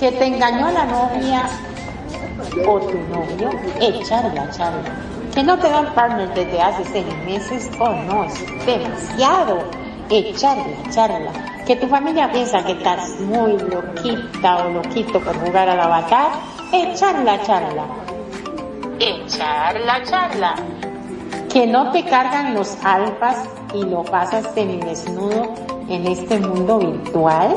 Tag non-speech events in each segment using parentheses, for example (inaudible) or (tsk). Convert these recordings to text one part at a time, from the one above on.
que te engañó la novia o tu novio, echarla, charla. Que no te dan partner desde hace seis meses, oh no, es demasiado. Echarla, charla. Que tu familia piensa que estás muy loquita o loquito por jugar al avatar, echarla, charla. Echarla, charla. Que no te cargan los alfas y lo pasas desnudo en este mundo virtual,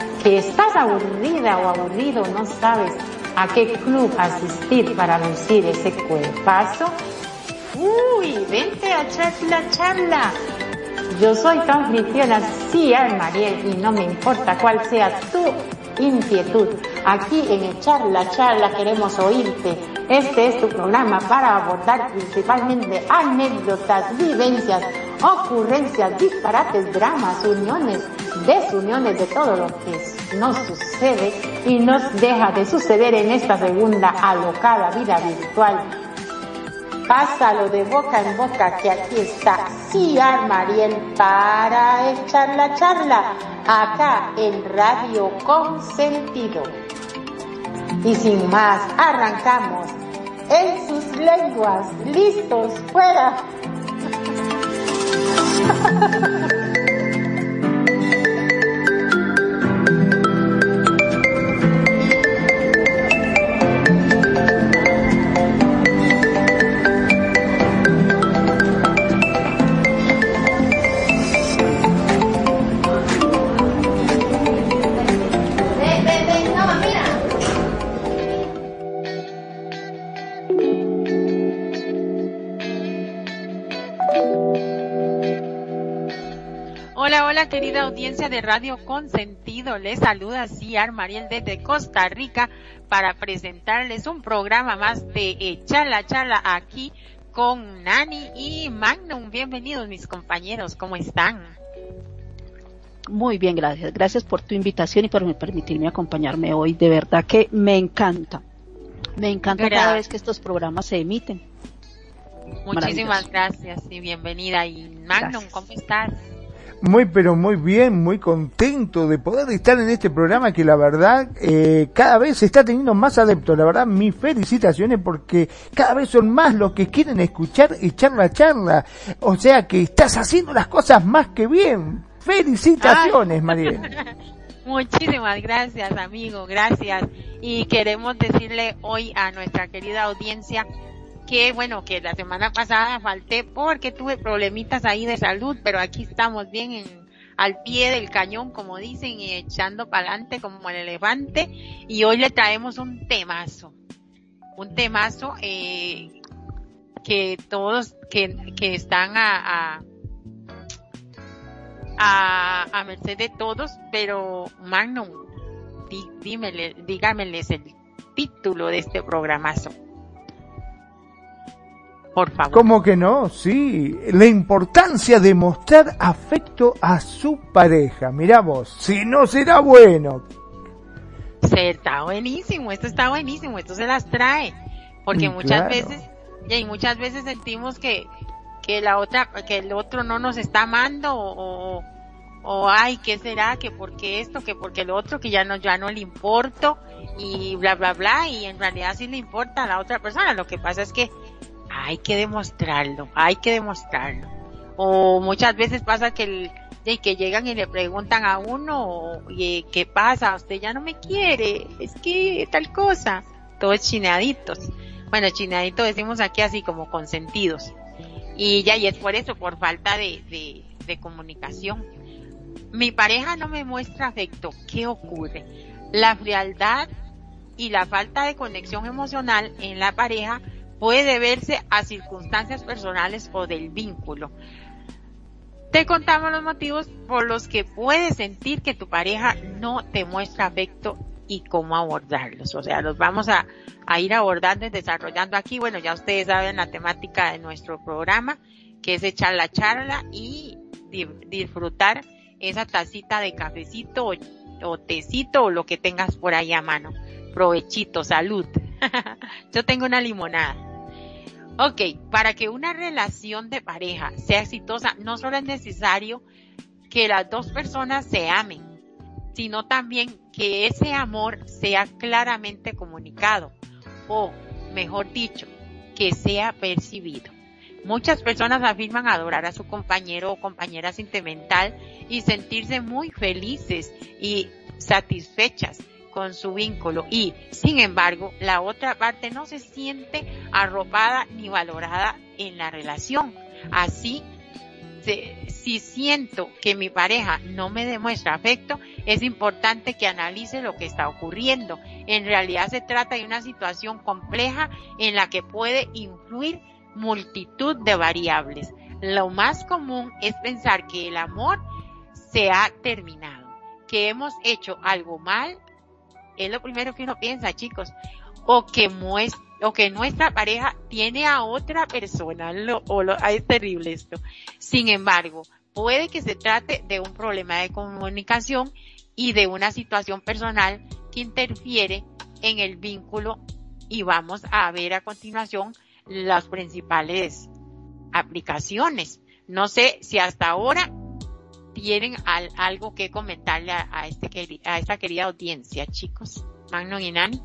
que estás aburrida o aburrido, no sabes a qué club asistir para lucir ese cuerpazo. Uy, vente a echar la charla. Yo soy tu anfitriona, sí, Mariel, y no me importa cuál sea tu inquietud. Aquí en Echar la Charla queremos oírte. Este es tu programa para abordar principalmente anécdotas, vivencias, ocurrencias, disparates, dramas, uniones, desuniones de todo lo que nos sucede y nos deja de suceder en esta segunda alocada vida virtual. Pásalo de boca en boca que aquí está Ciar Mariel para echar la charla acá en Radio Consentido. Y sin más, arrancamos en sus lenguas, listos, fuera. (laughs) querida audiencia de Radio Consentido. Les saluda Ciar Mariel desde Costa Rica para presentarles un programa más de Chala Chala aquí con Nani y Magnum. Bienvenidos mis compañeros, ¿cómo están? Muy bien, gracias. Gracias por tu invitación y por permitirme acompañarme hoy. De verdad que me encanta. Me encanta cada vez que estos programas se emiten. Muchísimas gracias y bienvenida. Y Magnum, ¿cómo estás? Muy, pero muy bien, muy contento de poder estar en este programa que la verdad eh, cada vez está teniendo más adeptos. La verdad, mis felicitaciones porque cada vez son más los que quieren escuchar y charla charla. O sea que estás haciendo las cosas más que bien. Felicitaciones, María. (laughs) Muchísimas gracias, amigo, gracias. Y queremos decirle hoy a nuestra querida audiencia que bueno, que la semana pasada falté porque tuve problemitas ahí de salud, pero aquí estamos bien en, al pie del cañón, como dicen, y echando para adelante como el elefante. Y hoy le traemos un temazo, un temazo eh, que todos, que, que están a, a, a, merced de todos, pero Magnum, dímele, dígameles el título de este programazo. Por favor. ¿Cómo que no? Sí, la importancia de mostrar afecto a su pareja. Mira vos, si no será bueno. Se está buenísimo, esto está buenísimo, esto se las trae. Porque mm, muchas veces, y muchas veces sentimos que, que la otra, que el otro no nos está amando o, o ay, ¿qué será? Que porque esto, que porque el otro, que ya no, ya no le importo y bla, bla, bla, y en realidad sí le importa a la otra persona. Lo que pasa es que hay que demostrarlo, hay que demostrarlo. O muchas veces pasa que el, de que llegan y le preguntan a uno, y ¿qué pasa? Usted ya no me quiere, es que tal cosa. Todos chineaditos. Bueno, chineaditos decimos aquí así como consentidos. Y ya, y es por eso, por falta de, de comunicación. Mi pareja no me muestra afecto. ¿Qué ocurre? La frialdad y la falta de conexión emocional en la pareja puede deberse a circunstancias personales o del vínculo. Te contamos los motivos por los que puedes sentir que tu pareja no te muestra afecto y cómo abordarlos. O sea, los vamos a, ir abordando y desarrollando aquí. Bueno, ya ustedes saben la temática de nuestro programa, que es echar la charla y disfrutar esa tacita de cafecito o, o tecito o lo que tengas por ahí a mano. Provechito, salud. (laughs) Yo tengo una limonada. Ok, para que una relación de pareja sea exitosa, no solo es necesario que las dos personas se amen, sino también que ese amor sea claramente comunicado o, mejor dicho, que sea percibido. Muchas personas afirman adorar a su compañero o compañera sentimental y sentirse muy felices y satisfechas con su vínculo y, sin embargo, la otra parte no se siente arropada ni valorada en la relación. Así, si siento que mi pareja no me demuestra afecto, es importante que analice lo que está ocurriendo. En realidad se trata de una situación compleja en la que puede influir multitud de variables. Lo más común es pensar que el amor se ha terminado, que hemos hecho algo mal es lo primero que uno piensa, chicos. O que o que nuestra pareja tiene a otra persona, o lo, es terrible esto. Sin embargo, puede que se trate de un problema de comunicación y de una situación personal que interfiere en el vínculo y vamos a ver a continuación las principales aplicaciones. No sé si hasta ahora tienen algo que comentarle a, este, a esta querida audiencia, chicos, Magno y Nani.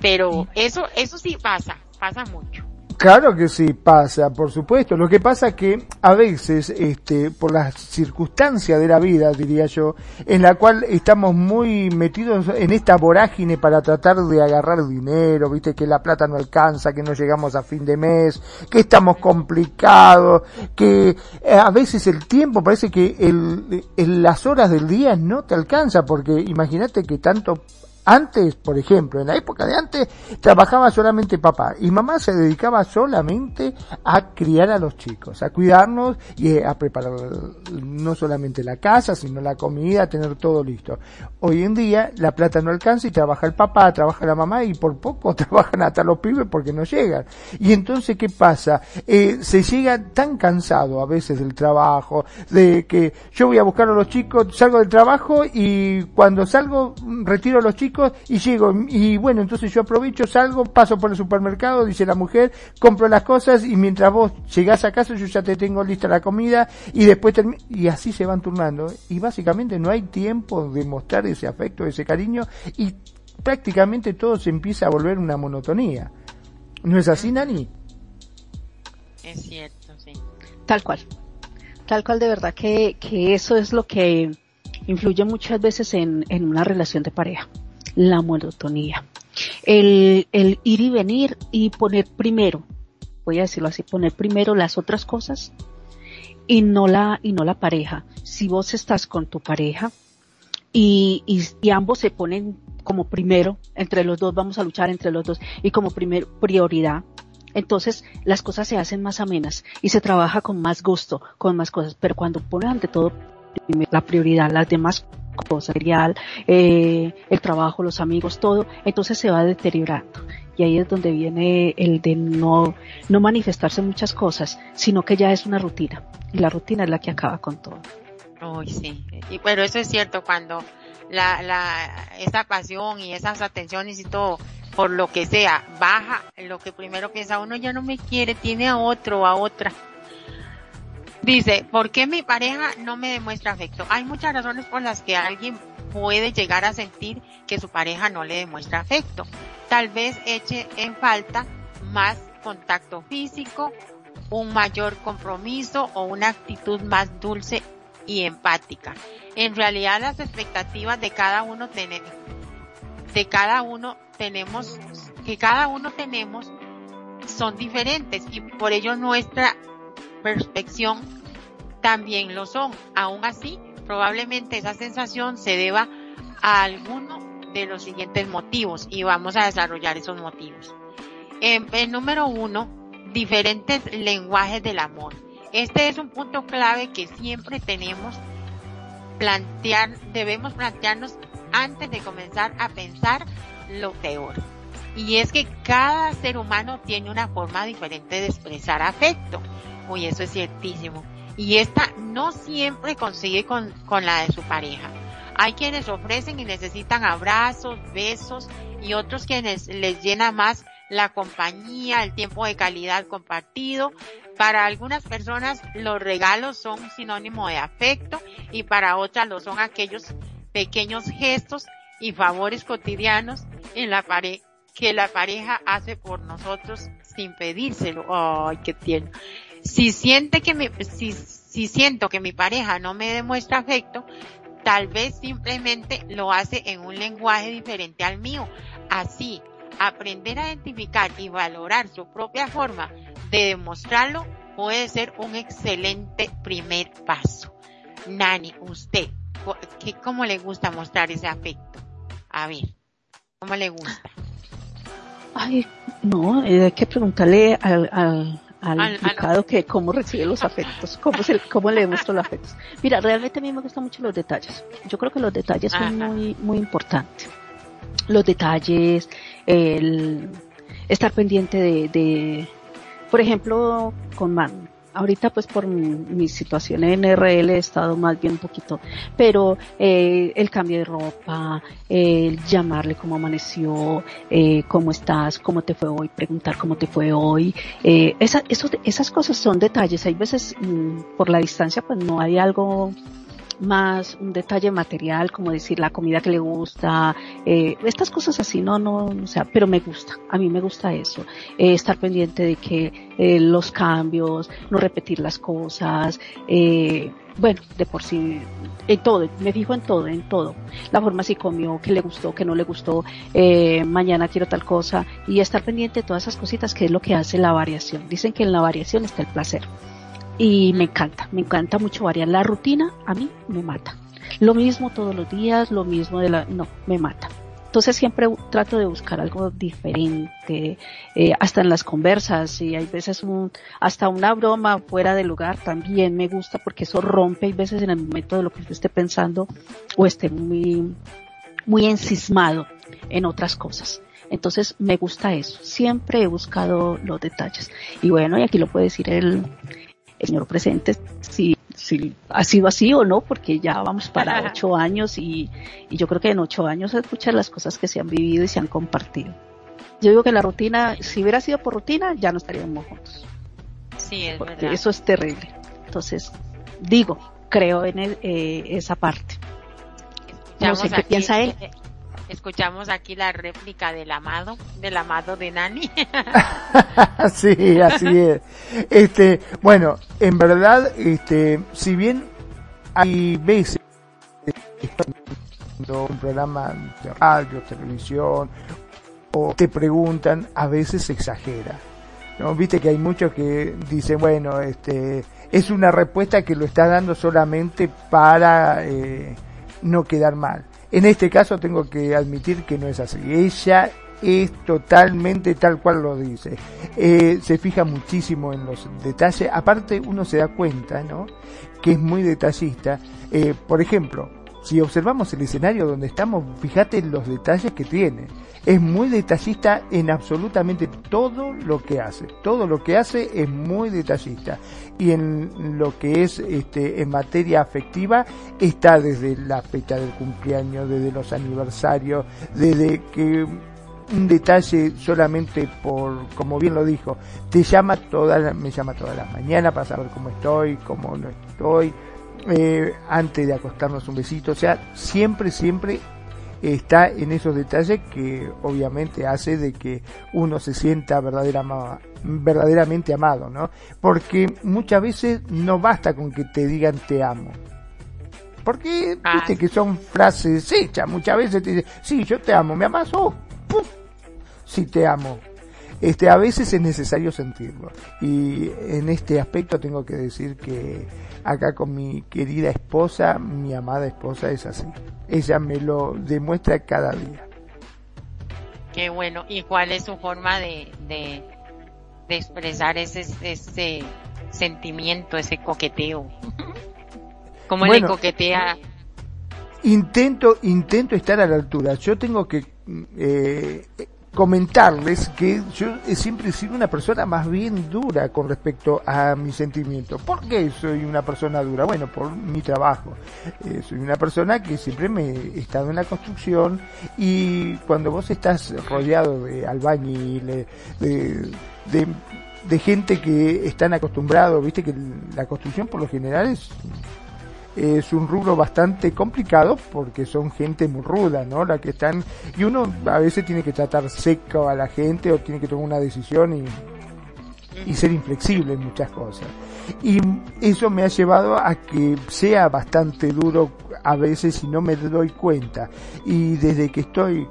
Pero eso, eso sí pasa, pasa mucho. Claro que sí pasa, por supuesto. Lo que pasa que a veces, este, por las circunstancias de la vida, diría yo, en la cual estamos muy metidos en esta vorágine para tratar de agarrar dinero, viste que la plata no alcanza, que no llegamos a fin de mes, que estamos complicados, que eh, a veces el tiempo parece que el, en las horas del día no te alcanza, porque imagínate que tanto antes, por ejemplo, en la época de antes, trabajaba solamente papá y mamá se dedicaba solamente a criar a los chicos, a cuidarnos y a preparar no solamente la casa, sino la comida, a tener todo listo. Hoy en día la plata no alcanza y trabaja el papá, trabaja la mamá y por poco (laughs) trabajan hasta los pibes porque no llegan. Y entonces, ¿qué pasa? Eh, se llega tan cansado a veces del trabajo, de que yo voy a buscar a los chicos, salgo del trabajo y cuando salgo retiro a los chicos y llego y bueno, entonces yo aprovecho, salgo, paso por el supermercado, dice la mujer, compro las cosas y mientras vos llegás a casa yo ya te tengo lista la comida y después y así se van turnando y básicamente no hay tiempo de mostrar ese afecto, ese cariño y prácticamente todo se empieza a volver una monotonía. ¿No es así, Nani? Es cierto, sí. Tal cual. Tal cual de verdad que, que eso es lo que influye muchas veces en, en una relación de pareja la monotonía. El, el ir y venir y poner primero, voy a decirlo así, poner primero las otras cosas y no la, y no la pareja. Si vos estás con tu pareja y, y, ambos se ponen como primero, entre los dos vamos a luchar entre los dos y como primer prioridad, entonces las cosas se hacen más amenas y se trabaja con más gusto, con más cosas. Pero cuando pones ante todo la prioridad, las demás material, eh, el trabajo, los amigos, todo, entonces se va deteriorando. Y ahí es donde viene el de no, no manifestarse muchas cosas, sino que ya es una rutina. Y la rutina es la que acaba con todo. Uy, sí. Y, pero eso es cierto, cuando la, la, esa pasión y esas atenciones y todo, por lo que sea, baja, lo que primero piensa uno ya no me quiere, tiene a otro, a otra. Dice, ¿por qué mi pareja no me demuestra afecto? Hay muchas razones por las que alguien puede llegar a sentir que su pareja no le demuestra afecto. Tal vez eche en falta más contacto físico, un mayor compromiso o una actitud más dulce y empática. En realidad las expectativas de cada uno tenemos, de cada uno tenemos, que cada uno tenemos son diferentes y por ello nuestra perspección también lo son. Aún así, probablemente esa sensación se deba a alguno de los siguientes motivos y vamos a desarrollar esos motivos. En, el número uno, diferentes lenguajes del amor. Este es un punto clave que siempre tenemos plantear, debemos plantearnos antes de comenzar a pensar lo peor. Y es que cada ser humano tiene una forma diferente de expresar afecto. Uy, eso es ciertísimo. Y esta no siempre consigue con, con la de su pareja. Hay quienes ofrecen y necesitan abrazos, besos y otros quienes les llena más la compañía, el tiempo de calidad compartido. Para algunas personas los regalos son sinónimo de afecto y para otras lo son aquellos pequeños gestos y favores cotidianos en la pareja que la pareja hace por nosotros sin pedírselo. Ay, qué tierno. Si siente que mi, si, si siento que mi pareja no me demuestra afecto, tal vez simplemente lo hace en un lenguaje diferente al mío. Así, aprender a identificar y valorar su propia forma de demostrarlo puede ser un excelente primer paso. Nani, usted, ¿cómo le gusta mostrar ese afecto? A ver, ¿cómo le gusta? Ay, no, eh, hay que preguntarle al, al, al, que cómo recibe los afectos, cómo, se, cómo le demuestra los afectos. Mira, realmente a mí me gustan mucho los detalles. Yo creo que los detalles son muy, muy importantes. Los detalles, el estar pendiente de, de por ejemplo, con Man, ahorita pues por mi, situación en RL he estado más bien un poquito, pero eh, el cambio de ropa, el llamarle cómo amaneció, eh, cómo estás, cómo te fue hoy, preguntar cómo te fue hoy, eh, esa, esas cosas son detalles, hay veces mm, por la distancia pues no hay algo más un detalle material, como decir la comida que le gusta, eh, estas cosas así, no, no, o sea, pero me gusta, a mí me gusta eso, eh, estar pendiente de que eh, los cambios, no repetir las cosas, eh, bueno, de por sí, en todo, me fijo en todo, en todo. La forma si comió, que le gustó, que no le gustó, eh, mañana quiero tal cosa, y estar pendiente de todas esas cositas que es lo que hace la variación. Dicen que en la variación está el placer y me encanta, me encanta mucho variar. La rutina a mí me mata. Lo mismo todos los días, lo mismo de la... No, me mata. Entonces siempre trato de buscar algo diferente, eh, hasta en las conversas, y hay veces un, hasta una broma fuera de lugar también me gusta porque eso rompe, hay veces en el momento de lo que yo esté pensando o esté muy, muy encismado en otras cosas. Entonces me gusta eso, siempre he buscado los detalles. Y bueno, y aquí lo puede decir el, el señor presente si, si ha sido así o no, porque ya vamos para ocho años y, y yo creo que en ocho años hay muchas las cosas que se han vivido y se han compartido. Yo digo que la rutina, si hubiera sido por rutina, ya no estaríamos juntos. Sí, es porque eso es terrible. Entonces, digo, creo en eh, esa parte. No sé qué piensa él. Escuchamos aquí la réplica del amado, del amado de Nani. (laughs) sí, así es. Este, bueno, en verdad, este, si bien hay veces un programa de radio, televisión, o te preguntan, a veces se exagera. Viste que hay muchos que dicen, bueno, este, es una respuesta que lo está dando solamente para eh, no quedar mal. En este caso tengo que admitir que no es así. Ella es totalmente tal cual lo dice. Eh, se fija muchísimo en los detalles. Aparte uno se da cuenta, ¿no? Que es muy detallista. Eh, por ejemplo, si observamos el escenario donde estamos, fíjate los detalles que tiene. Es muy detallista en absolutamente todo lo que hace. Todo lo que hace es muy detallista. Y en lo que es este, en materia afectiva, está desde la fecha del cumpleaños, desde los aniversarios, desde que un detalle solamente por, como bien lo dijo, te llama toda, me llama todas las mañanas para saber cómo estoy, cómo no estoy, eh, antes de acostarnos un besito, o sea, siempre, siempre está en esos detalles que obviamente hace de que uno se sienta verdaderamente amado, ¿no? Porque muchas veces no basta con que te digan te amo. Porque, ah. viste que son frases hechas, muchas veces te dicen, sí, yo te amo, ¿me amas? Oh, ¡pum! Sí, te amo este, a veces es necesario sentirlo. Y en este aspecto tengo que decir que acá con mi querida esposa, mi amada esposa es así. Ella me lo demuestra cada día. Qué bueno. ¿Y cuál es su forma de, de, expresar ese, ese sentimiento, ese coqueteo? (laughs) ¿Cómo le coquetea intento, intento estar a la altura. Yo tengo que eh, comentarles que yo siempre he sido una persona más bien dura con respecto a mis sentimientos. ¿Por qué soy una persona dura? Bueno, por mi trabajo. Eh, soy una persona que siempre me he estado en la construcción y cuando vos estás rodeado de albañiles, de, de, de gente que están acostumbrados, viste que la construcción por lo general es es un rubro bastante complicado porque son gente muy ruda, ¿no? La que están, y uno a veces tiene que tratar seco a la gente o tiene que tomar una decisión y, y ser inflexible en muchas cosas. Y eso me ha llevado a que sea bastante duro a veces y no me doy cuenta. Y desde que estoy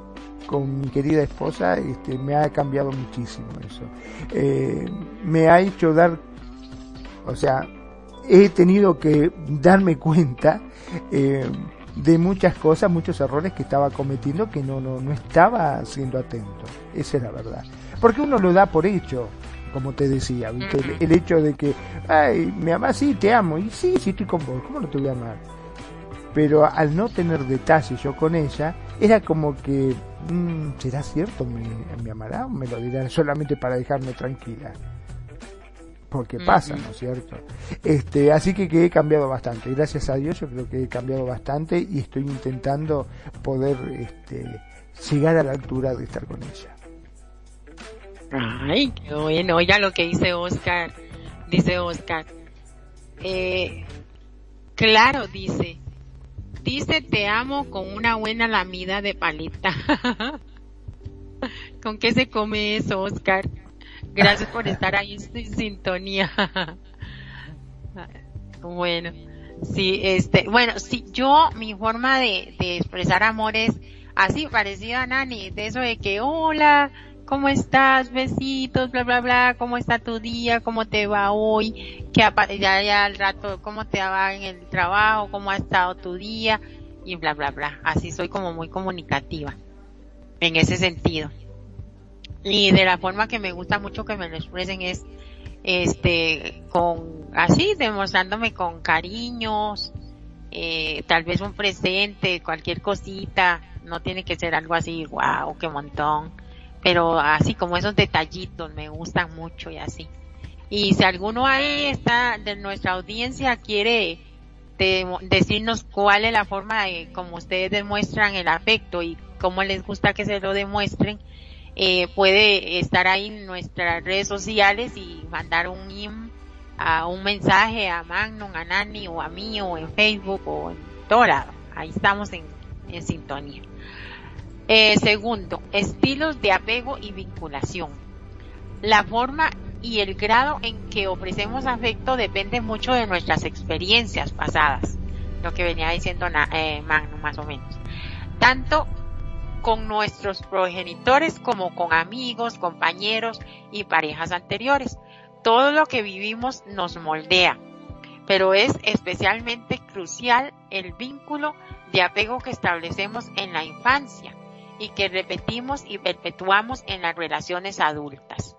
con mi querida esposa, este, me ha cambiado muchísimo eso. Eh, me ha hecho dar, o sea, he tenido que darme cuenta eh, de muchas cosas, muchos errores que estaba cometiendo que no, no, no estaba siendo atento. Esa es la verdad. Porque uno lo da por hecho, como te decía, El, hecho de que, ay, me amas, sí, te amo, y sí, sí estoy con vos, ¿cómo no te voy a amar? Pero al no tener detalles yo con ella, era como que, mm, ¿será cierto? ¿Me, ¿Me amará me lo dirá solamente para dejarme tranquila? Porque pasa, ¿no es cierto? Este, así que, que he cambiado bastante, gracias a Dios yo creo que he cambiado bastante y estoy intentando poder este, llegar a la altura de estar con ella. Ay, qué bueno, oiga lo que dice Oscar, dice Oscar. Eh, claro, dice, dice te amo con una buena lamida de paleta. (laughs) ¿Con qué se come eso, Oscar? Gracias por estar ahí en sintonía. bueno, sí, este, bueno, sí, yo, mi forma de, de expresar amor es así, parecido a Nani, de eso de que, hola, ¿cómo estás? Besitos, bla, bla, bla, ¿cómo está tu día? ¿Cómo te va hoy? Que ya, ya al rato, ¿cómo te va en el trabajo? ¿Cómo ha estado tu día? Y bla, bla, bla. Así soy como muy comunicativa. En ese sentido y de la forma que me gusta mucho que me lo expresen es este con así demostrándome con cariños eh, tal vez un presente cualquier cosita no tiene que ser algo así wow qué montón pero así como esos detallitos me gustan mucho y así. Y si alguno ahí está de nuestra audiencia quiere decirnos cuál es la forma de como ustedes demuestran el afecto y cómo les gusta que se lo demuestren eh, puede estar ahí en nuestras redes sociales y mandar un a un mensaje a Magnum, a Nani o a mí o en Facebook o en todo. Ahí estamos en, sintonía. Eh, segundo, estilos de apego y vinculación. La forma y el grado en que ofrecemos afecto depende mucho de nuestras experiencias pasadas, lo que venía diciendo eh, Magnum más o menos. Tanto con nuestros progenitores como con amigos, compañeros y parejas anteriores. Todo lo que vivimos nos moldea, pero es especialmente crucial el vínculo de apego que establecemos en la infancia y que repetimos y perpetuamos en las relaciones adultas.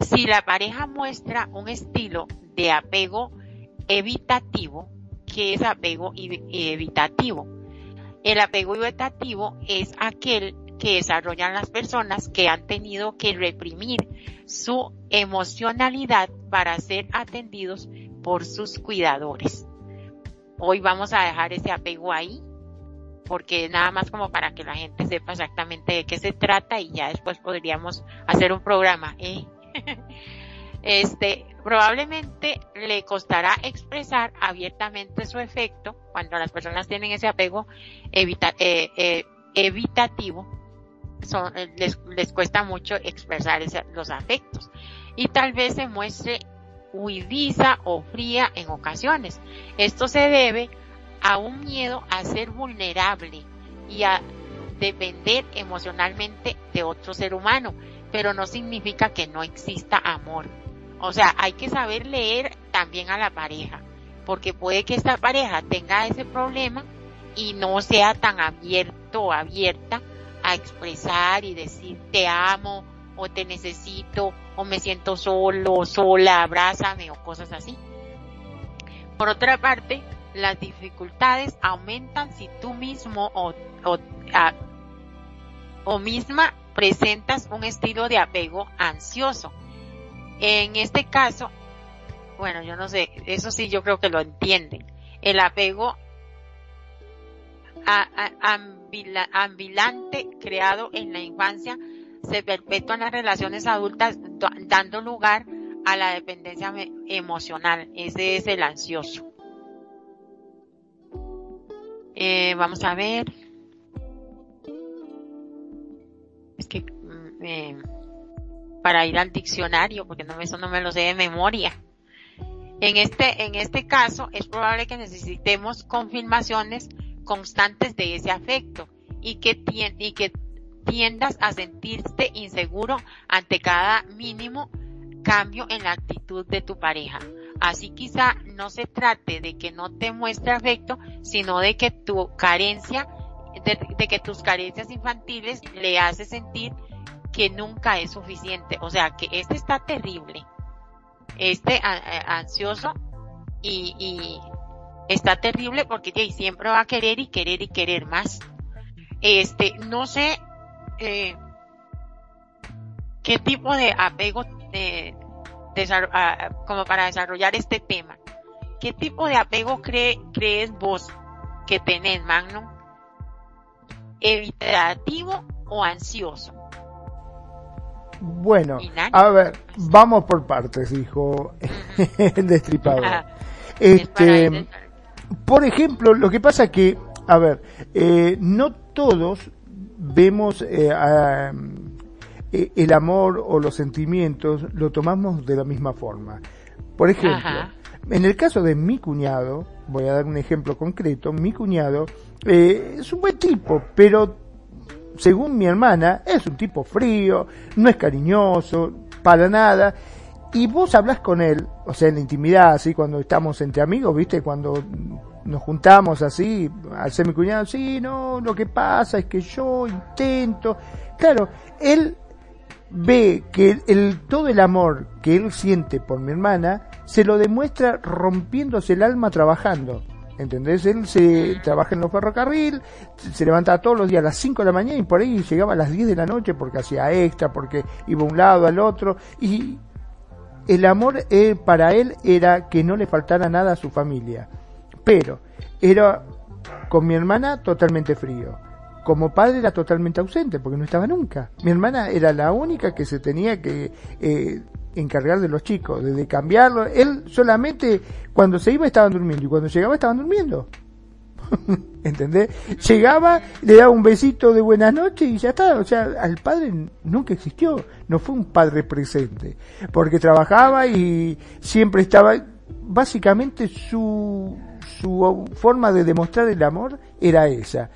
Si la pareja muestra un estilo de apego evitativo, ¿qué es apego evitativo? El apego evitativo es aquel que desarrollan las personas que han tenido que reprimir su emocionalidad para ser atendidos por sus cuidadores. Hoy vamos a dejar ese apego ahí, porque nada más como para que la gente sepa exactamente de qué se trata y ya después podríamos hacer un programa. ¿eh? (laughs) este, probablemente le costará expresar abiertamente su efecto cuando las personas tienen ese apego evita, eh, eh, evitativo. Son, eh, les, les, cuesta mucho expresar los afectos y tal vez se muestre huidiza o fría en ocasiones. Esto se debe a un miedo a ser vulnerable y a depender emocionalmente de otro ser humano, pero no significa que no exista amor o sea, hay que saber leer también a la pareja, porque puede que esta pareja tenga ese problema y no sea tan abierto o abierta a expresar y decir te amo o te necesito o me siento solo o sola, abrázame o cosas así. Por otra parte, las dificultades aumentan si tú mismo o, o, misma presentas un estilo de apego ansioso. En este caso, bueno, yo no sé, eso sí yo creo que lo entienden. El apego ambilante creado en la infancia se perpetúa en las relaciones adultas dando lugar a la dependencia emocional. Ese es el ansioso. Eh, vamos a ver. Es que mm, eh, para ir al diccionario, porque no, eso no me lo sé de memoria. En este, en este caso, es probable que necesitemos confirmaciones constantes de ese afecto y que, y que tiendas a sentirte inseguro ante cada mínimo cambio en la actitud de tu pareja. Así quizá no se trate de que no te muestre afecto, sino de que tu carencia, de, que tus carencias infantiles le hace sentir que nunca es suficiente. O sea, que este está terrible. Este ansioso y, y está terrible porque siempre va a querer y querer y querer más. Este, no sé eh, qué tipo de apego de, como para desarrollar este tema. ¿Qué tipo de apego cree, crees vos que tenés, Magnum? ¿Evitativo o ansioso? Bueno, a ver, vamos por partes, dijo (laughs) el destripador. este, por ejemplo, lo que pasa que, a ver, eh, no todos vemos eh, eh, el amor o los sentimientos, lo tomamos de la misma forma. Por ejemplo, en el caso de mi cuñado, voy a dar un ejemplo concreto, mi cuñado es un buen tipo, pero según mi hermana, es un tipo frío, no es cariñoso, para nada, y vos hablas con él, o sea, en la intimidad, así, cuando estamos entre amigos, viste, cuando nos juntamos así, al ser mi cuñado, sí, no, lo que pasa es que yo intento. Claro, él ve que el, todo el amor que él siente por mi hermana se lo demuestra rompiéndose el alma trabajando. ¿Entendés? Él se trabaja en los ferrocarril, se levantaba todos los días a las 5 de la mañana y por ahí llegaba a las 10 de la noche porque hacía extra, porque iba a un lado al otro y el amor eh, para él era que no le faltara nada a su familia. Pero era con mi hermana totalmente frío. Como padre era totalmente ausente porque no estaba nunca. Mi hermana era la única que se tenía que eh, encargar de los chicos, de, de cambiarlo. Él solamente cuando se iba estaban durmiendo y cuando llegaba estaban durmiendo. (laughs) ¿Entendés? Llegaba, le daba un besito de buenas noches y ya está. O sea, al padre nunca existió. No fue un padre presente. Porque trabajaba y siempre estaba. Básicamente su, su forma de demostrar el amor era esa.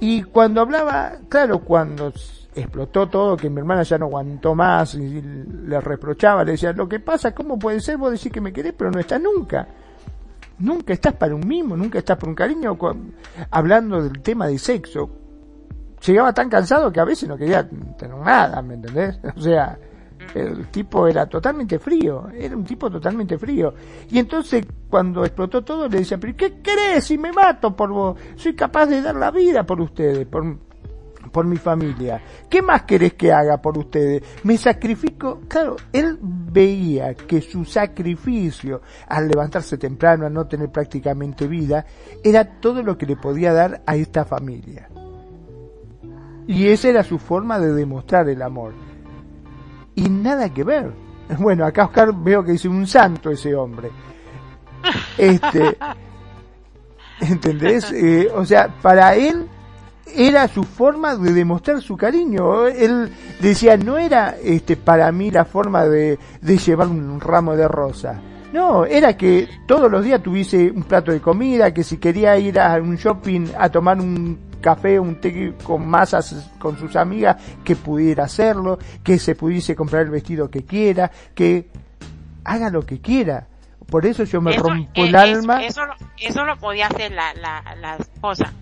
Y cuando hablaba, claro, cuando explotó todo, que mi hermana ya no aguantó más y le reprochaba, le decía, lo que pasa, ¿cómo puede ser vos decir que me querés pero no estás nunca? Nunca estás para un mimo, nunca estás por un cariño, hablando del tema de sexo. Llegaba tan cansado que a veces no quería tener nada, ¿me entendés? (laughs) O sea, el tipo era totalmente frío, era un tipo totalmente frío. Y entonces cuando explotó todo le decía, pero ¿qué querés si me mato por vos? Soy capaz de dar la vida por ustedes, por, por mi familia. ¿Qué más querés que haga por ustedes? Me sacrifico. Claro, él veía que su sacrificio al levantarse temprano, a no tener prácticamente vida, era todo lo que le podía dar a esta familia. Y esa era su forma de demostrar el amor. Y nada que ver. (laughs) Bueno, acá Oscar veo que dice un santo ese hombre. Este, (laughs) ¿entendés? Eh, o sea, para él era su forma de demostrar su cariño. Él decía, no era este para mí la forma de, de llevar un ramo de rosa. No, era que todos los días tuviese un plato de comida, que si quería ir a un shopping a tomar un café, un té con masas con sus amigas, que pudiera hacerlo, que se pudiese comprar el vestido que quiera, que haga lo que quiera. Por eso yo me rompo el alma. Eso, eso, lo podía hacer la, la, la esposa.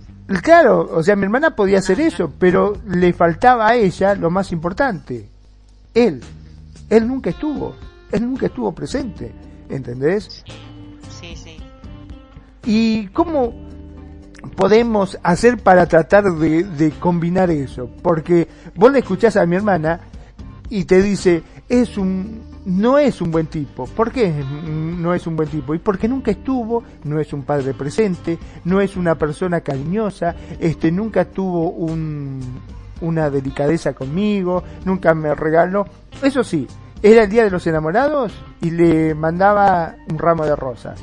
Claro, o sea, mi hermana podía hacer eso, pero le faltaba a ella lo más importante. Él. Él nunca estuvo. Él nunca estuvo presente. ¿Entendés? Sí, sí. ¿Y cómo podemos hacer para tratar de, de combinar eso? Porque vos le escuchás a mi hermana y te dice, es un, no es un buen tipo. ¿Por qué no es un buen tipo? Y porque nunca estuvo, no es un padre presente, no es una persona cariñosa, este, nunca tuvo un, una delicadeza conmigo, nunca me regaló. Eso sí, era el día de los enamorados y le mandaba un ramo de rosas.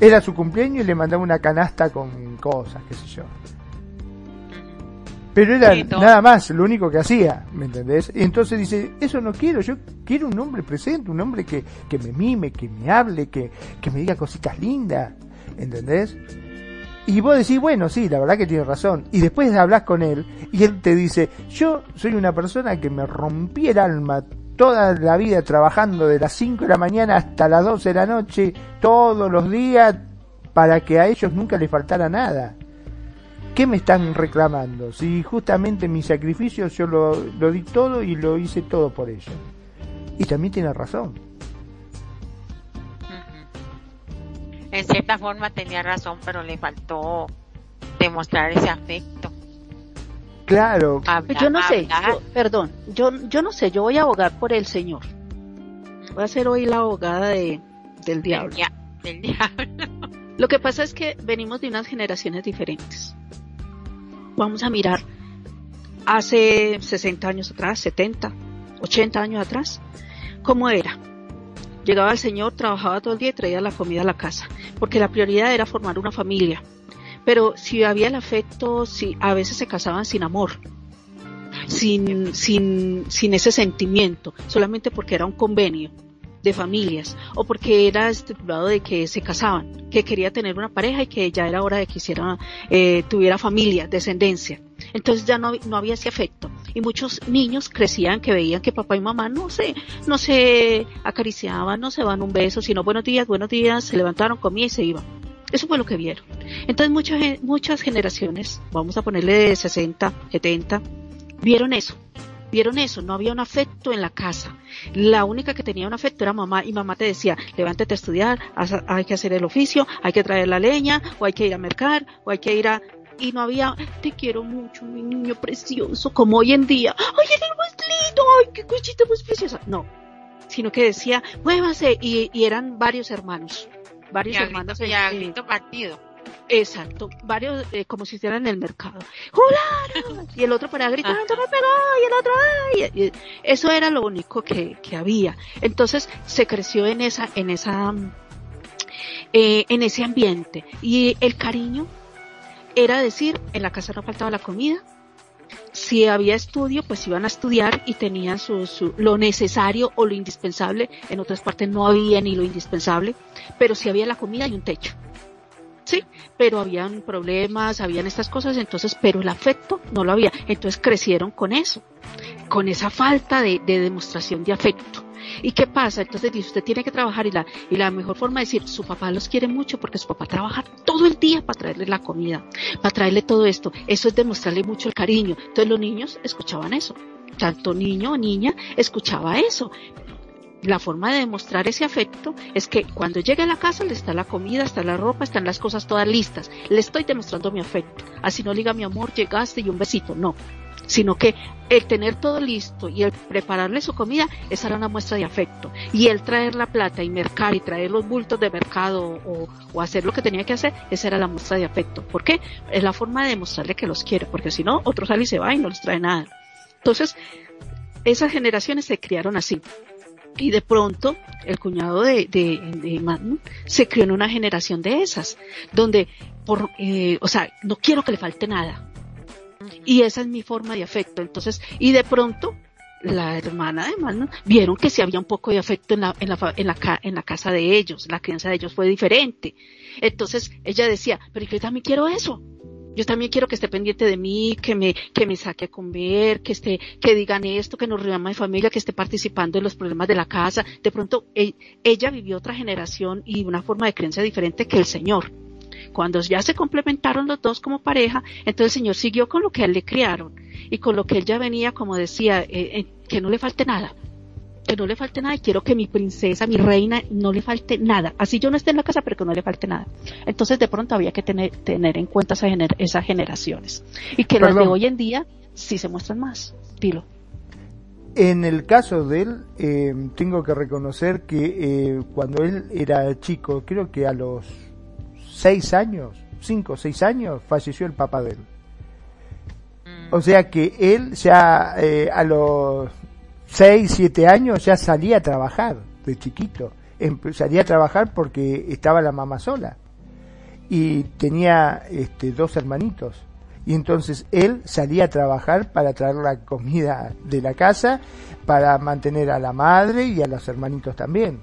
Era su cumpleaños y le mandaba una canasta con cosas, qué sé yo. Pero era nada más lo único que hacía, ¿me entendés? Y entonces dice, eso no quiero, yo quiero un hombre presente, un hombre que, que me mime, que me hable, que, que me diga cositas lindas, ¿entendés? Y vos decís, bueno, sí, la verdad que tiene razón. Y después hablas con él y él te dice, yo soy una persona que me rompí el alma toda la vida trabajando de las 5 de la mañana hasta las 12 de la noche, todos los días, para que a ellos nunca les faltara nada. ¿Qué me están reclamando? Si justamente mi sacrificio yo lo, lo di todo y lo hice todo por ellos. Y también tiene razón. En cierta forma tenía razón, pero le faltó demostrar ese afecto. Claro. yo no sé, perdón, yo, yo no sé, yo voy a abogar por el Señor. Voy a ser hoy la abogada de, del diablo. del (laughs) diablo. Lo que pasa es que venimos de unas generaciones diferentes vamos a mirar hace 60 años atrás, 70, 80 años atrás, ¿cómo era? Llegaba el Señor, trabajaba todo el día y traía la comida a la casa, porque la prioridad era formar una familia. Pero si había el afecto, si a veces se casaban sin amor, sin, sin, sin ese sentimiento, solamente porque era un convenio de familias o porque era estipulado de que se casaban, que quería tener una pareja y que ya era hora de que hiciera, eh, tuviera familia, descendencia. Entonces ya no, no había ese afecto. Y muchos niños crecían que veían que papá y mamá no se, no se acariciaban, no se daban un beso, sino buenos días, buenos días, se levantaron, comían y se iban. Eso fue lo que vieron. Entonces muchas, muchas generaciones, vamos a ponerle de 60, 70, vieron eso vieron eso, no había un afecto en la casa. La única que tenía un afecto era mamá y mamá te decía, levántate a estudiar, hay que hacer el oficio, hay que traer la leña, o hay que ir a mercar, o hay que ir a... Y no había, te quiero mucho, mi niño precioso, como hoy en día, ay, eres más lindo, ay, qué cosita más preciosa. No, sino que decía, muévase, y, eran varios hermanos, varios hermanos. Ya, partido Exacto, varios, eh, como si estuvieran en el mercado. Y el otro para gritando, me pegó, y el otro, ay. eso era lo único que, que había. Entonces se creció en esa, en esa, eh, en ese ambiente. Y el cariño era decir, en la casa no faltaba la comida, si había estudio, pues iban a estudiar y tenían su, su, lo necesario o lo indispensable. En otras partes no había ni lo indispensable, pero si había la comida y un techo. Sí, pero habían problemas, habían estas cosas, entonces, pero el afecto no lo había. Entonces crecieron con eso, con esa falta de, demostración de afecto. ¿Y qué pasa? Entonces dice, usted tiene que trabajar y la, y la mejor forma de decir, su papá los quiere mucho porque su papá trabaja todo el día para traerle la comida, para traerle todo esto. Eso es demostrarle mucho el cariño. Entonces los niños escuchaban eso. Tanto niño o niña escuchaba eso la forma de demostrar ese afecto es que cuando llegue a la casa le está la comida, está la ropa, están las cosas todas listas. Le estoy demostrando mi afecto. Así no diga mi amor, llegaste y un besito. No. Sino que el tener todo listo y el prepararle su comida, esa era una muestra de afecto. Y el traer la plata y mercar y traer los bultos de mercado o, o hacer lo que tenía que hacer, esa era la muestra de afecto. ¿Por qué? Es la forma de demostrarle que los quiere, porque si no, otro sale y se va y no les trae nada. Entonces, esas generaciones se criaron así. Y de pronto, el cuñado de, de, de se crió en una generación de esas, donde, por, eh, o sea, no quiero que le falte nada. Y esa es mi forma de afecto. Entonces, y de pronto, la hermana de Magnum vieron que si había un poco de afecto en la, en la, en la, en la casa de ellos, la crianza de ellos fue diferente. Entonces, ella decía, pero yo también quiero eso. Yo también quiero que esté pendiente de mí, que me, que me saque a comer, que esté, que digan esto, que nos reúna mi familia, que esté participando en los problemas de la casa. De pronto, e, ella vivió otra generación y una forma de creencia diferente que el Señor. Cuando ya se complementaron los dos como pareja, entonces el Señor siguió con lo que él le criaron y con lo que él ya venía, como decía, eh, eh, que no le falte nada. Que no le falte nada y quiero que mi princesa, mi reina, no le falte nada. Así yo no esté en la casa, pero que no le falte nada. Entonces de pronto había que tener, tener en cuenta esa esas generaciones. Y que las de hoy en día sí se muestran más. Dilo. En el caso de él, eh, tengo que reconocer que eh, cuando él era chico, creo que a los seis años, cinco o seis años, falleció el papá de él. Mm. O sea que él ya eh, a los 6, 7 años ya salía a trabajar de chiquito. Salía a trabajar porque estaba la mamá sola y tenía este, dos hermanitos. Y entonces él salía a trabajar para traer la comida de la casa, para mantener a la madre y a los hermanitos también.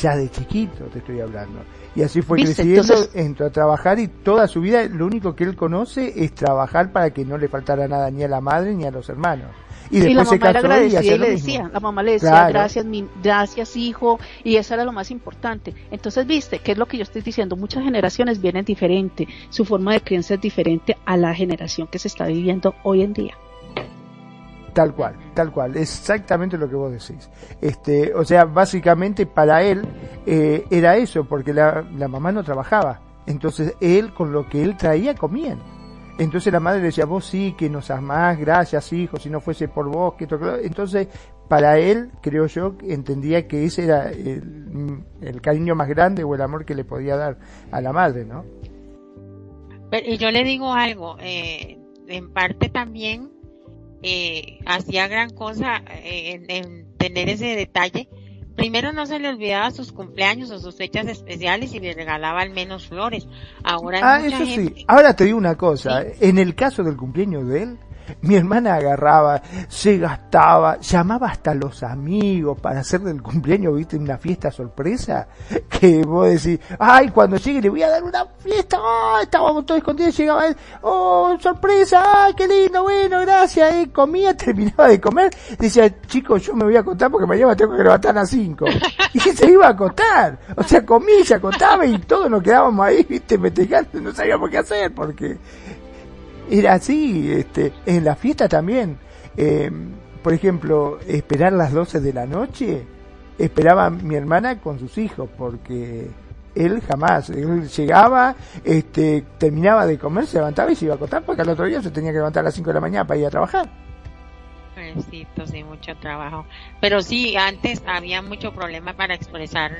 Ya de chiquito te estoy hablando. Y así fue creciendo, entró a trabajar y toda su vida lo único que él conoce es trabajar para que no le faltara nada ni a la madre ni a los hermanos. Y, la mamá era agradecida y, le decía, la mamá le decía, gracias, gracias hijo, y eso era lo más importante. Entonces, viste, ¿qué es lo que yo estoy diciendo? Muchas generaciones vienen diferente, su forma de crianza es diferente a la generación que se está viviendo hoy en día. Tal cual, tal cual, exactamente lo que vos decís. Este, o sea, básicamente para él eh, era eso, porque la, la mamá no trabajaba. Entonces él con lo que él traía comían. Entonces la madre decía, vos sí, que nos amás, gracias hijo, si no fuese por vos, que esto, Entonces, para él, creo yo, entendía que ese era el, cariño más grande o el amor que le podía dar a la madre, ¿no? y yo le digo algo, eh, en parte también eh, hacía gran cosa eh, en tener ese detalle Primero no se le olvidaba sus cumpleaños o sus fechas especiales y le regalaba al menos flores. Ahora ah, eso sí. Ahora te digo una cosa. En el caso del cumpleaños de él, mi hermana agarraba, se gastaba, llamaba hasta los amigos para hacer del cumpleaños, viste, una fiesta sorpresa, que vos decís, ay, cuando llegue le voy a dar una fiesta, oh, estábamos todos escondidos, llegaba oh, sorpresa, ay, qué lindo, bueno, gracias, eh, comía, (laughs) terminaba de comer, decía, chicos, yo me voy a contar porque mañana tengo que levantar a 5. (laughs) Y se iba a contar, o sea, comía, se acostaba y todos nos quedábamos ahí, viste, metejando, no sabíamos qué hacer porque era así, este, en la fiesta también. Eh, por ejemplo, esperar las 12 de la noche, esperaba mi hermana con sus hijos, porque él jamás, él llegaba, este, terminaba de comer, se levantaba y se iba a acostar, porque al otro día se tenía que levantar a las 5 de la mañana para ir a trabajar. Sí, sí, mucho trabajo. Pero sí, antes había mucho problema para expresar,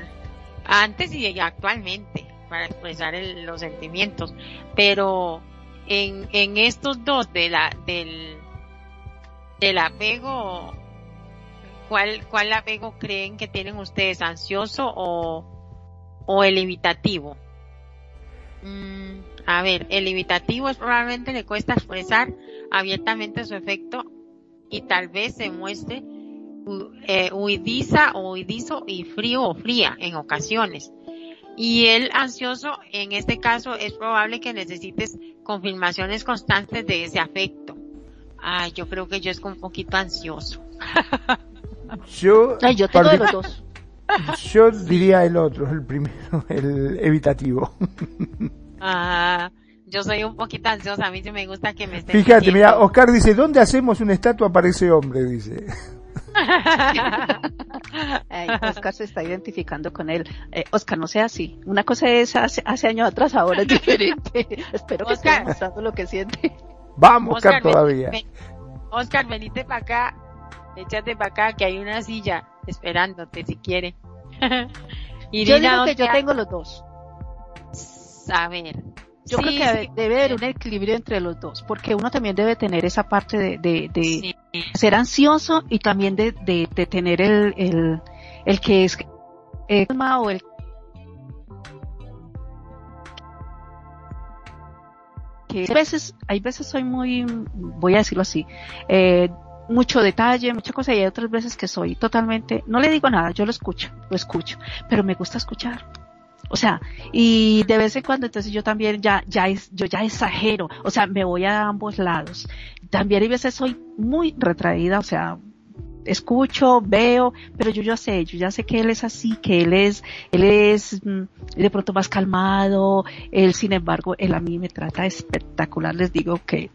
antes y actualmente, para expresar los sentimientos. Pero en, en estos dos de la, del, del apego, ¿cuál, ¿cuál apego creen que tienen ustedes? ¿Ansioso o, o el evitativo? Mm, a ver, el evitativo es probablemente le cuesta expresar abiertamente su efecto y tal vez se muestre eh, huidiza o huidizo y frío o fría en ocasiones. Y el ansioso, en este caso, es probable que necesites confirmaciones constantes de ese afecto. Ah, yo creo que yo es un poquito ansioso. (laughs) yo, yo tengo los dos. (laughs) Yo diría el otro, el primero, (laughs) el evitativo. Ah, yo soy un poquito ansiosa, a mí sí me gusta que me estén Fíjate, mira, Oscar dice, ¿dónde hacemos una estatua para ese hombre? Dice. (laughs) Oscar se está identificando con él. Eh, Oscar, no sea así. Una cosa es hace, años atrás, ahora es (laughs) diferente. Espero que esté mostrando lo que siente. Vamos, Oscar, todavía. Oscar, venite para acá. Échate para acá, que hay una silla esperándote si quiere. (laughs) yo digo que yo tengo los dos. A ver, yo creo que debe, haber un equilibrio entre los dos, porque uno también debe tener esa parte de, ser ansioso y también de, tener el, el, el que es calma o el que a veces, hay veces soy muy, voy a decirlo así, eh, mucho detalle, mucha cosa, y hay otras veces que soy totalmente, no le digo nada, yo lo escucho, lo escucho, pero me gusta escuchar. O sea, y de vez en cuando entonces yo también ya, ya es, yo ya exagero, o sea, me voy a ambos lados. También hay veces soy muy retraída, o sea, escucho, veo, pero yo ya sé, yo ya sé que él es así, que él es, él es mm, de pronto más calmado, él sin embargo, él a mí me trata espectacular, les digo que,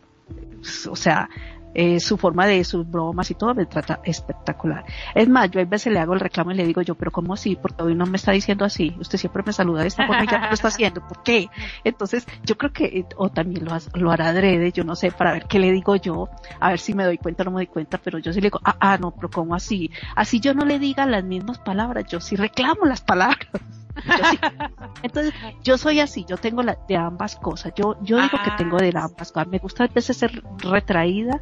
o sea, eh, su forma de sus bromas y todo me trata espectacular. Es más, yo a veces le hago el reclamo y le digo yo, pero ¿cómo así? Porque hoy no me está diciendo así. Usted siempre me saluda de esta forma y ya no lo está haciendo. ¿Por qué? Entonces, yo creo que, o también lo, lo hará adrede, yo no sé, para ver qué le digo yo, a ver si me doy cuenta o no me doy cuenta, pero yo sí le digo, ah, ah, no, pero ¿cómo así? Así yo no le diga las mismas palabras, yo sí reclamo las palabras. (laughs) Entonces, yo soy así, yo tengo la, de ambas cosas. Yo, yo digo que tengo de ambas cosas. Me gusta a veces ser retraída,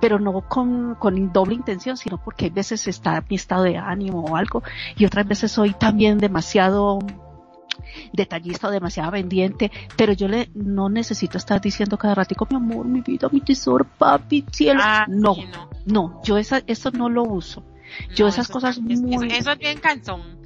pero no con, con doble intención, sino porque a veces está mi estado de ánimo o algo, y otras veces soy también demasiado detallista o demasiado pendiente, pero yo le no necesito estar diciendo cada ratico mi amor, mi vida, mi tesoro, papi, cielo. Ah, no, no, yo esa, eso no lo uso. Yo esas cosas muy... Eso, es bien cansón.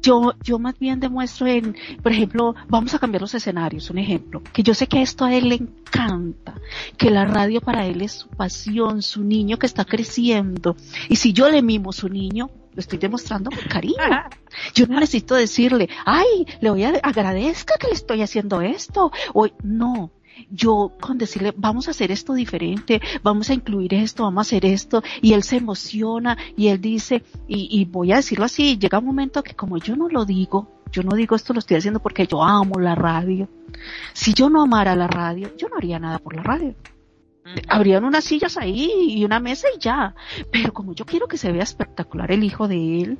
Yo, yo más bien demuestro en, por ejemplo, vamos a cambiar los escenarios, un ejemplo, que yo sé que esto a él le encanta, que la radio para él es su pasión, su niño que está creciendo, y si yo le mimo su niño, lo estoy demostrando con cariño. (laughs) Yo no necesito decirle, ay, le voy a agradezca que le estoy haciendo esto, o no, yo con decirle, vamos a hacer esto diferente, vamos a incluir esto, vamos a hacer esto, y él se emociona y él dice, y, y voy a decirlo así, llega un momento que como yo no lo digo, yo no digo esto lo estoy haciendo porque yo amo la radio. Si yo no amara la radio, yo no haría nada por la radio. Habrían unas sillas ahí y una mesa y ya. Pero como yo quiero que se vea espectacular el hijo de él,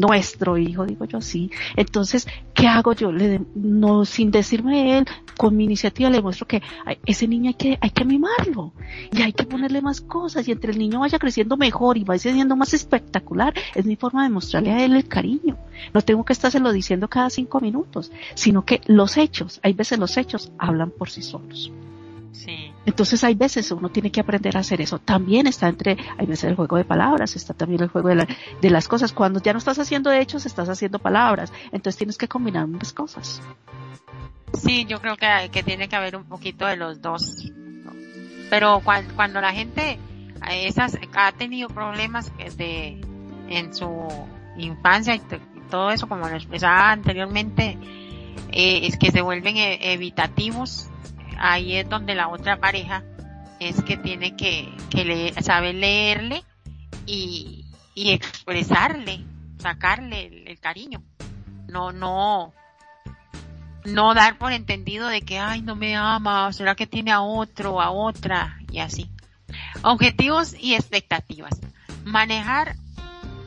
nuestro hijo, digo yo así. Entonces, ¿qué hago yo? Le no, sin decirme él, con mi iniciativa le muestro que ese niño hay que, hay que mimarlo y hay que ponerle más cosas y entre el niño vaya creciendo mejor y vaya siendo más espectacular, es mi forma de mostrarle a él el cariño. No tengo que estárselo diciendo cada cinco minutos, sino que los hechos, hay veces los hechos hablan por sí solos. Entonces hay veces uno tiene que aprender a hacer eso. También está entre, hay veces el juego de palabras, está también el juego de, de las cosas. Cuando ya no estás haciendo hechos, estás haciendo palabras. Entonces tienes que combinar ambas cosas. Sí, yo creo que, que tiene que haber un poquito de los dos. Pero cuando, cuando la gente eh, esas, ha tenido problemas de, en su infancia y, todo eso, como lo expresaba anteriormente, eh, es que se vuelven eh, evitativos ahí es donde la otra pareja es que tiene que, que saber leerle y, y expresarle, sacarle el, cariño. No, no, no dar por entendido de que, ay, no me ama, será que tiene a otro, a otra, y así. Objetivos y expectativas. Manejar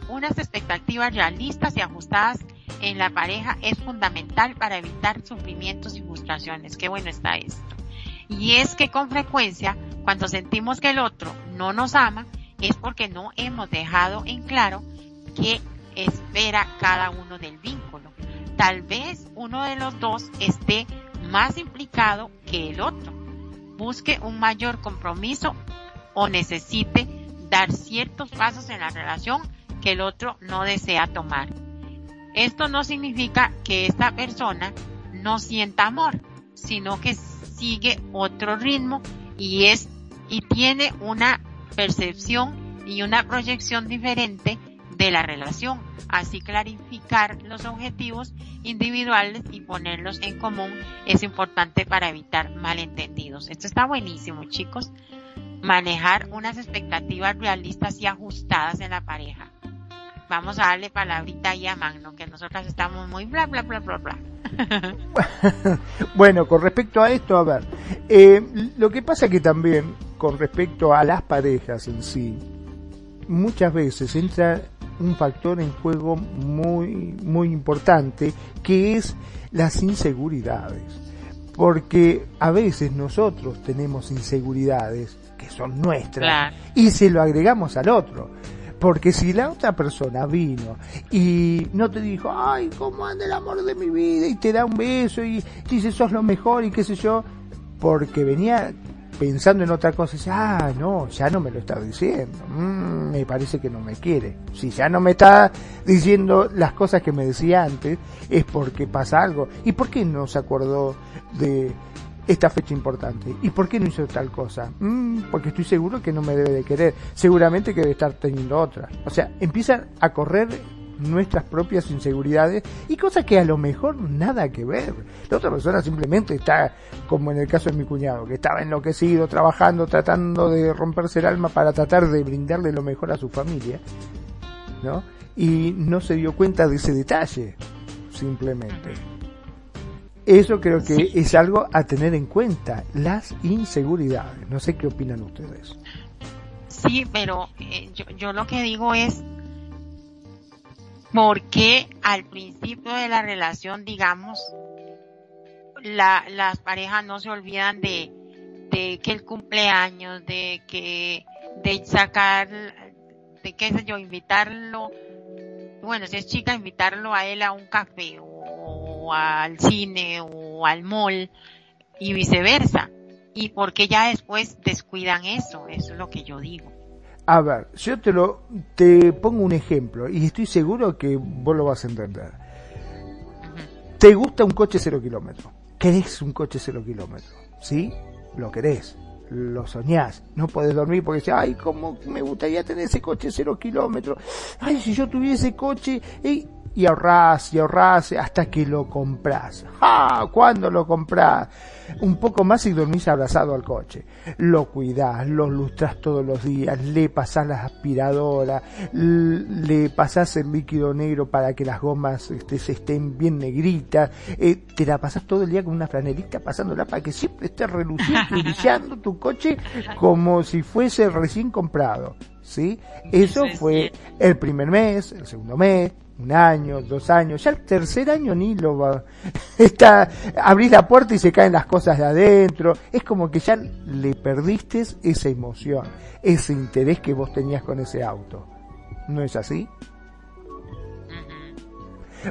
unas expectativas realistas y ajustadas en la pareja es fundamental para evitar sufrimientos y frustraciones. Qué bueno está esto. Y es que con frecuencia, cuando sentimos que el otro no nos ama, es porque no hemos dejado en claro qué espera cada uno del vínculo. Tal vez uno de los dos esté más implicado que el otro, busque un mayor compromiso o necesite dar ciertos pasos en la relación que el otro no desea tomar. Esto no significa que esta persona no sienta amor, sino que sigue otro ritmo y es y tiene una percepción y una proyección diferente de la relación. Así clarificar los objetivos individuales y ponerlos en común es importante para evitar malentendidos. Esto está buenísimo, chicos. Manejar unas expectativas realistas y ajustadas en la pareja. Vamos a darle palabrita ahí a Magno, que nosotras estamos muy bla bla bla bla bla. (laughs) bueno, con respecto a esto, a ver, eh, lo que pasa que también con respecto a las parejas en sí, muchas veces entra un factor en juego muy, muy importante, que es las inseguridades. Porque a veces nosotros tenemos inseguridades que son nuestras y se lo agregamos al otro. Porque si la otra persona vino y no te dijo, ay, ¿cómo anda el amor de mi vida? Y te da un beso y dice, sos lo mejor y qué sé yo, porque venía pensando en otra cosa, dice, ah, no, ya no me lo está diciendo, mm, me parece que no me quiere. Si ya no me está diciendo las cosas que me decía antes, es porque pasa algo. ¿Y por qué no se acordó de esta fecha importante. ¿Y por qué no hizo tal cosa? Mm, porque estoy seguro que no me debe de querer. Seguramente que debe estar teniendo otra. O sea, empiezan a correr nuestras propias inseguridades y cosas que a lo mejor nada que ver. La otra persona simplemente está, como en el caso de mi cuñado, que estaba enloquecido, trabajando, tratando de romperse el alma para tratar de brindarle lo mejor a su familia, ¿no? Y no se dio cuenta de ese detalle, simplemente. Eso creo que es algo a tener en cuenta, las inseguridades. No sé qué opinan ustedes. Sí, pero eh, yo, yo lo que digo es, ¿por qué al principio de la relación, digamos, la, las parejas no se olvidan de, de que el cumpleaños, de que, de sacar, de qué sé yo, invitarlo, bueno, si es chica, invitarlo a él a un café o al cine o al mall y viceversa. Y porque ya después descuidan eso, eso es lo que yo digo. A ver, yo te lo te pongo un ejemplo y estoy seguro que vos lo vas a entender. Te gusta un coche cero kilómetros, querés un coche cero kilómetros, ¿sí? Lo querés, lo soñás, no podés dormir porque dices, ay, cómo me gustaría tener ese coche cero kilómetros, ay, si yo tuviese coche, y ahorrás y ahorrás hasta que lo compras. ¡Ah! ¿Cuándo lo compras? Un poco más y dormís abrazado al coche. Lo cuidás, lo lustras todos los días, le pasás las aspiradoras, le pasás el líquido negro para que las gomas este, se estén bien negritas, eh, te la pasás todo el día con una franelita pasándola para que siempre esté reluciendo y (laughs) brillando tu coche como si fuese recién comprado. ¿Sí? Eso fue el primer mes, el segundo mes, un año, dos años, ya el tercer año ni lo va, (laughs) está, abrís la puerta y se caen las cosas de adentro, es como que ya le perdiste esa emoción, ese interés que vos tenías con ese auto. ¿No es así?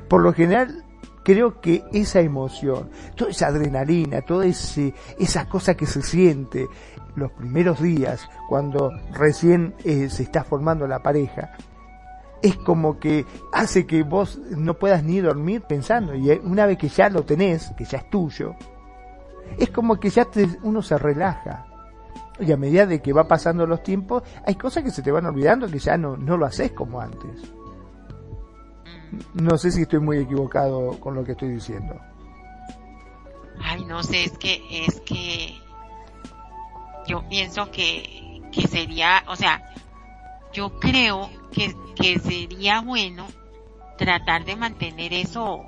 Por lo general, creo que esa emoción, toda esa adrenalina, toda ese, esa cosa que se siente los primeros días, cuando recién eh, se está formando la pareja, es como que hace que vos no puedas ni dormir pensando y una vez que ya lo tenés, que ya es tuyo, es como que ya uno se relaja. Y a medida de que va pasando los tiempos, hay cosas que se te van olvidando que ya no, no lo haces como antes. No sé si estoy muy equivocado con lo que estoy diciendo. Ay, no sé, es que, es que yo pienso que, que sería, o sea, yo creo que, que sería bueno tratar de mantener eso,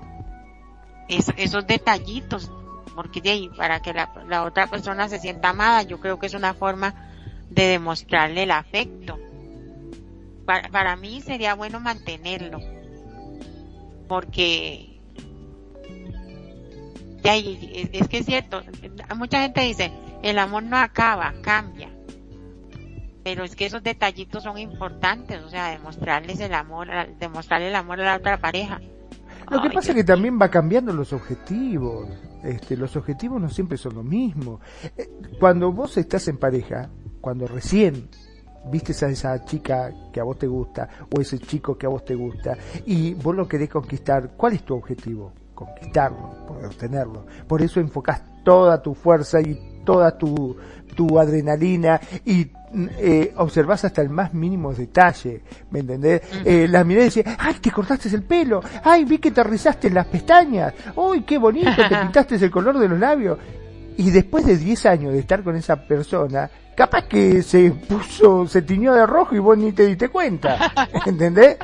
esos detallitos, porque de ahí, para que la, la, otra persona se sienta amada, yo creo que es una forma de demostrarle el afecto. Para, para mí sería bueno mantenerlo, porque de ahí, es, es que es cierto, mucha gente dice, el amor no acaba, cambia pero es que esos detallitos son importantes, o sea, demostrarles el amor, demostrarle el amor a la otra pareja. Lo que pasa es que también va cambiando los objetivos. Este, los objetivos no siempre son lo mismo. Eh, cuando vos estás en pareja, cuando recién vistes a esa chica que a vos te gusta o ese chico que a vos te gusta y vos lo querés conquistar, ¿cuál es tu objetivo? Conquistarlo, poder tenerlo. Por eso enfocás toda tu fuerza y toda tu, tu adrenalina y eh, observas hasta el más mínimo detalle, ¿me entendés? Eh, la mirada decía, ay, te cortaste el pelo, ay, vi que te rizaste las pestañas, uy, qué bonito, te (laughs) pintaste el color de los labios. Y después de 10 años de estar con esa persona, capaz que se puso, se tiñó de rojo y vos ni te diste cuenta, ¿entendés?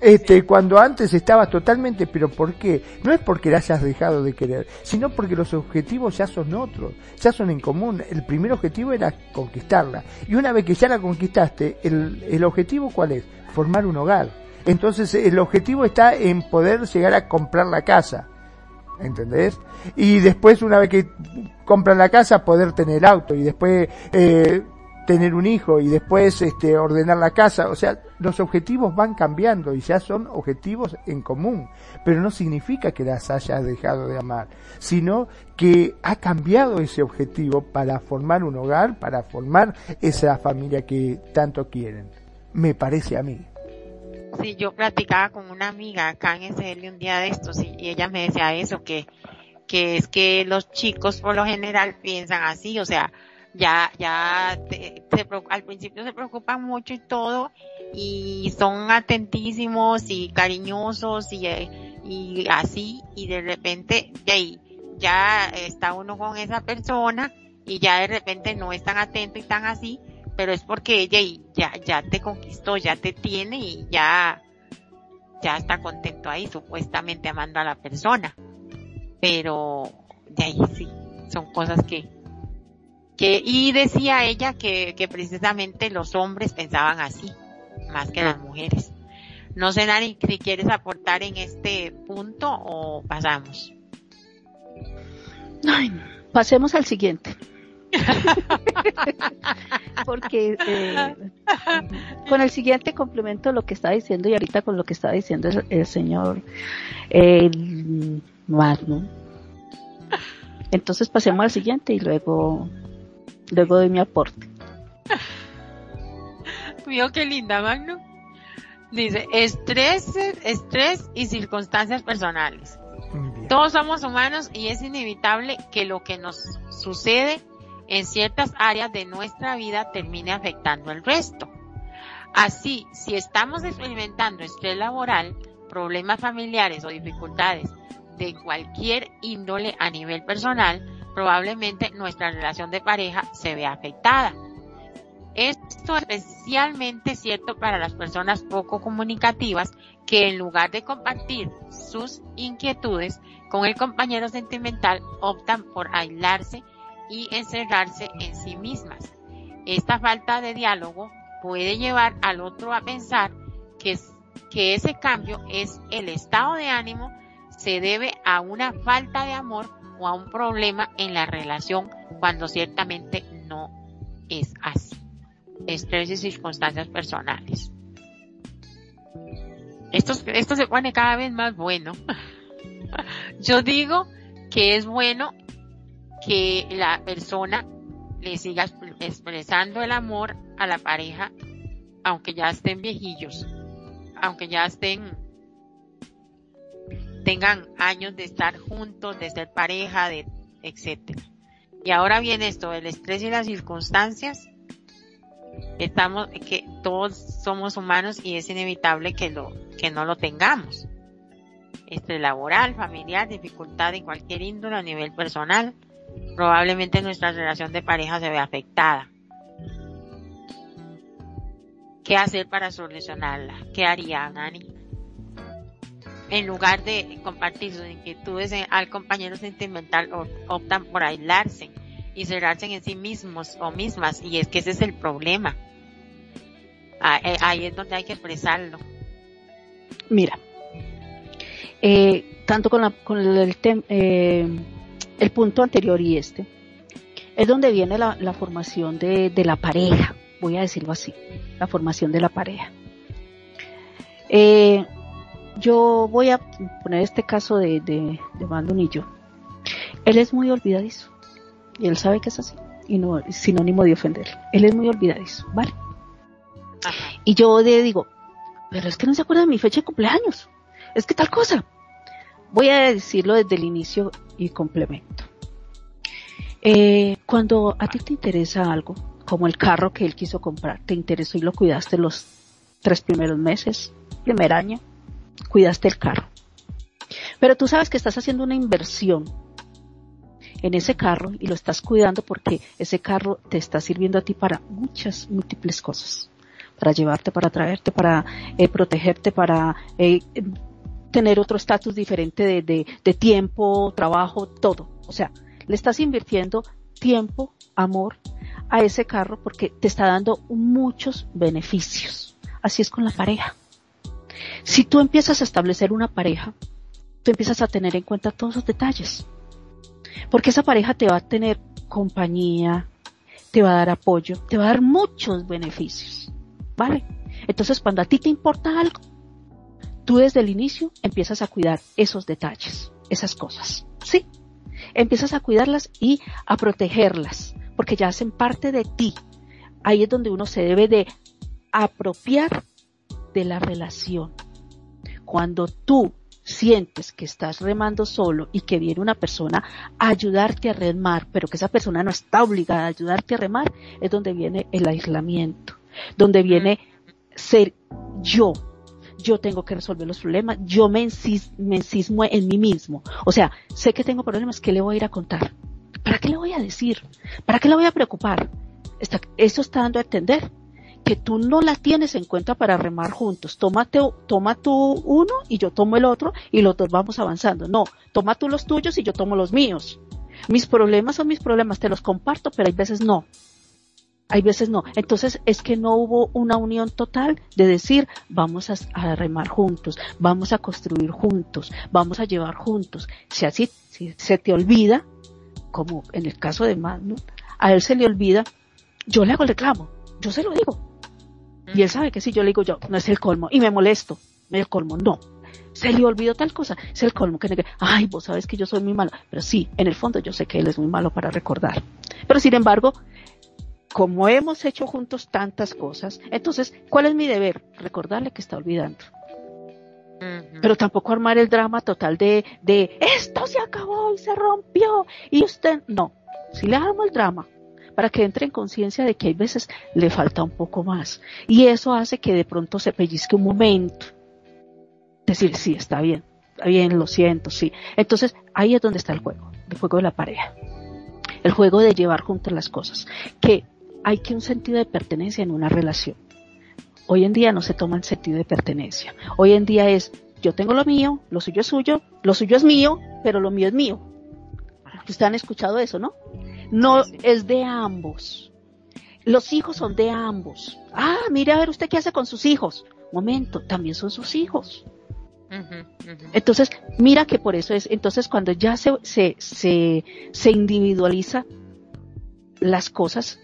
Este, cuando antes estabas totalmente, pero ¿por qué? No es porque la hayas dejado de querer, sino porque los objetivos ya son otros, ya son en común. El primer objetivo era conquistarla. Y una vez que ya la conquistaste, el, el objetivo cuál es? Formar un hogar. Entonces el objetivo está en poder llegar a comprar la casa. ¿Entendés? Y después, una vez que compran la casa, poder tener auto. Y después, eh, tener un hijo y después este, ordenar la casa. O sea, los objetivos van cambiando y ya son objetivos en común. Pero no significa que las hayas dejado de amar, sino que ha cambiado ese objetivo para formar un hogar, para formar esa familia que tanto quieren. Me parece a mí. Sí, yo platicaba con una amiga acá en SL un día de estos y ella me decía eso, que, que es que los chicos por lo general piensan así, o sea, ya, ya se, al principio se preocupan mucho y todo, y son atentísimos y cariñosos y, y así y de repente ya, ya está uno con esa persona y ya de repente no es tan atento y tan así, pero es porque ella ya, ya te conquistó, ya te tiene y ya, ya está contento ahí, supuestamente amando a la persona. Pero de ahí sí, son cosas que, que, y decía ella que, que precisamente los hombres pensaban así, más que las mujeres. No sé, Nani, si quieres aportar en este punto o pasamos. Ay, pasemos al siguiente. (laughs) Porque eh, con el siguiente complemento lo que está diciendo y ahorita con lo que está diciendo el, señor eh, Magnum. Entonces pasemos al siguiente y luego luego doy mi aporte. (laughs) Mío, qué linda, Magnum. Dice, estrés, estrés y circunstancias personales. Todos somos humanos y es inevitable que lo que nos sucede en ciertas áreas de nuestra vida termine afectando el resto. Así, si estamos experimentando estrés laboral, problemas familiares o dificultades de cualquier índole a nivel personal, probablemente nuestra relación de pareja se vea afectada. Esto es especialmente cierto para las personas poco comunicativas que en lugar de compartir sus inquietudes con el compañero sentimental optan por aislarse y encerrarse en sí mismas. Esta falta de diálogo puede llevar al otro a pensar que, que ese cambio es el estado de ánimo se debe a una falta de amor o a un problema en la relación cuando ciertamente no es así. Estrés y circunstancias personales. Esto, esto se pone cada vez más bueno. (laughs) Yo digo que es bueno que la persona le siga expresando el amor a la pareja, aunque ya estén viejillos, aunque ya estén, tengan años de estar juntos, de ser pareja, de, etcétera. Y ahora viene esto, el estrés y las circunstancias. Estamos, que todos somos humanos y es inevitable que lo, que no lo tengamos. Estrés laboral, familiar, dificultad en cualquier índole a nivel personal, probablemente nuestra relación de pareja se ve afectada. ¿Qué hacer para solucionarla? ¿Qué haría Nani? En lugar de compartir sus inquietudes al compañero sentimental, optan por aislarse y cerrarse en sí mismos o mismas. Y es que ese es el problema. Ah, eh, ahí es donde hay que expresarlo. Mira, eh, tanto con, la, con el, tema, eh, el punto anterior y este, es donde viene la, formación de, la pareja, voy a decirlo así, la formación de la pareja. Eh, yo voy a poner este caso de, de, de Él es muy olvidadizo y él sabe que es así y no es sinónimo de ofender. Él es muy olvidadizo, ¿vale? Y yo le digo, pero es que no se acuerda de mi fecha de cumpleaños. Es que tal cosa. Voy a decirlo desde el inicio y complemento. Eh, cuando a ti te interesa algo, como el carro que él quiso comprar, te interesó y lo cuidaste los tres primeros meses, primer año, cuidaste el carro. Pero tú sabes que estás haciendo una inversión en ese carro y lo estás cuidando porque ese carro te está sirviendo a ti para muchas, múltiples cosas. Para llevarte, para traerte, para eh, protegerte, para eh, tener otro estatus diferente de, tiempo, trabajo, todo. O sea, le estás invirtiendo tiempo, amor a ese carro porque te está dando muchos beneficios. Así es con la pareja. Si tú empiezas a establecer una pareja, tú empiezas a tener en cuenta todos esos detalles. Porque esa pareja te va a tener compañía, te va a dar apoyo, te va a dar muchos beneficios. ¿Vale? Entonces cuando a ti te importa algo, tú desde el inicio empiezas a cuidar esos detalles, esas cosas, ¿sí? Empiezas a cuidarlas y a protegerlas, porque ya hacen parte de ti. Ahí es donde uno se debe de apropiar de la relación. Cuando tú sientes que estás remando solo y que viene una persona a ayudarte a remar, pero que esa persona no está obligada a ayudarte a remar, es donde viene el aislamiento, donde viene ser yo. Yo tengo que resolver los problemas, yo me, encismo en mí mismo. O sea, sé que tengo problemas, ¿qué le voy a ir a contar? ¿Para qué le voy a decir? ¿Para qué le voy a preocupar? eso está dando a entender que tú no la tienes en cuenta para remar juntos. Tómate, toma tú uno y yo tomo el otro y los dos vamos avanzando. No, toma tú los tuyos y yo tomo los míos. Mis problemas son mis problemas, te los comparto, pero hay veces no. Hay veces no. Entonces es que no hubo una unión total de decir vamos a, remar juntos, vamos a construir juntos, vamos a llevar juntos. Si así si se te olvida, como en el caso de Manu, a él se le olvida, yo le hago el reclamo, yo se lo digo. Y él sabe que si yo le digo yo, no es el colmo, y me molesto, no es el colmo, no. Se le olvidó tal cosa, es el colmo que, ay, vos sabes que yo soy muy malo, pero sí, en el fondo yo sé que él es muy malo para recordar. Pero sin embargo, como hemos hecho juntos tantas cosas, entonces, ¿cuál es mi deber? Recordarle que está olvidando. Pero tampoco armar el drama total de, de esto se acabó y se rompió y usted no. Si le armo el drama, para que entre en conciencia de que hay veces le falta un poco más. Y eso hace que de pronto se pellizque un momento. Decir, sí, está bien, está bien, lo siento, sí. Entonces, ahí es donde está el juego, el juego de la pareja. El juego de llevar juntas las cosas. Que hay que un sentido de pertenencia en una relación. Hoy en día no se toma el sentido de pertenencia. Hoy en día es, yo tengo lo mío, lo suyo es suyo, lo suyo es mío, pero lo mío es mío. Ustedes han escuchado eso, ¿no? No, es de ambos. Los hijos son de ambos. Ah, mire a ver usted qué hace con sus hijos. Momento, también son sus hijos. Entonces, mira que por eso es, entonces cuando ya se, se, se, se individualiza las cosas,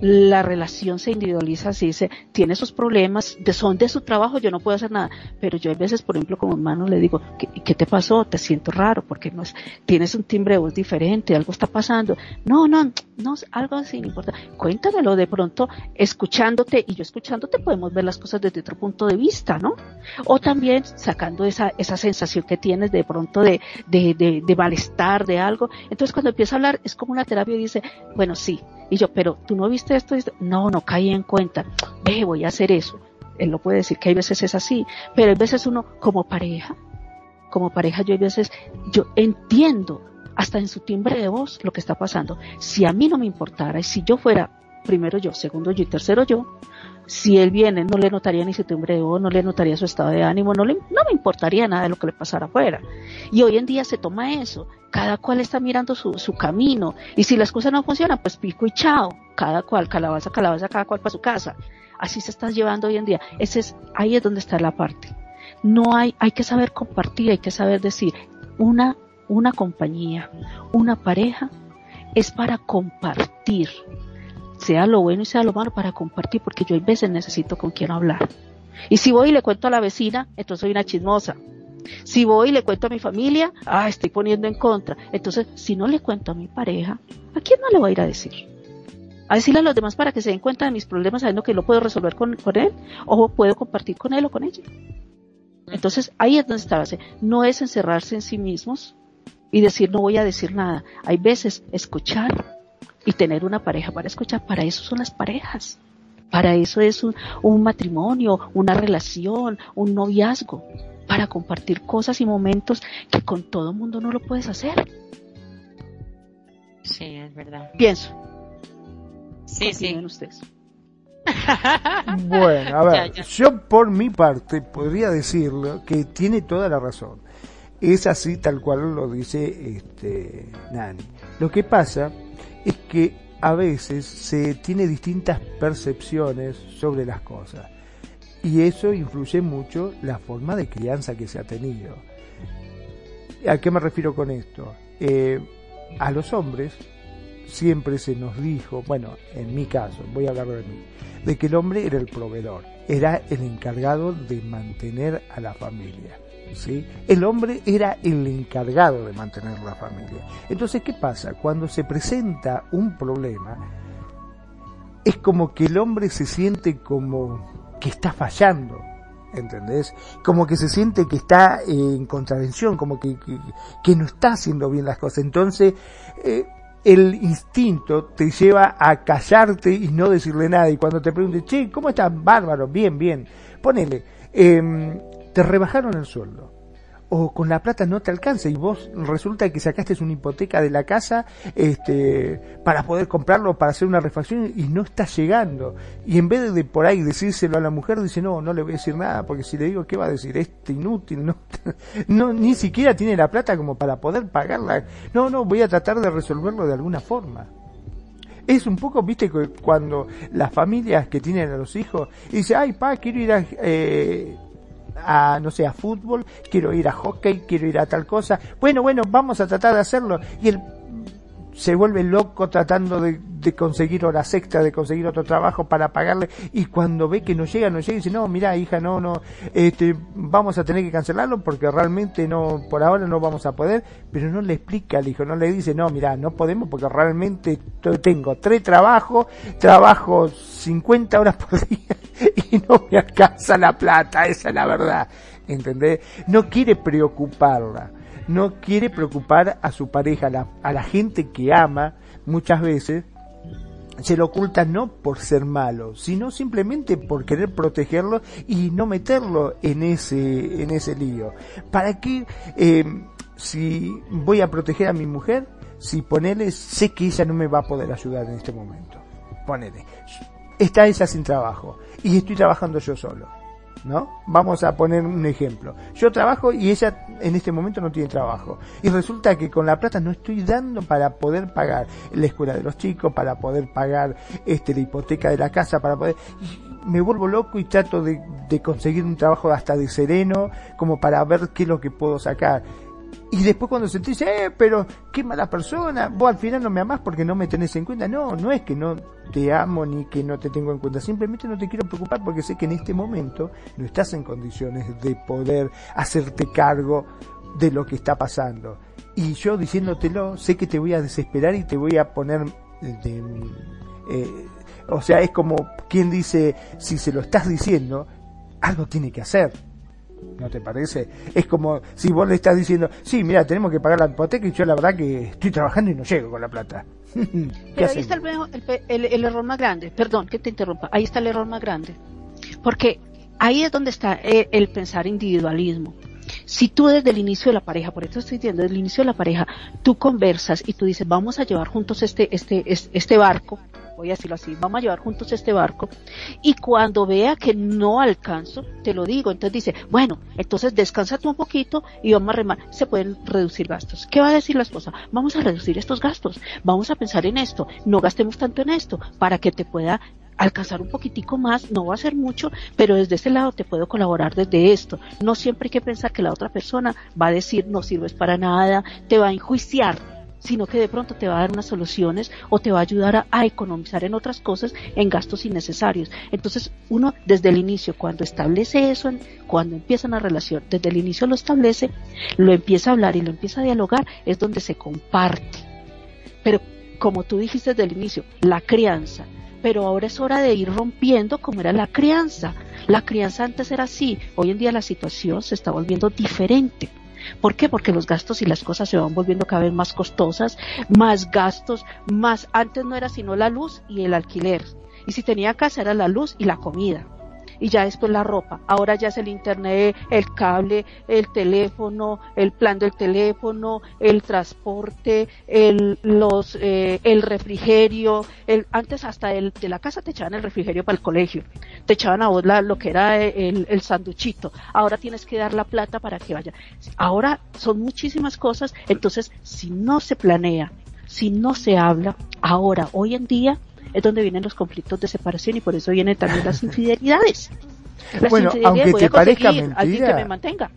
la relación se individualiza, así dice, tiene sus problemas, de, son de su trabajo, yo no puedo hacer nada, pero yo a veces, por ejemplo, como hermano le digo, ¿qué, ¿qué, te pasó? Te siento raro, porque no es, tienes un timbre de voz diferente, algo está pasando. No, no, no, algo así, no importa. Cuéntamelo de pronto, escuchándote, y yo escuchándote podemos ver las cosas desde otro punto de vista, ¿no? O también sacando esa, esa sensación que tienes de pronto de, de, de, de malestar, de algo. Entonces cuando empieza a hablar, es como una terapia y dice, bueno, sí, y yo, pero tú no viste esto, no, no caí en cuenta, ve, voy a hacer eso. Él lo puede decir que hay veces es así, pero hay veces uno como pareja, como pareja yo hay veces, yo entiendo hasta en su timbre de voz lo que está pasando. Si a mí no me importara y si yo fuera primero yo, segundo yo y tercero yo, si él viene no le notaría ni timbre de voz, no le notaría su estado de ánimo, no, le, no me importaría nada de lo que le pasara afuera. Y hoy en día se toma eso, cada cual está mirando su, su camino, y si las cosas no funcionan, pues pico y chao, cada cual, calabaza, calabaza, cada cual para su casa. Así se está llevando hoy en día. Ese es, ahí es donde está la parte. No hay, hay que saber compartir, hay que saber decir, una, una compañía, una pareja es para compartir, sea lo bueno y sea lo malo para compartir, porque yo a veces necesito con quién hablar. Y si voy y le cuento a la vecina, entonces soy una chismosa. Si voy y le cuento a mi familia, ah, estoy poniendo en contra. Entonces, si no le cuento a mi pareja, ¿a quién no le voy a ir a decir? A decirle a los demás para que se den cuenta de mis problemas sabiendo que lo puedo resolver con, con él o puedo compartir con él o con ella. Entonces, ahí es donde está la base. No es encerrarse en sí mismos y decir no voy a decir nada. Hay veces escuchar y tener una pareja para escuchar, para eso son las parejas. Para eso es un, un, matrimonio, una relación, un noviazgo, para compartir cosas y momentos que con todo el mundo no lo puedes hacer. Sí, es verdad. Pienso. Sí, sí. ustedes. (laughs) bueno, a ver, yo por mi parte podría decirlo que tiene toda la razón. Es así tal cual lo dice este Nani. Lo que pasa es que a veces se tiene distintas percepciones sobre las cosas y eso influye mucho la forma de crianza que se ha tenido. ¿A qué me refiero con esto? Eh, a los hombres siempre se nos dijo, bueno, en mi caso, voy a hablar de mí, de que el hombre era el proveedor, era el encargado de mantener a la familia. ¿Sí? El hombre era el encargado de mantener la familia. Entonces, ¿qué pasa? Cuando se presenta un problema, es como que el hombre se siente como que está fallando, ¿entendés? Como que se siente que está en contravención, como que, que, no está haciendo bien las cosas. Entonces, eh, el instinto te lleva a callarte y no decirle nada. Y cuando te pregunte, che, ¿cómo estás? Bárbaro, bien, bien. Ponele, eh, te rebajaron el sueldo. O con la plata no te alcanza y vos resulta que sacaste una hipoteca de la casa este para poder comprarlo para hacer una refacción y no está llegando. Y en vez de por ahí decírselo a la mujer dice no no le voy a decir nada porque si le digo qué va a decir este inútil no (laughs) no ni siquiera tiene la plata como para poder pagarla. No no voy a tratar de resolverlo de alguna forma es un poco, viste, cuando las familias que tienen a los hijos dice, ay, pa, quiero ir a, eh, a, no sé, a fútbol, quiero ir a hockey, quiero ir a tal cosa. Bueno, bueno, vamos a tratar de hacerlo. Y él se vuelve loco tratando de, conseguir horas extra, de conseguir otro trabajo para pagarle y cuando ve que no llega, no llega y dice, no, mira hija, no, no, este, vamos a tener que cancelarlo porque realmente no, por ahora no vamos a poder, pero no le explica al hijo, no le dice, no, mira, no podemos porque realmente tengo tres trabajos, trabajo 50 horas por día (laughs) y no me alcanza la plata, esa es la verdad, ¿entendés? No quiere preocuparla no quiere preocupar a su pareja, a la, gente que ama muchas veces, se lo oculta no por ser malo, sino simplemente por querer protegerlo y no meterlo en ese, en ese lío. ¿Para qué, eh, si voy a proteger a mi mujer, si ponele, sé que ella no me va a poder ayudar en este momento? Ponele, está ella sin trabajo y estoy trabajando yo solo ¿no? Vamos a poner un ejemplo. Yo trabajo y ella en este momento no tiene trabajo. Y resulta que con la plata no estoy dando para poder pagar la escuela de los chicos, para poder pagar este la hipoteca de la casa, para poder me vuelvo loco y trato de, de conseguir un trabajo hasta de sereno como para ver qué es lo que puedo sacar y después cuando se te dice, eh, pero qué mala persona, vos al final no me amás porque no me tenés en cuenta. No, no es que no te amo ni que no te tengo en cuenta, simplemente no te quiero preocupar porque sé que en este momento no estás en condiciones de poder hacerte cargo de lo que está pasando. Y yo diciéndotelo, sé que te voy a desesperar y te voy a poner eh, o sea, es como quien dice, si se lo estás diciendo, algo tiene que hacer ¿No te parece? Es como si vos le estás diciendo, sí, mira, tenemos que pagar la hipoteca y yo la verdad que estoy trabajando y no llego con la plata. (laughs) Pero ahí está el, el, error más grande, perdón que te interrumpa, ahí está el error más grande. Porque ahí es donde está el, el pensar individualismo. Si tú desde el inicio de la pareja, por eso estoy diciendo, desde el inicio de la pareja, tú conversas y tú dices, vamos a llevar juntos este, este, este barco, voy a decirlo así, vamos a llevar juntos este barco, y cuando vea que no alcanzo, te lo digo, entonces dice, bueno, entonces descansa tú un poquito y vamos a remar, se pueden reducir gastos. ¿Qué va a decir la esposa? Vamos a reducir estos gastos, vamos a pensar en esto, no gastemos tanto en esto, para que te pueda alcanzar un poquitico más, no va a ser mucho, pero desde ese lado te puedo colaborar desde esto. No siempre hay que pensar que la otra persona va a decir no sirves para nada, te va a enjuiciar sino que de pronto te va a dar unas soluciones o te va a ayudar a, economizar en otras cosas, en gastos innecesarios. Entonces, uno desde el inicio, cuando establece eso, cuando empieza una relación, desde el inicio lo establece, lo empieza a hablar y lo empieza a dialogar, es donde se comparte. Pero como tú dijiste desde el inicio, la crianza, pero ahora es hora de ir rompiendo como era la crianza. La crianza antes era así, hoy en día la situación se está volviendo diferente. ¿Por qué? Porque los gastos y las cosas se van volviendo cada vez más costosas, más gastos, más, antes no era sino la luz y el alquiler. Y si tenía casa era la luz y la comida y ya después la ropa. Ahora ya es el internet, el cable, el teléfono, el plan del teléfono, el transporte, el, los, eh, el refrigerio. El, antes hasta el, de la casa te echaban el refrigerio para el colegio. Te echaban a vos lo que era el, el sanduchito. Ahora tienes que dar la plata para que vaya. Ahora son muchísimas cosas. Entonces, si no se planea, si no se habla, ahora, hoy en día, es donde vienen los conflictos de separación y por eso vienen también las (laughs) infidelidades. bueno, aunque te parezca mentira, que me mantenga.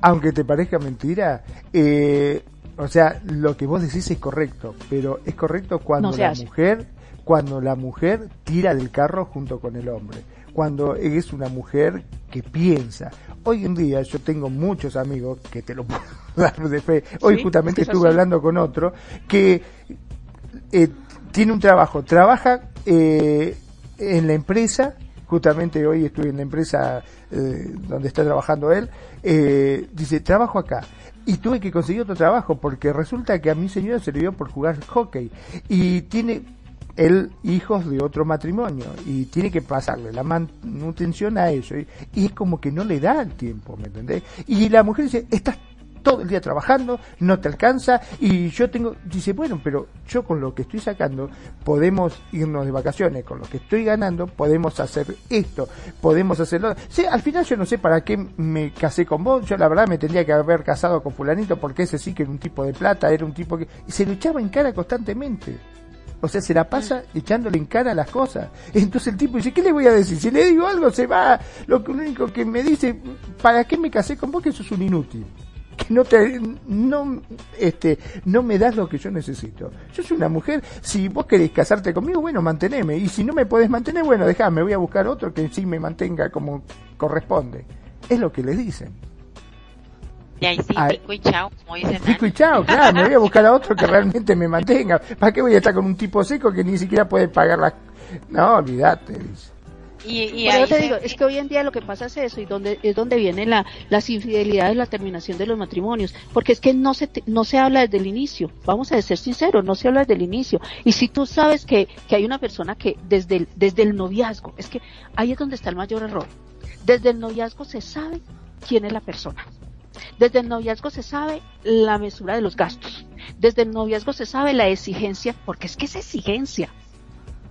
Aunque te parezca mentira, eh, o sea, lo que vos decís es correcto, pero es correcto cuando la mujer, cuando la mujer tira del carro junto con el hombre, cuando es una mujer que piensa. Hoy en día yo tengo muchos amigos que te lo (laughs) puedo dar de fe. Hoy justamente estuve hablando con otro que eh, tiene un trabajo, trabaja eh, en la empresa, justamente hoy estuve en la empresa eh, donde está trabajando él, eh, dice, trabajo acá. y tuve que conseguir otro trabajo porque resulta que a mi señora se le dio por jugar hockey y tiene él hijos de otro matrimonio y tiene que pasarle la manutención a eso y, es como que no le da el tiempo, ¿me entendés? Y la mujer dice, estás todo el día trabajando, no te alcanza y yo tengo, dice, bueno, pero yo con lo que estoy sacando podemos irnos de vacaciones, con lo que estoy ganando podemos hacer esto, podemos hacerlo. Sí, al final yo no sé para qué me casé con vos, yo la verdad me tendría que haber casado con fulanito porque ese sí que era un tipo de plata, era un tipo que... Y se lo echaba en cara constantemente. O sea, se la pasa echándole en cara las cosas. Entonces el tipo dice, ¿qué le voy a decir? Si le digo algo, se va. Lo único que me dice, ¿para qué me casé con vos? Que sos un inútil. Que no te, no, este, no me das lo que yo necesito. Yo soy una mujer, si vos querés casarte conmigo, bueno, manteneme. Y si no me podés mantener, bueno, dejame, voy a buscar otro que sí me mantenga como corresponde. Es lo que les dicen. Y ahí sí, pico y chao, como dicen. Pico y chao, claro, me voy a buscar a otro que (laughs) realmente me mantenga. ¿Para qué voy a estar con un tipo seco que ni siquiera puede pagar la... No, olvídate, Y, y yo te digo, es que hoy en día lo que pasa es eso y donde es donde viene la, las infidelidades, la terminación de los matrimonios, porque es que no se no se habla desde el inicio. Vamos a ser sinceros, no se habla desde el inicio. Y si tú sabes que, que hay una persona que desde el, desde el noviazgo, es que ahí es donde está el mayor error. Desde el noviazgo se sabe quién es la persona. Desde el noviazgo se sabe la mesura de los gastos. Desde el noviazgo se sabe la exigencia, porque es que es exigencia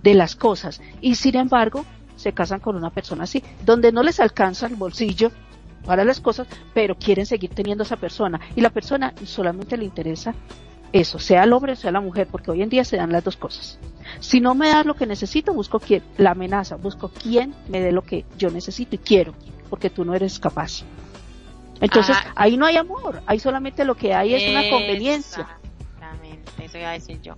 de las cosas. Y sin embargo, se casan con una persona así, donde no les alcanza el bolsillo para las cosas, pero quieren seguir teniendo esa persona. Y la persona solamente le interesa eso, sea el hombre o sea la mujer, porque hoy en día se dan las dos cosas. Si no me das lo que necesito, busco quién, la amenaza, busco quién me dé lo que yo necesito y quiero, porque tú no eres capaz. Entonces, ahí no hay amor, ahí solamente lo que hay es una conveniencia. Exactamente, eso iba a decir yo.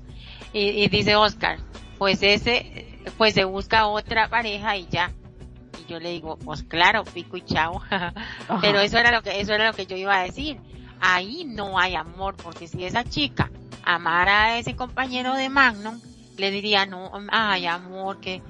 Y, dice Oscar, pues ese, pues se busca otra pareja y ya. Y yo le digo, pues claro, pico y chao. (laughs) Pero eso era lo que, eso era lo que yo iba a decir. Ahí no hay amor, porque si esa chica amara a ese compañero de Magnum, le diría, no, ay amor, qué,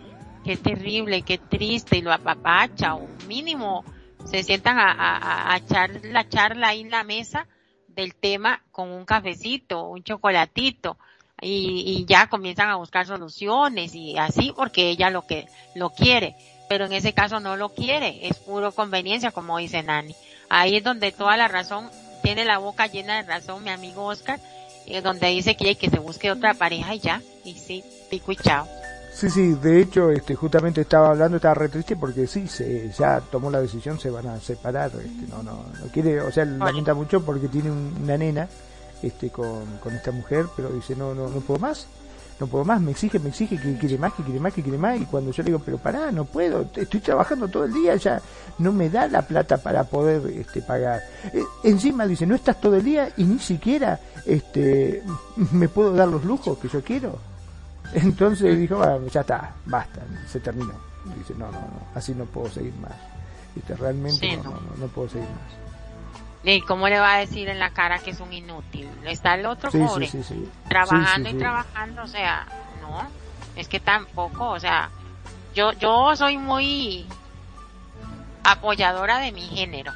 qué terrible, qué triste, y lo apapacha, o mínimo, se sientan a, echar la charla ahí en la mesa del tema con un cafecito, un chocolatito y, ya comienzan a buscar soluciones y así porque ella lo que lo quiere, pero en ese caso no lo quiere, es puro conveniencia como dice Nani. Ahí es donde toda la razón tiene la boca llena de razón mi amigo Oscar, eh, donde dice que hay que se busque otra pareja y ya, y sí, pico y chao. Sí, sí, de hecho, este, justamente estaba hablando, estaba re triste porque sí, se, ya tomó la decisión, se van a separar, este, no, no, no quiere, o sea, lamenta mucho porque tiene una nena, este, con, con esta mujer, pero dice, no, no, no puedo más, no puedo más, me exige, me exige que quiere más, que quiere más, que quiere más, y cuando yo le digo, pero pará, no puedo, estoy trabajando todo el día, ya no me da la plata para poder este, pagar. Eh, encima dice, no estás todo el día y ni siquiera este, me puedo dar los lujos que yo quiero. Entonces dijo, bueno, ya está, basta, se terminó. dice, no, no, no, así no puedo seguir más. Dice, realmente no, no. No, puedo seguir más. ¿Y cómo le va a decir en la cara que es un inútil? Está el otro pobre, trabajando y trabajando, o sea, no, es que tampoco, o sea, yo, yo soy muy apoyadora de mi género.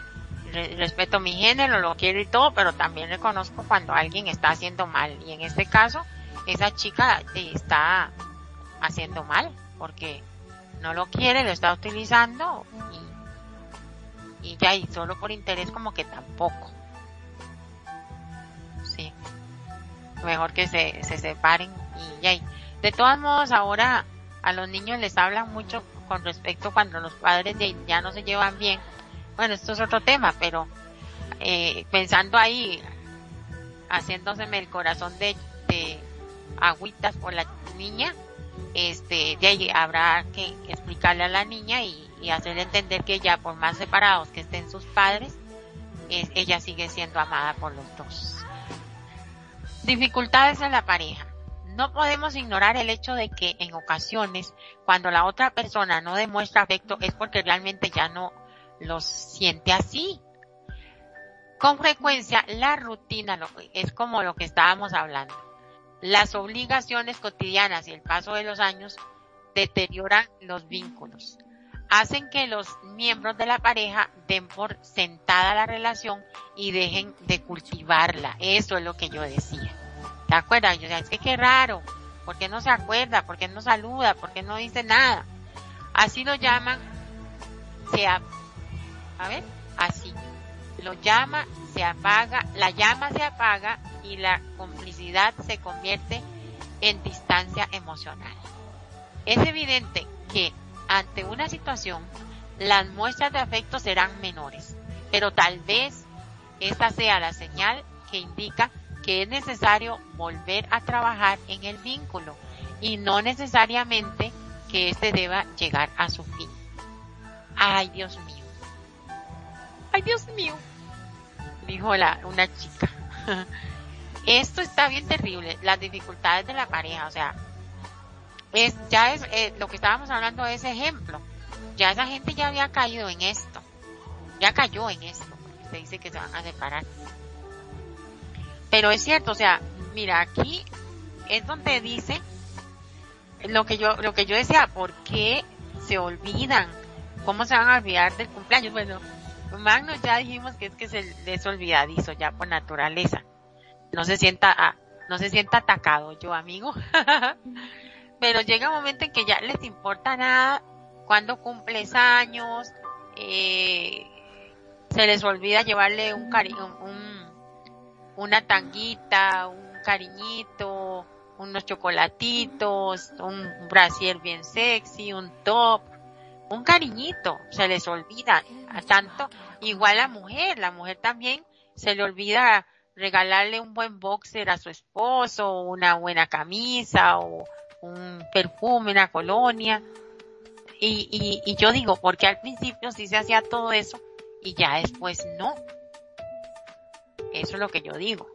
respeto mi género, lo quiero y todo, pero también reconozco cuando alguien está haciendo mal. Y en este caso, esa chica está haciendo mal porque no lo quiere, lo está utilizando y, y ya, y solo por interés como que tampoco. Sí. Mejor que se, se separen y ya. De todos modos, ahora a los niños les hablan mucho con respecto cuando los padres ya no se llevan bien. Bueno, esto es otro tema, pero eh, pensando ahí, haciéndoseme el corazón de, de, agüitas por la niña, este, de ahí habrá que explicarle a la niña y, hacerle entender que ya por más separados que estén sus padres, ella sigue siendo amada por los dos. Dificultades en la pareja. No podemos ignorar el hecho de que en ocasiones, cuando la otra persona no demuestra afecto, es porque realmente ya no los siente así. Con frecuencia, la rutina es como lo que estábamos hablando las obligaciones cotidianas y el paso de los años deterioran los vínculos. Hacen que los miembros de la pareja den por sentada la relación y dejen de cultivarla. Eso es lo que yo decía. ¿Te acuerdas? Yo decía, es que qué raro. ¿Por qué no se acuerda? ¿Por qué no saluda? ¿Por qué no dice nada? Así lo llaman, se a, ver, así. Lo llama, se apaga, la llama se apaga y la complicidad se convierte en distancia emocional. Es evidente que ante una situación las muestras de afecto serán menores, pero tal vez esta sea la señal que indica que es necesario volver a trabajar en el vínculo y no necesariamente que éste deba llegar a su fin. Ay, Dios mío. Ay, Dios mío. Dijo la, una chica. (laughs) Esto está bien terrible, las dificultades de la pareja, o sea, es, ya es, eh, lo que estábamos hablando de ese ejemplo. Ya esa gente ya había caído en esto. Ya cayó en esto, se dice que se van a separar. Pero es cierto, o sea, mira, aquí es donde dice lo que yo, lo que yo decía, ¿por qué se olvidan? ¿Cómo se van a olvidar del cumpleaños? Bueno, Magnus ya dijimos que es que se les olvidadizo ya por naturaleza. No se sienta, ah, no se sienta atacado yo, amigo. (laughs) Pero llega un momento en que ya les importa nada cuando cumples años, eh, se les olvida llevarle un cariño, un, una tanguita, un cariñito, unos chocolatitos, un brasier bien sexy, un top, un cariñito, se les olvida. A tanto, igual la mujer, la mujer también se le olvida regalarle un buen boxer a su esposo, una buena camisa o un perfume, una colonia. Y, y, y yo digo, porque al principio sí se hacía todo eso y ya después no. Eso es lo que yo digo.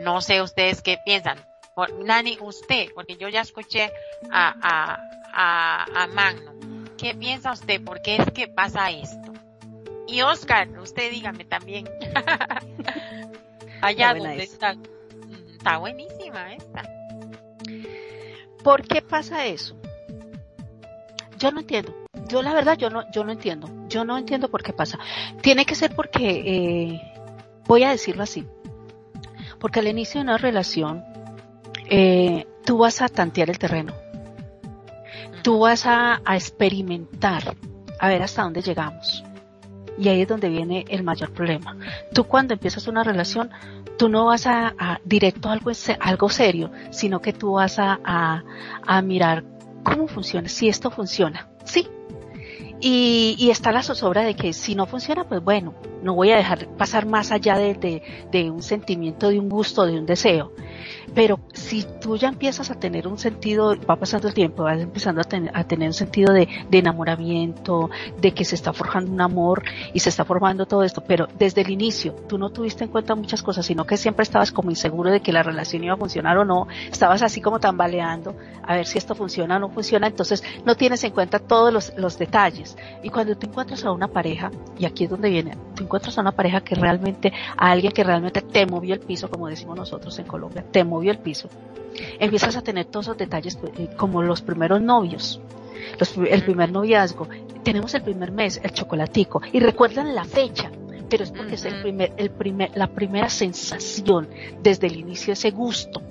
No sé ustedes qué piensan. Por, Nani, usted, porque yo ya escuché a, a, a, a Magno. ¿Qué piensa usted? ¿Por qué es que pasa esto? Y Oscar, usted dígame también. (laughs) (laughs) Allá donde está. Mm, está buenísima esta. ¿Por qué pasa eso? Yo no entiendo. Yo la verdad, yo no, yo no entiendo. Yo no entiendo por qué pasa. Tiene que ser porque eh, Voy a decirlo así, porque al inicio de una relación, eh, tú vas a tantear el terreno, tú vas a, experimentar, a ver hasta dónde llegamos. Y ahí es donde viene el mayor problema. Tú cuando empiezas una relación, tú no vas a, directo a algo, algo serio, sino que tú vas a, a mirar cómo funciona, si esto funciona. Sí, y, está la zozobra de que si no funciona, pues bueno, no voy a dejar pasar más allá de, de, de, un sentimiento, de un gusto, de un deseo. Pero si tú ya empiezas a tener un sentido, va pasando el tiempo, vas empezando a, a tener un sentido de, de, enamoramiento, de que se está forjando un amor y se está formando todo esto, pero desde el inicio tú no tuviste en cuenta muchas cosas, sino que siempre estabas como inseguro de que la relación iba a funcionar o no, estabas así como tambaleando a ver si esto funciona o no funciona, entonces no tienes en cuenta todos los, los detalles. Y cuando tú encuentras a una pareja, y aquí es donde viene, tú encuentras a una pareja que realmente, a alguien que realmente te movió el piso, como decimos nosotros en Colombia, te movió el piso, empiezas a tener todos esos detalles eh, como los primeros novios. el primer noviazgo, tenemos el primer mes, el chocolatico, y recuerdan la fecha, pero es porque es el primer, el primer, la primera sensación desde el inicio, ese gusto.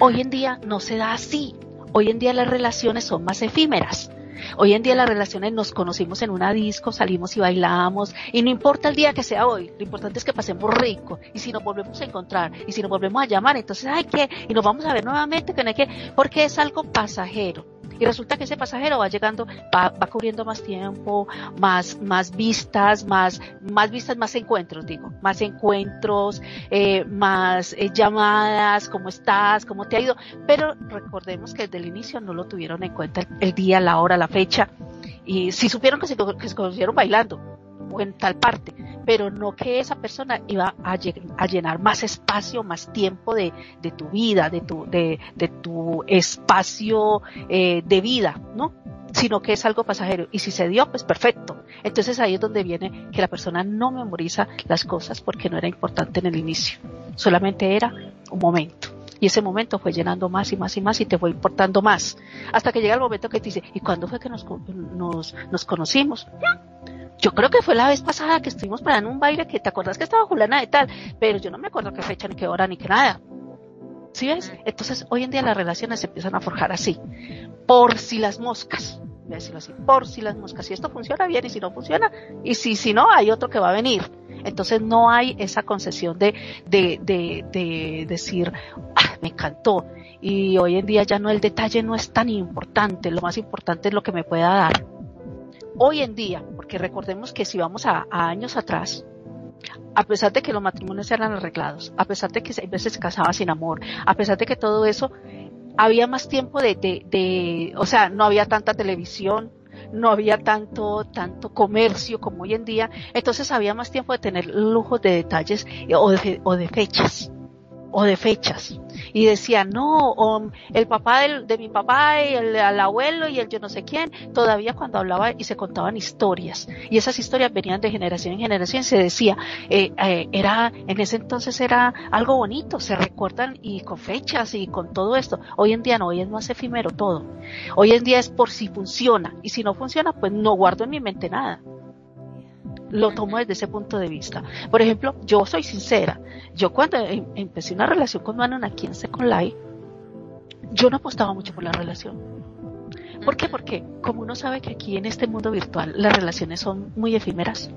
Hoy en día no se da así. Hoy en día las relaciones son más efímeras. Hoy en día las relaciones nos conocimos en una disco, salimos y bailamos, y no importa el día que sea hoy, lo importante es que pasemos rico, y si nos volvemos a encontrar, y si nos volvemos a llamar, entonces hay que, y nos vamos a ver nuevamente, que no hay que, porque es algo pasajero. Y resulta que ese pasajero va llegando, va, va cubriendo más tiempo, más, más vistas, más, más vistas, más encuentros, digo, más encuentros, eh, más eh, llamadas, cómo estás, cómo te ha ido. Pero recordemos que desde el inicio no lo tuvieron en cuenta el, el día, la hora, la fecha. Y sí supieron que se, que se conocieron bailando o en tal parte, pero no que esa persona iba a, a llenar más espacio, más tiempo de, de tu vida, de tu, de, de tu espacio eh, de vida, ¿no? Sino que es algo pasajero. Y si se dio, pues perfecto. Entonces ahí es donde viene que la persona no memoriza las cosas porque no era importante en el inicio. Solamente era un momento. Y ese momento fue llenando más y más y más y te fue importando más. Hasta que llega el momento que te dice, ¿y cuándo fue que nos, nos, nos conocimos? Yo creo que fue la vez pasada que estuvimos para en un baile que te acuerdas que estaba Juliana de tal, pero yo no me acuerdo qué fecha, ni qué hora, ni qué nada. ¿Sí ves? Entonces, hoy en día las relaciones se empiezan a forjar así. Por si las moscas. Voy a decirlo así. Por si las moscas. Si esto funciona bien y si no funciona. Y si, si no, hay otro que va a venir. Entonces no hay esa concesión de, de, de, de decir, ah, me encantó. Y hoy en día ya no el detalle no es tan importante. Lo más importante es lo que me pueda dar. Hoy en día, porque recordemos que si vamos a, años atrás, a pesar de que los matrimonios eran arreglados, a pesar de que a veces se casaba sin amor, a pesar de que todo eso, había más tiempo de, de, de, o sea, no había tanta televisión, no había tanto, tanto comercio como hoy en día, entonces había más tiempo de tener lujos de detalles o de, o de fechas o de fechas. Y decía, no, el papá del, de mi papá y el, el, abuelo y el yo no sé quién, todavía cuando hablaba y se contaban historias. Y esas historias venían de generación en generación. Se decía, eh, eh, era, en ese entonces era algo bonito, se recuerdan y con fechas y con todo esto. Hoy en día no, hoy es más efímero todo. Hoy en día es por si funciona. Y si no funciona, pues no guardo en mi mente nada lo tomo desde ese punto de vista. Por ejemplo, yo soy sincera. Yo cuando em empecé una relación con Manon aquí en Second Life, yo no apostaba mucho por la relación. ¿Por qué? Porque como uno sabe que aquí en este mundo virtual las relaciones son muy efímeras.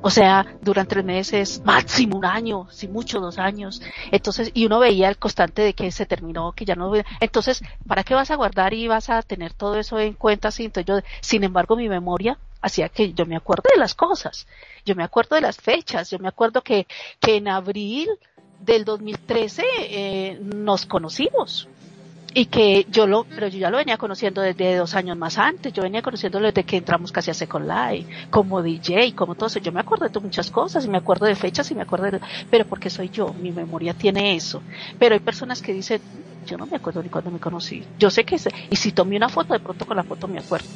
O sea, duran tres meses, máximo un año, si mucho dos años. Entonces, y uno veía el constante de que se terminó, que ya no. Entonces, ¿para qué vas a guardar y vas a tener todo eso en cuenta? Entonces, yo, sin embargo, mi memoria hacía que yo me acuerdo de las cosas. Yo me acuerdo de las fechas. Yo me acuerdo que, que en abril del 2013 eh, nos conocimos y que yo lo, pero yo ya lo venía conociendo desde dos años más antes, yo venía conociéndolo desde que entramos casi a Second Life, como DJ, como todo eso, yo me acuerdo de muchas cosas, y me acuerdo de fechas, y me acuerdo de, pero porque soy yo, mi memoria tiene eso, pero hay personas que dicen, yo no me acuerdo ni cuando me conocí, yo sé que, y si tomé una foto, de pronto con la foto me acuerdo,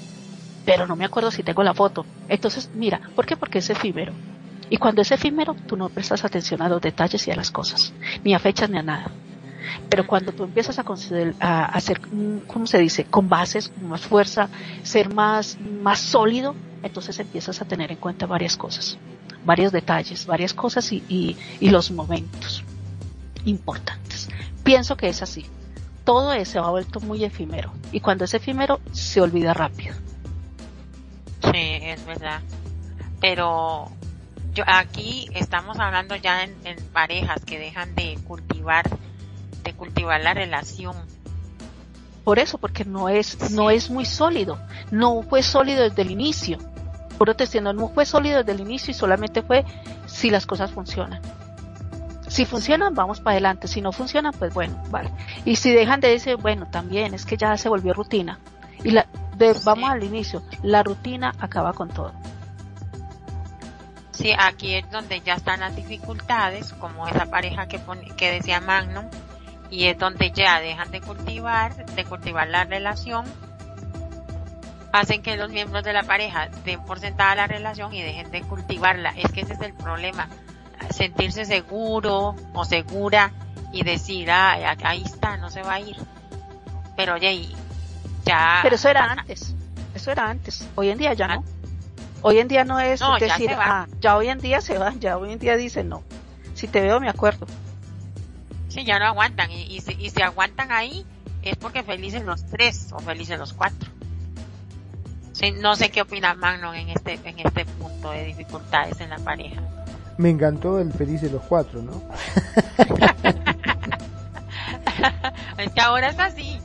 pero no me acuerdo si tengo la foto, entonces mira, ¿por qué? Porque es efímero, y cuando es efímero, tú no prestas atención a los detalles y a las cosas, ni a fechas ni a nada. Pero cuando tú empiezas a, a, hacer, ¿cómo se dice? Con bases, con más fuerza, ser más, más sólido, entonces empiezas a tener en cuenta varias cosas, varios detalles, varias cosas y los momentos importantes. Pienso que es así. Todo eso ha vuelto muy efímero. Y cuando es efímero, se olvida rápido. Sí, es verdad. Pero yo aquí estamos hablando ya en, en parejas que dejan de cultivar de cultivar la relación. Por eso, porque no es, no es muy sólido. No fue sólido desde el inicio. Por te diciendo, no fue sólido desde el inicio y solamente fue si las cosas funcionan. Si funcionan, vamos para adelante. Si no funcionan, pues bueno, vale. Y si dejan de decir, bueno, también es que ya se volvió rutina. Y la, de, vamos al inicio, la rutina acaba con todo. Sí, aquí es donde ya están las dificultades, como esa pareja que, pone, que decía Magnum, y es donde ya dejan de cultivar, de cultivar la relación, hacen que los miembros de la pareja den por sentada la relación y dejen de cultivarla. Es que ese es el problema, sentirse seguro o segura y decir, ah, ahí está, no se va a ir. Pero oye, ya... Pero eso era antes, eso era antes, hoy en día ya no. Hoy en día no es no, decir, ya ah, ya hoy en día se va, ya hoy en día dicen no. Si te veo me acuerdo. Sí, ya no aguantan. Y, y, si, y si aguantan ahí, es porque felices los tres o felices los cuatro. Sí, no sé qué opina Magno en este, en este punto de dificultades en la pareja. Me encantó el felices los cuatro, ¿no? (laughs) es que ahora es así.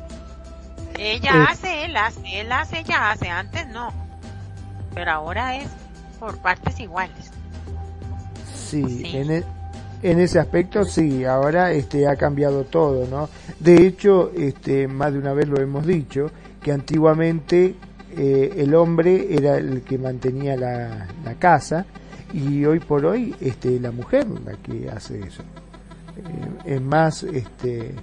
Ella es... hace, él hace, él hace, ella hace. Antes no. Pero ahora es por partes iguales. Sí, sí. En, el, en ese aspecto sí, ahora este ha cambiado todo, ¿no? De hecho, este más de una vez lo hemos dicho que antiguamente eh, el hombre era el que mantenía la, la, casa y hoy por hoy este la mujer la que hace eso. Eh, es más este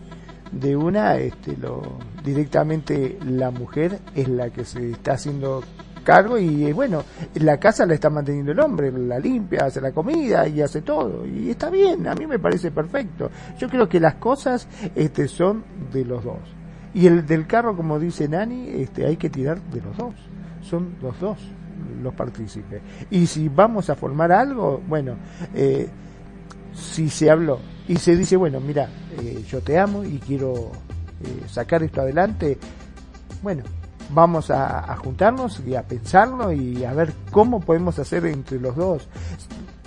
de una este lo directamente la mujer es la que se está haciendo cargo y bueno, la casa la está manteniendo el hombre, la limpia, hace la comida y hace todo. Y está bien, a mí me parece perfecto. Yo creo que las cosas este, son de los dos. Y el del carro, como dice Nani, este, hay que tirar de los dos. Son los dos los partícipes. Y si vamos a formar algo, bueno, eh, si se habló y se dice, bueno, mira, eh, yo te amo y quiero eh, sacar esto adelante, bueno, vamos a, juntarnos y a pensarlo y a ver cómo podemos hacer entre los dos.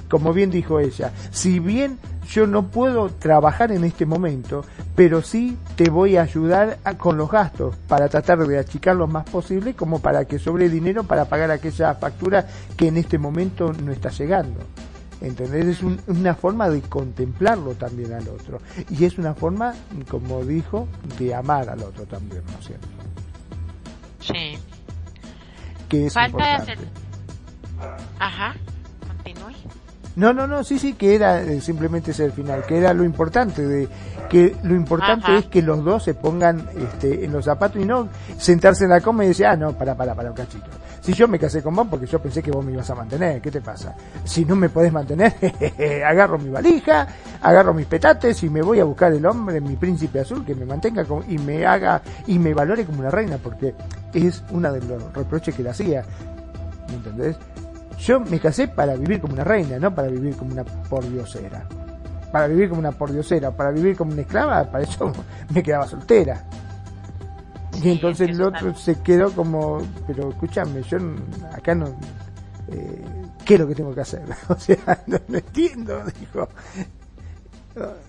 Como bien dijo ella, si bien yo no puedo trabajar en este momento, pero sí te voy a ayudar con los gastos para tratar de achicar lo más posible como para que sobre dinero para pagar aquella factura que en este momento no está llegando. ¿Entendés? Es una forma de contemplarlo también al otro. Y es una forma, como dijo, de amar al otro también, ¿no es cierto? Sí. Que es Falta hacer. Ajá, continúe. No, no, no, sí, sí, que era eh, simplemente ese el final, que era lo importante de que lo importante es que los dos se pongan este, en los zapatos y no sentarse en la cama y decir, ah, no, para, para, para un cachito. Si yo me casé con vos porque yo pensé que vos me ibas a mantener, ¿qué te pasa? Si no me podés mantener, (laughs) agarro mi valija, agarro mis petates y me voy a buscar el hombre, mi príncipe azul, que me mantenga y me haga y me valore como una reina, porque es una de los reproches que le hacía. ¿Me entendés? Yo me casé para vivir como una reina, no para vivir como una pordiosera. Para vivir como una pordiosera, para vivir como una esclava, para eso (laughs) me quedaba soltera. Y entonces el otro se quedó como, pero escúchame, yo acá no, eh, ¿qué es lo que tengo que hacer? (laughs) O sea, (laughs) no, entiendo, dijo.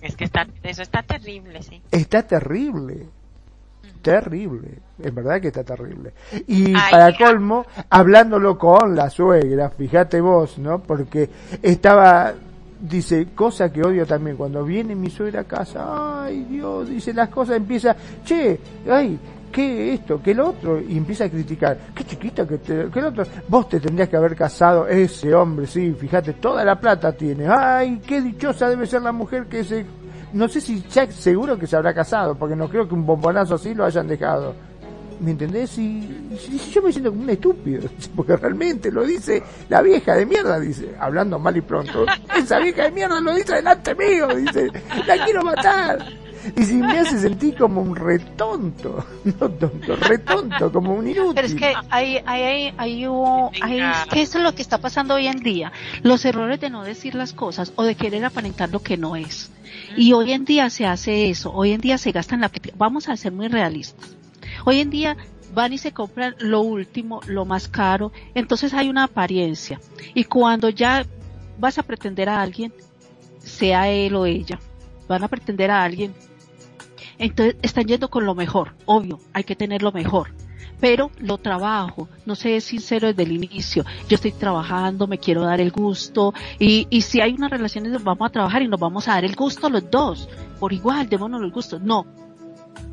Es que está, eso está terrible, sí. Está terrible. Terrible, es verdad que está terrible. Y para colmo, hablándolo con la suegra, fíjate vos, ¿no? Porque estaba dice, cosa que odio también, cuando viene mi suegra a casa, ay Dios, dice las cosas, empieza, che, ay, ¿qué esto? ¿Qué el otro? Y empieza a criticar. ¿Qué chiquita que, te, que el otro? Vos te tendrías que haber casado. Ese hombre, sí, fíjate, toda la plata tiene. Ay, qué dichosa debe ser la mujer que se... No sé si Jack seguro que se habrá casado, porque no creo que un bombonazo así lo hayan dejado. ¿Me entendés? Y, yo me siento como un estúpido, (laughs) porque realmente lo dice la vieja de mierda, dice, hablando mal y pronto. (laughs) Esa vieja de mierda lo dice delante mío, dice, la quiero matar. Y si me hace sentir como un retonto, (laughs) no tonto, retonto, como un inútil. Pero es que hay, hay, hay, hay, que eso es lo que está pasando hoy en día. Los errores de no decir las cosas o de querer aparentar lo que no es. Y hoy en día se hace eso, hoy en día se gastan la... Vamos a ser muy realistas. Hoy en día van y se compran lo último, lo más caro, entonces hay una apariencia. Y cuando ya vas a pretender a alguien, sea él o ella, van a pretender a alguien, entonces están yendo con lo mejor, obvio, hay que tener lo mejor. Pero lo trabajo, no sé, es sincero desde el inicio. Yo estoy trabajando, me quiero dar el gusto. Y, y si hay una relación, vamos a trabajar y nos vamos a dar el gusto los dos. Por igual, démonos el gusto. No,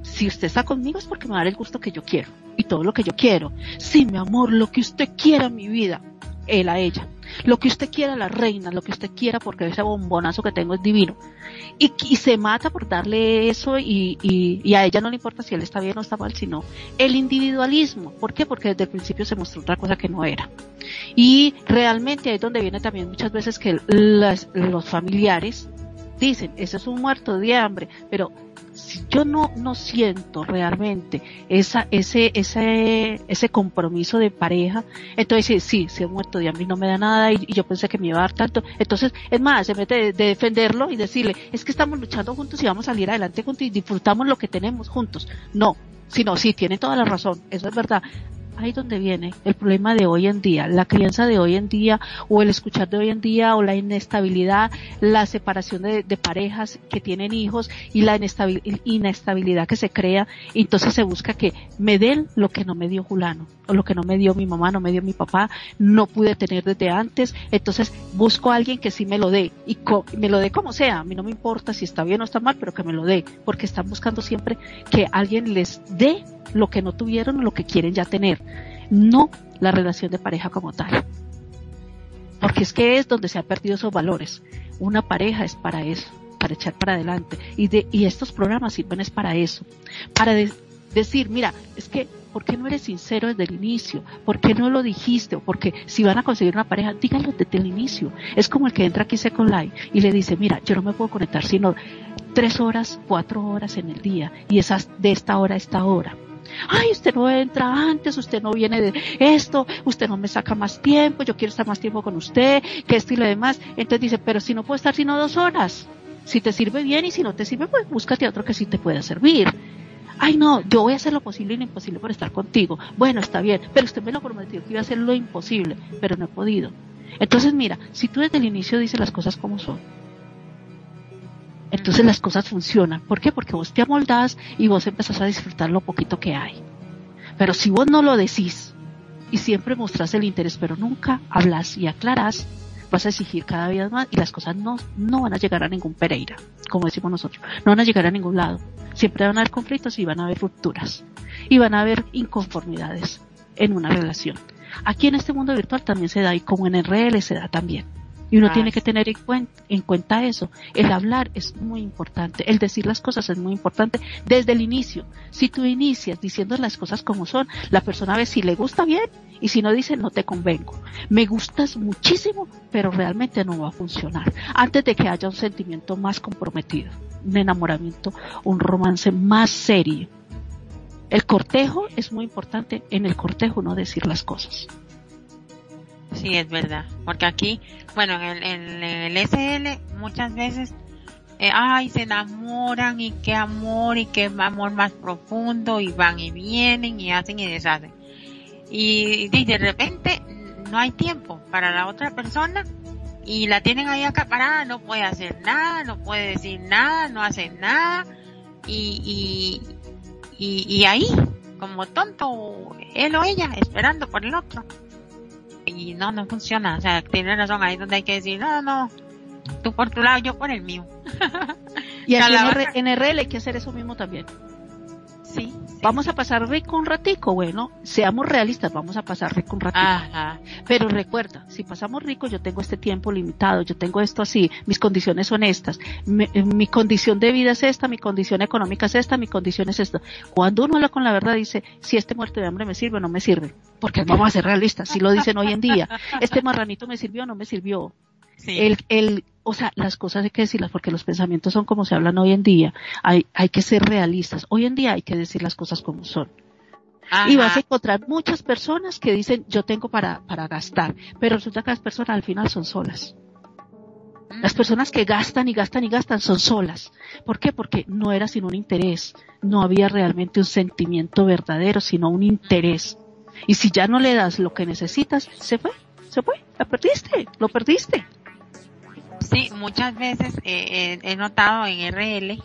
si usted está conmigo es porque me va a dar el gusto que yo quiero y todo lo que yo quiero. Sí, mi amor, lo que usted quiera en mi vida, él a ella. Lo que usted quiera, la reina, lo que usted quiera, porque ese bombonazo que tengo es divino. Y, y se mata por darle eso y, y, y, a ella no le importa si él está bien o está mal, sino el individualismo. ¿Por qué? Porque desde el principio se mostró otra cosa que no era. Y realmente ahí es donde viene también muchas veces que las, los familiares dicen, ese es un muerto de hambre, pero si yo no, no siento realmente esa, ese, ese, ese compromiso de pareja, entonces sí, se ha muerto de hambre y no me da nada y, yo pensé que me iba a dar tanto. Entonces, es más, se mete de, defenderlo y decirle, es que estamos luchando juntos y vamos a salir adelante juntos y disfrutamos lo que tenemos juntos. No, sino sí, tiene toda la razón, eso es verdad ahí donde viene el problema de hoy en día, la crianza de hoy en día o el escuchar de hoy en día o la inestabilidad, la separación de, parejas que tienen hijos y la inestabilidad que se crea. entonces se busca que me den lo que no me dio Julano o lo que no me dio mi mamá, no me dio mi papá, no pude tener desde antes. Entonces busco a alguien que sí me lo dé y me lo dé como sea. A mí no me importa si está bien o está mal, pero que me lo dé porque están buscando siempre que alguien les dé lo que no tuvieron o lo que quieren ya tener, no la relación de pareja como tal. Porque es que es donde se han perdido esos valores. Una pareja es para eso, para echar para adelante. Y, de, y estos programas sirven es para eso. Para decir, mira, es que ¿por qué no eres sincero desde el inicio? ¿Por qué no lo dijiste? Porque si van a conseguir una pareja, díganlo desde el inicio. Es como el que entra aquí Second Life y le dice, mira, yo no me puedo conectar sino tres horas, cuatro horas en el día y esas de esta hora a esta hora. Ay, usted no entra antes, usted no viene de esto, usted no me saca más tiempo, yo quiero estar más tiempo con usted, que esto y lo demás. Entonces dice, pero si no puedo estar sino dos horas. Si te sirve bien y si no te sirve, pues búscate otro que sí te pueda servir. Ay, no, yo voy a hacer lo posible y lo imposible por estar contigo. Bueno, está bien, pero usted me lo prometió que iba a hacer lo imposible, pero no he podido. Entonces, mira, si tú desde el inicio dices las cosas como son, entonces las cosas funcionan. ¿Por qué? Porque vos te amoldás y vos empezás a disfrutar lo poquito que hay. Pero si vos no lo decís y siempre mostrás el interés, pero nunca hablas y aclarás, vas a exigir cada vez más y las cosas no, no van a llegar a ningún Pereira, como decimos nosotros. No van a llegar a ningún lado. Siempre van a haber conflictos y van a haber rupturas. Y van a haber inconformidades en una relación. Aquí en este mundo virtual también se da y como en el RL se da también. Y uno tiene que tener en cuenta, eso. El hablar es muy importante. El decir las cosas es muy importante desde el inicio. Si tú inicias diciendo las cosas como son, la persona ve si le gusta bien y si no dice no te convengo. Me gustas muchísimo, pero realmente no va a funcionar. Antes de que haya un sentimiento más comprometido, un enamoramiento, un romance más serio. El cortejo es muy importante. En el cortejo no decir las cosas. Sí, es verdad. Porque aquí, bueno, en el, en el SL muchas veces, eh, ay, se enamoran y qué amor y qué amor más profundo y van y vienen y hacen y deshacen. Y, de repente no hay tiempo para la otra persona y la tienen ahí acaparada, no puede hacer nada, no puede decir nada, no hace nada y, y, y, y ahí, como tonto, él o ella, esperando por el otro y no, no funciona. O sea, tiene razón, ahí donde hay que decir, no, no, tú por tu lado, yo por el mío. (laughs) y aquí en, en RL hay que hacer eso mismo también. Sí, Vamos a pasar rico un ratico, bueno, seamos realistas, vamos a pasar rico un ratico. Pero recuerda, si pasamos rico, yo tengo este tiempo limitado, yo tengo esto así, mis condiciones son estas, mi, mi condición de vida es esta, mi condición económica es esta, mi condición es esta. Cuando uno habla con la verdad dice, si este muerto de hambre me sirve o no me sirve, porque vamos a ser realistas, si lo dicen hoy en día, este marranito me sirvió o no me sirvió, el, el, o sea, las cosas hay que decirlas porque los pensamientos son como se hablan hoy en día. Hay, hay que ser realistas. Hoy en día hay que decir las cosas como son. Y vas a encontrar muchas personas que dicen yo tengo para, para gastar, pero resulta que las personas al final son solas. Las personas que gastan y gastan y gastan son solas. ¿Por qué? Porque no era sino un interés. No había realmente un sentimiento verdadero, sino un interés. Y si ya no le das lo que necesitas, se fue, se fue, la perdiste, lo perdiste. Sí, muchas veces eh, he notado en RL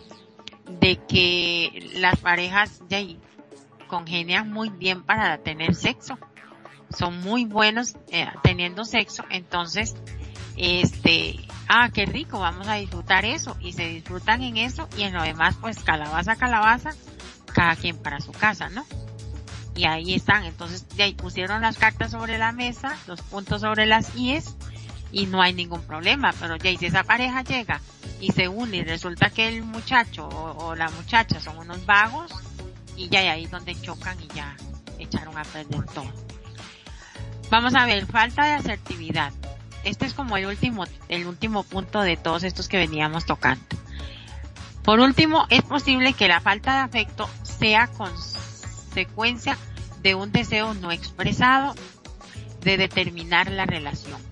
de que las parejas ya congenian muy bien para tener sexo. Son muy buenos eh, teniendo sexo, entonces, este, ah, qué rico, vamos a disfrutar eso y se disfrutan en eso y en lo demás, pues calabaza, calabaza, cada quien para su casa, ¿no? Y ahí están, entonces ya pusieron las cartas sobre la mesa, los puntos sobre las IES y no hay ningún problema, pero ya si esa pareja llega y se une y resulta que el muchacho o, la muchacha son unos vagos y ya ahí donde chocan y ya echaron a perder todo. Vamos a ver, falta de asertividad. Este es como el último, el último punto de todos estos que veníamos tocando. Por último, es posible que la falta de afecto sea consecuencia de un deseo no expresado de determinar la relación.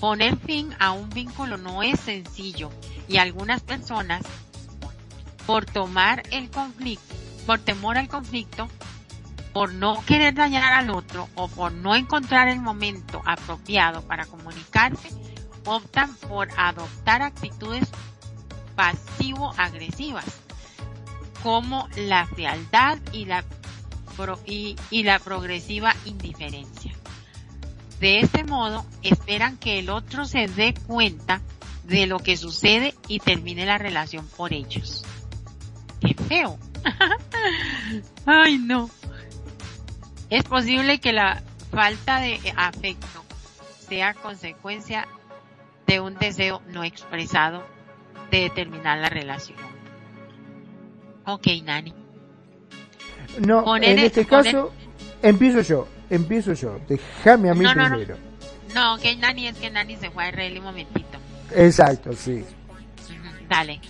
Poner fin a un vínculo no es sencillo y algunas personas, por tomar el conflicto, por temor al conflicto, por no querer dañar al otro o por no encontrar el momento apropiado para comunicarse, optan por adoptar actitudes pasivo-agresivas, como la frialdad y la, y, y la progresiva indiferencia. De este modo, esperan que el otro se dé cuenta de lo que sucede y termine la relación por ellos. ¡Qué feo! (laughs) ¡Ay, no! Es posible que la falta de afecto sea consecuencia de un deseo no expresado de terminar la relación. Ok, Nani. No, en este caso, empiezo yo, empiezo yo. Déjame a mí primero. No, que Nani es que Nani se fue a Israel un momentito. Exacto, sí. Dale.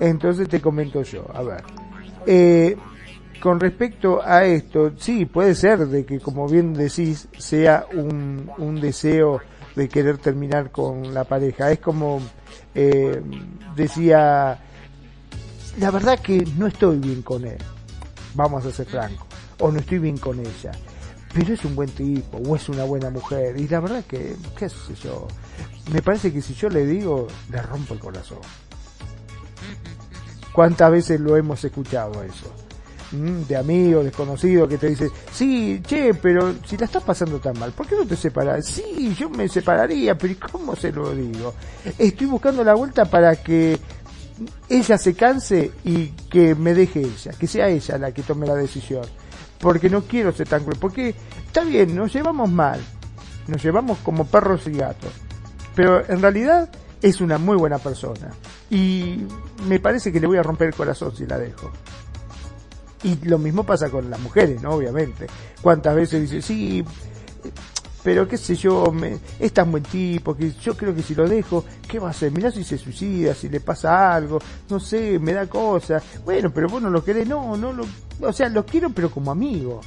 Entonces te comento yo, a ver. Eh, con respecto a esto, sí, puede ser de que, como bien decís, sea un, un deseo de querer terminar con la pareja. Es como eh, decía, la verdad que no estoy bien con él, vamos a ser francos, o no estoy bien con ella, pero es un buen tipo, o es una buena mujer, y la verdad que, qué sé yo, me parece que si yo le digo, le rompo el corazón. ¿Cuántas veces lo hemos escuchado eso? Mm, de amigo, desconocido, que te dice, sí, che, pero si la estás pasando tan mal, ¿por qué no te separas? Sí, yo me separaría, pero ¿cómo se lo digo? Estoy buscando la vuelta para que ella se canse y que me deje ella, que sea ella la que tome la decisión. Porque no quiero ser tan cruel, porque está bien, nos llevamos mal, nos llevamos como perros y gatos, pero en realidad es una muy buena persona y me parece que le voy a romper el corazón si la dejo. Y lo mismo pasa con las mujeres, ¿no? Obviamente. ¿Cuántas veces dice, sí, pero qué sé yo, me, es tan buen tipo que yo creo que si lo dejo, ¿qué va a hacer? Mirá si se suicida, si le pasa algo, no sé, me da cosas. Bueno, pero vos no lo querés, no, no lo, o sea, lo quiero pero como amigo,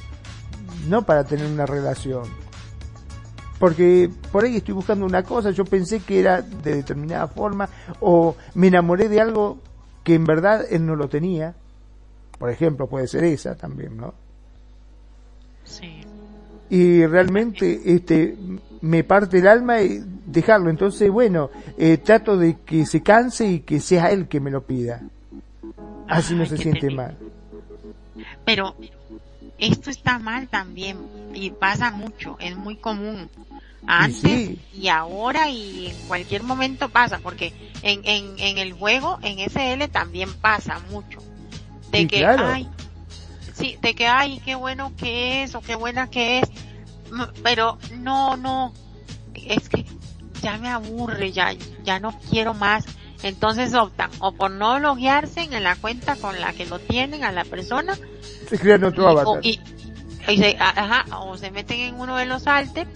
no para tener una relación. Porque por ahí estoy buscando una cosa, yo pensé que era de determinada forma, o me enamoré de algo que en verdad él no lo tenía, por ejemplo, puede ser esa también, ¿no? Sí. Y realmente este me parte el alma y dejarlo. Entonces, bueno, eh, trato de que se canse y que sea él que me lo pida. Así no se siente mal. Pero esto está mal también y pasa mucho, es muy común. Antes y, ahora y en cualquier momento pasa, porque en, en, en el juego, en SL también pasa mucho de que, ay, sí, de que, ay, qué bueno que es o qué buena que es, pero no, no, es que ya me aburre, ya, ya no quiero más. Entonces optan o por no loguearse en la cuenta con la que lo tienen a la persona. Se crean otro avatar. Y, se, ajá, o se meten en uno de los altes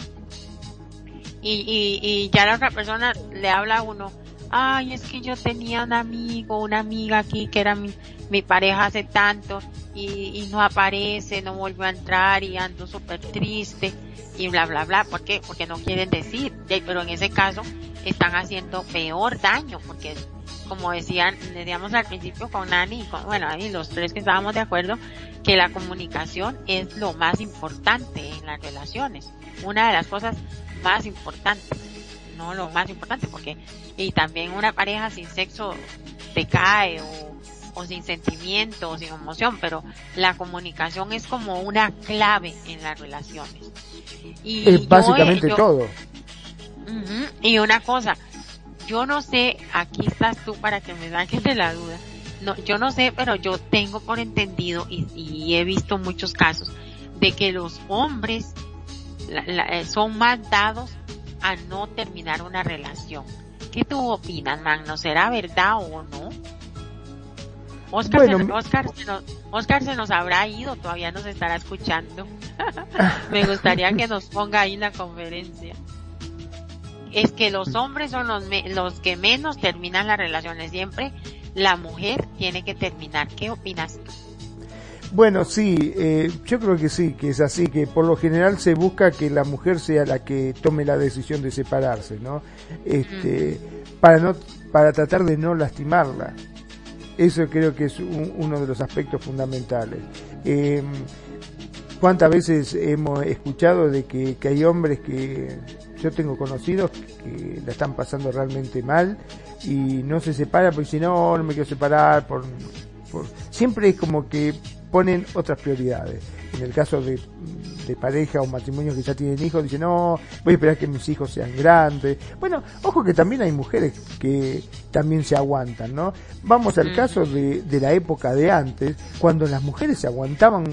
y, y, y ya la otra persona le habla a uno, ay, es que yo tenía un amigo, una amiga aquí que era mi, mi pareja hace tanto y, no aparece, no volvió a entrar y ando súper triste y bla, bla, bla. ¿Por qué? Porque no quieren decir. Pero en ese caso están haciendo peor daño porque como decían, decíamos al principio con Nani y con, bueno, ahí los tres que estábamos de acuerdo, que la comunicación es lo más importante en las relaciones. Una de las cosas más importantes no lo más importante, porque y también una pareja sin sexo decae o, o sin sentimiento o sin emoción, pero la comunicación es como una clave en las relaciones. Y es básicamente todo. y una cosa, yo no sé, aquí estás tú para que me saques de la duda. No, yo no sé, pero yo tengo por entendido y, y he visto muchos casos de que los hombres eh, son más dados a no terminar una relación. ¿Qué tú opinas, Magno? ¿Será verdad o no? Oscar, se, nos, Oscar, se nos habrá ido, todavía nos estará escuchando. (laughs) Me gustaría que nos ponga ahí la conferencia. Es que los hombres son los, los que menos terminan las relaciones. Siempre la mujer tiene que terminar. ¿Qué opinas tú? Bueno, sí, eh, yo creo que sí, que es así, que por lo general se busca que la mujer sea la que tome la decisión de separarse, ¿no? Este, para no, para tratar de no lastimarla. Eso creo que es uno de los aspectos fundamentales. Eh, ¿Cuántas veces hemos escuchado de que, que hay hombres que yo tengo conocidos que la están pasando realmente mal y no se separan porque si no, no me quiero separar por, por... siempre es como que ponen otras prioridades. en el caso de, de pareja o matrimonios que ya tienen hijos, dicen, no, voy a esperar que mis hijos sean grandes. Bueno, ojo que también hay mujeres que también se aguantan, ¿no? Vamos al caso de, de la época de antes, cuando las mujeres se aguantaban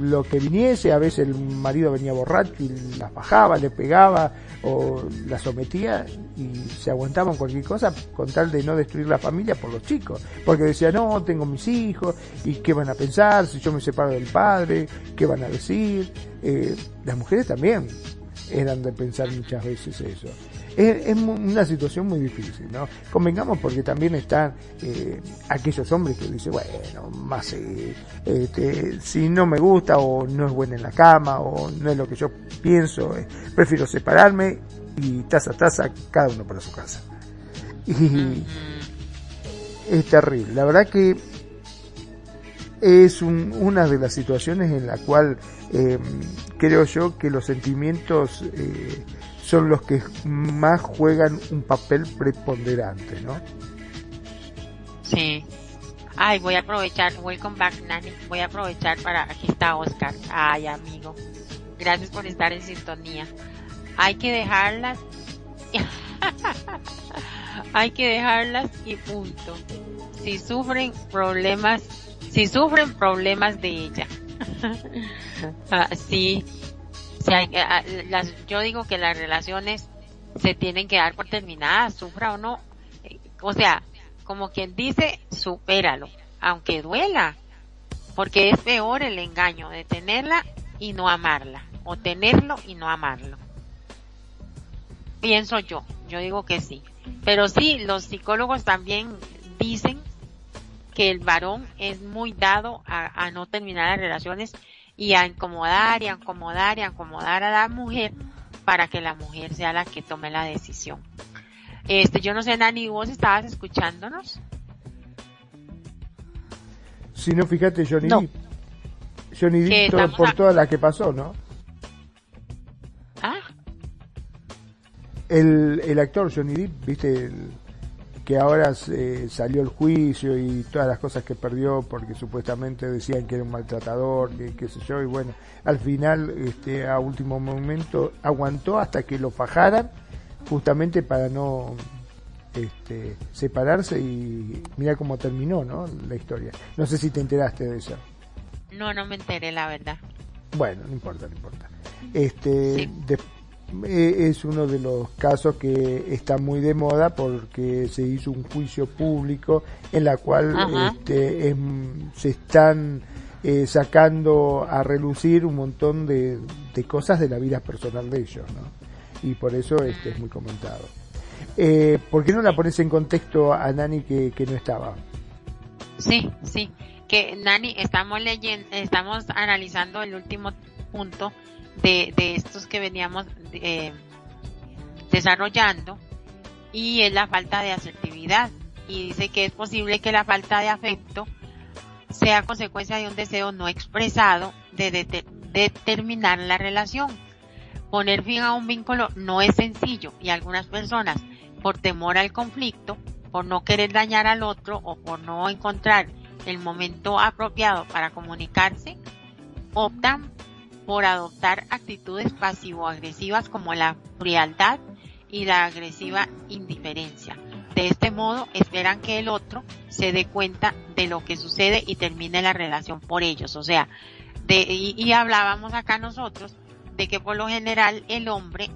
lo que viniese, a veces el marido venía borracho y las bajaba, le pegaba o la sometía y se aguantaban cualquier cosa con tal de no destruir la familia por los chicos. Porque decía, no, tengo mis hijos y qué van a pensar si yo me separo del padre, qué van a decir. Eh, las mujeres también eran de pensar muchas veces eso es, una situación muy difícil, ¿no? Convengamos porque también están eh, aquellos hombres que dicen, bueno, más eh, este, si no me gusta o no es buena en la cama o no es lo que yo pienso, eh, prefiero separarme y taza a taza cada uno para su casa. Y es terrible. La verdad que es una de las situaciones en la cual creo yo que los sentimientos son los que más juegan un papel preponderante, ¿no? Sí. Ay, voy a aprovechar, welcome back Nani, voy a aprovechar para, aquí está Oscar, ay amigo, gracias por estar en sintonía. Hay que dejarlas, (laughs) hay que dejarlas y punto. Si sufren problemas, si sufren problemas de ella. Ah, sí, yo digo que las relaciones se tienen que dar por terminadas, sufra o no. O sea, como quien dice, supéralo, aunque duela, porque es peor el engaño de tenerla y no amarla, o tenerlo y no amarlo. Pienso yo, yo digo que sí. Pero sí, los psicólogos también dicen que el varón es muy dado a, a no terminar las relaciones y a incomodar y a acomodar y a acomodar a la mujer para que la mujer sea la que tome la decisión. Este, yo no sé, Nani, vos estabas escuchándonos. Si no, fíjate, Johnny no. Johnny por toda la que pasó, ¿no? ¿Ah? El, el actor Johnny Depp, viste, el, que ahora eh, salió el juicio y todas las cosas que perdió porque supuestamente decían que era un maltratador, que qué sé yo, y bueno, al final, este, a último momento, aguantó hasta que lo fajaran, justamente para no este, separarse y mira cómo terminó, ¿no? La historia. No sé si te enteraste de eso. No, no me enteré, la verdad. Bueno, no importa, no importa. Este, eh, es uno de los casos que está muy de moda porque se hizo un juicio público en la cual este, se están eh, sacando a relucir un montón de, cosas de la vida personal de ellos, ¿no? Y por eso este es muy comentado. Eh, ¿Por qué no la pones en contexto a Nani que, que no estaba? Sí, sí, que Nani, estamos leyendo, estamos analizando el último punto de, de estos que veníamos eh, desarrollando y es la falta de asertividad y dice que es posible que la falta de afecto sea consecuencia de un deseo no expresado de, determinar la relación. Poner fin a un vínculo no es sencillo y algunas personas, por temor al conflicto, por no querer dañar al otro o por no encontrar el momento apropiado para comunicarse, optan por adoptar actitudes pasivo-agresivas como la frialdad y la agresiva indiferencia. De este modo esperan que el otro se dé cuenta de lo que sucede y termine la relación por ellos. O sea, de, y, hablábamos acá nosotros de que por lo general el hombre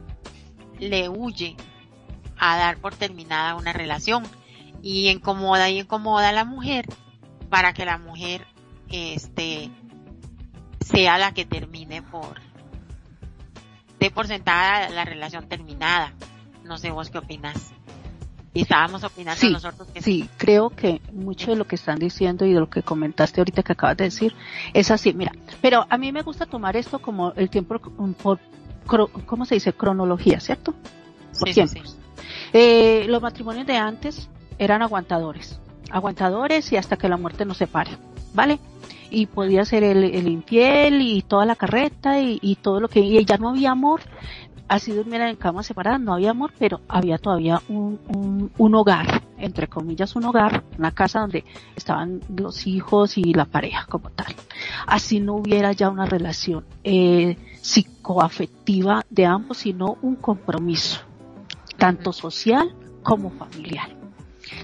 le huye a dar por terminada una relación y incomoda y incomoda a la mujer para que la mujer este sea la que termine por de por sentada la relación terminada. No sé vos qué opinas. Y estábamos opinando nosotros que sí, creo que mucho de lo que están diciendo y de lo que comentaste ahorita que acabas de decir es así. Mira, pero a mí me gusta tomar esto como el tiempo por, ¿cómo se dice? Cronología, ¿cierto? Por sí, sí, eh, los matrimonios de antes eran aguantadores, aguantadores y hasta que la muerte nos separe, ¿vale? Y podía ser el, infiel y toda la carreta y, todo lo que y ya no había amor así durmiera en camas separadas no había amor pero había todavía un, un, hogar entre comillas, un hogar, una casa donde estaban los hijos y la pareja como tal. Así no hubiera ya una relación eh, psicoafectiva de ambos, sino un compromiso, tanto social como familiar.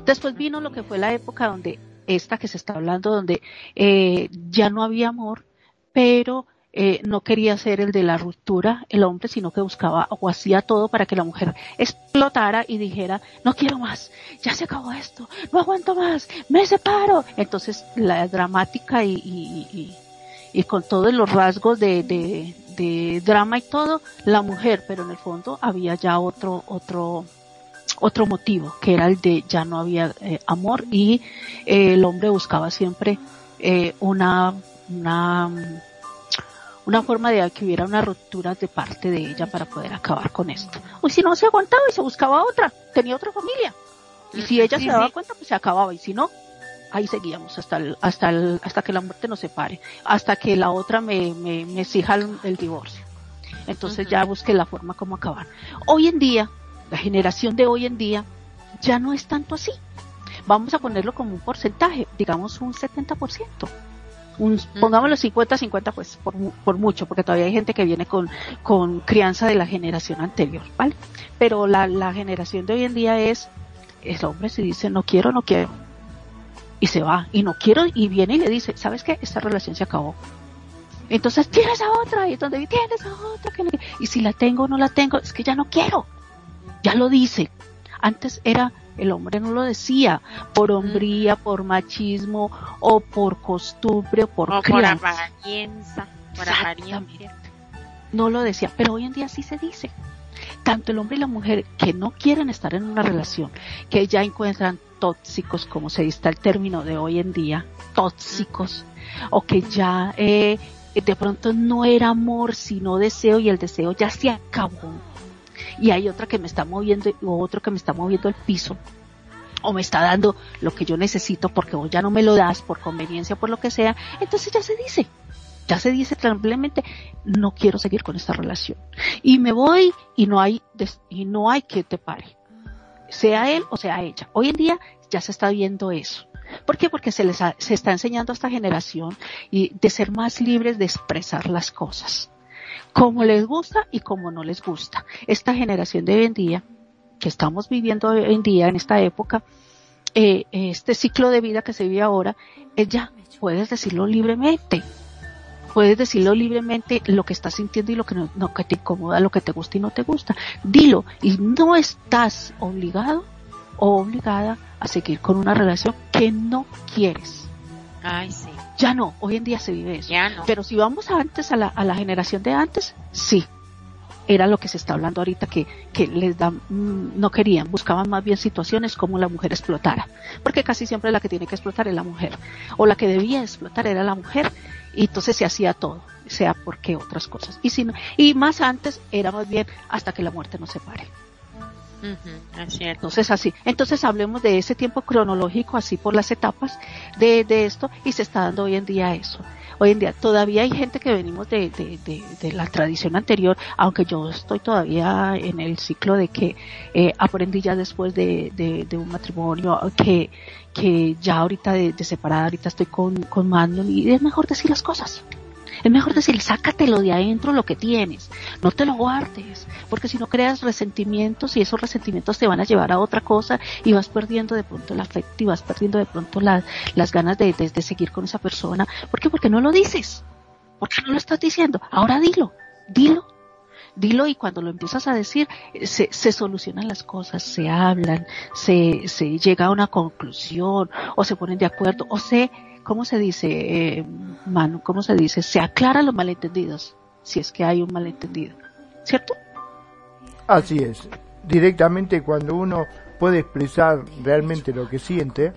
Después vino lo que fue la época donde esta que se está hablando, donde eh, ya no había amor, pero eh, no quería ser el de la ruptura, el hombre, sino que buscaba o hacía todo para que la mujer explotara y dijera, no quiero más, ya se acabó esto, no aguanto más, me separo. Entonces, la dramática y, y, y, con todos los rasgos de, de, de, drama y todo, la mujer, pero en el fondo había ya otro, otro, otro motivo, que era el de ya no había eh, amor y eh, el hombre buscaba siempre eh, una, una una forma de que hubiera una ruptura de parte de ella para poder acabar con esto. O si no se aguantaba y se buscaba otra, tenía otra familia. Y si ella se daba cuenta, pues se acababa. Y si no, ahí seguíamos hasta el, hasta el, hasta que la muerte nos separe, hasta que la otra me, me, me exija el, divorcio. Entonces ya busqué la forma como acabar. Hoy en día, la generación de hoy en día, ya no es tanto así. Vamos a ponerlo como un porcentaje, digamos un 70% un, pongámoslo 50-50 pues por, por, mucho, porque todavía hay gente que viene con, con crianza de la generación anterior, ¿vale? Pero la, la generación de hoy en día es, el hombre se dice no quiero, no quiero, y se va, y no quiero, y viene y le dice, ¿sabes qué? Esta relación se acabó. Entonces tienes a otra, y donde tienes a otra, y si la tengo o no la tengo, es que ya no quiero, ya lo dice. Antes era el hombre no lo decía por hombría, por machismo o por costumbre o por o por apariencia, por No lo decía, pero hoy en día sí se dice. Tanto el hombre y la mujer que no quieren estar en una relación, que ya encuentran tóxicos, como se dice el término de hoy en día, tóxicos, o que ya eh, de pronto no era amor, sino deseo y el deseo ya se acabó y hay otra que me está moviendo o otro que me está moviendo el piso o me está dando lo que yo necesito porque vos ya no me lo das por conveniencia, por lo que sea, entonces ya se dice, ya se dice tranquilamente, no quiero seguir con esta relación. Y me voy y no hay, y no hay que te pare. Sea él o sea ella. Hoy en día ya se está viendo eso. ¿Por qué? Porque se les se está enseñando a esta generación y de ser más libres de expresar las cosas como les gusta y como no les gusta. Esta generación de hoy en día, que estamos viviendo hoy en día, en esta época, eh, este ciclo de vida que se vive ahora, es ya, puedes decirlo libremente. Puedes decirlo libremente lo que estás sintiendo y lo que no, que te incomoda, lo que te gusta y no te gusta. Dilo y no estás obligado o obligada a seguir con una relación que no quieres. Ay, sí. Ya no, hoy en día se vive eso. Pero si vamos antes a la, a la generación de antes, sí. Era lo que se está hablando ahorita que, que les dan, mm, no querían, buscaban más bien situaciones como la mujer explotara. Porque casi siempre la que tiene que explotar es la mujer. O la que debía explotar era la mujer. Y entonces se hacía todo, sea porque otras cosas. Y si y más antes era más bien hasta que la muerte nos separe. Entonces así, entonces hablemos de ese tiempo cronológico así por las etapas de, de, esto y se está dando hoy en día eso. Hoy en día todavía hay gente que venimos de, de, de, la tradición anterior, aunque yo estoy todavía en el ciclo de que eh, aprendí ya después de, un matrimonio que, que ya ahorita de, separada, ahorita estoy con, con Manon y es mejor decir las cosas. Es mejor decir, sácatelo de adentro lo que tienes, no te lo guardes, porque si no creas resentimientos y esos resentimientos te van a llevar a otra cosa y vas perdiendo de pronto el afecto y vas perdiendo de pronto las ganas de, de, seguir con esa persona. ¿Por qué? Porque no lo dices. ¿Por qué no lo estás diciendo? Ahora dilo, dilo, dilo y cuando lo empiezas a decir se, se solucionan las cosas, se hablan, se, se llega a una conclusión o se ponen de acuerdo o se ¿cómo se dice, eh, Manu? ¿Cómo se dice? Se aclaran los malentendidos, si es que hay un malentendido, ¿cierto? Así es. Directamente cuando uno puede expresar realmente lo que siente,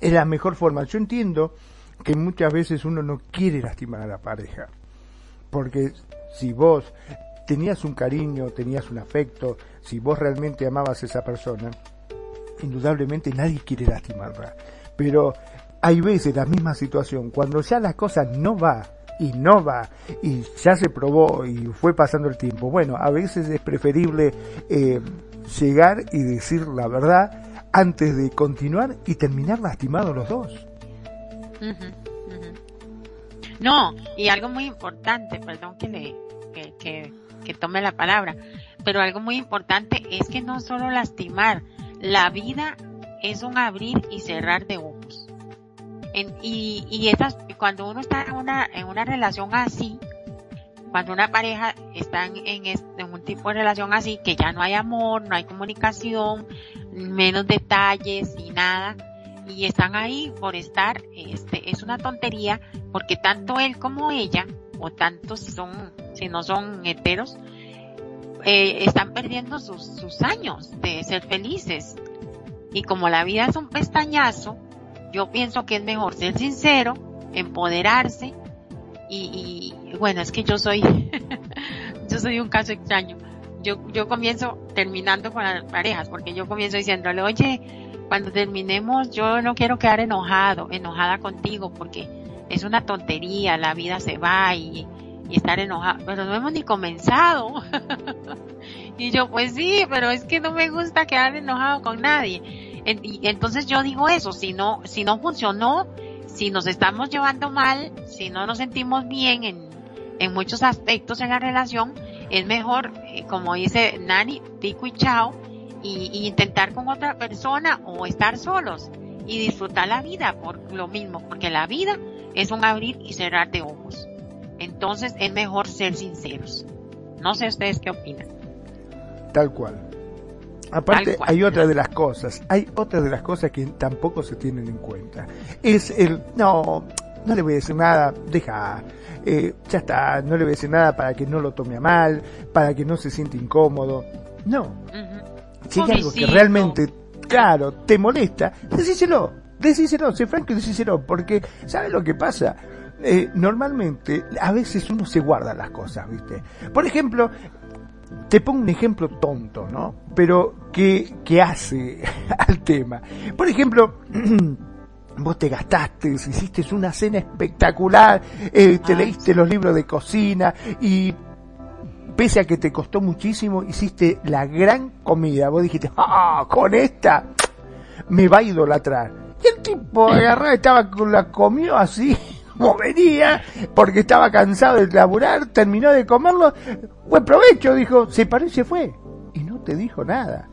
es la mejor forma. Yo entiendo que muchas veces uno no quiere lastimar a la pareja, porque si vos tenías un cariño, tenías un afecto, si vos realmente amabas a esa persona, indudablemente nadie quiere lastimarla. Pero hay veces la misma situación, cuando ya la cosa no va y no va y ya se probó y fue pasando el tiempo, bueno, a veces es preferible eh, llegar y decir la verdad antes de continuar y terminar lastimados los dos. No, y algo muy importante, perdón que le que, que, tome la palabra, pero algo muy importante es que no solo lastimar, la vida es un abrir y cerrar de ojos. Y, y esas, cuando uno está en una, en una relación así, cuando una pareja está en, en, un tipo de relación así, que ya no hay amor, no hay comunicación, menos detalles y nada, y están ahí por estar, este, es una tontería, porque tanto él como ella, o tanto si son, si no son heteros, eh, están perdiendo sus, sus años de ser felices. Y como la vida es un pestañazo, yo pienso que es mejor ser sincero, empoderarse, y, y bueno, es que yo soy, (laughs) yo soy un caso extraño. Yo, yo comienzo terminando con las parejas, porque yo comienzo diciéndole, oye, cuando terminemos yo no quiero quedar enojado, enojada contigo, porque es una tontería, la vida se va y, y estar enojado, pero no hemos ni comenzado. (laughs) y yo, pues sí, pero es que no me gusta quedar enojado con nadie. Y entonces yo digo eso, si no, si no funcionó, si nos estamos llevando mal, si no nos sentimos bien en, en muchos aspectos en la relación, es mejor, eh, como dice Nani, pico y chao, y, intentar con otra persona o estar solos y disfrutar la vida por lo mismo, porque la vida es un abrir y cerrar de ojos. Entonces es mejor ser sinceros. No sé ustedes qué opinan. Tal cual. Aparte, hay otra de las cosas, hay otra de las cosas que tampoco se tienen en cuenta. Es el, no, no le voy a decir nada, deja, eh, ya está, no le voy a decir nada para que no lo tome a mal, para que no se sienta incómodo. No. Si hay algo que realmente, claro, te molesta, decíselo, decíselo, sé franco y decíselo, porque, ¿sabes lo que pasa? Eh, normalmente, a veces uno se guarda las cosas, ¿viste? Por ejemplo, te pongo un ejemplo tonto, ¿no? Pero que, que hace (laughs) al tema. Por ejemplo, (clears throat) vos te gastaste, hiciste una cena espectacular, eh, te leíste los libros de cocina y pese a que te costó muchísimo, hiciste la gran comida. Vos dijiste, ah, con esta (tsk) me va a idolatrar. Y el tipo agarró, estaba con la comió así (laughs) como venía, porque estaba cansado de laburar, terminó de comerlo, buen provecho, dijo, se paró y se fue. Y no te dijo nada.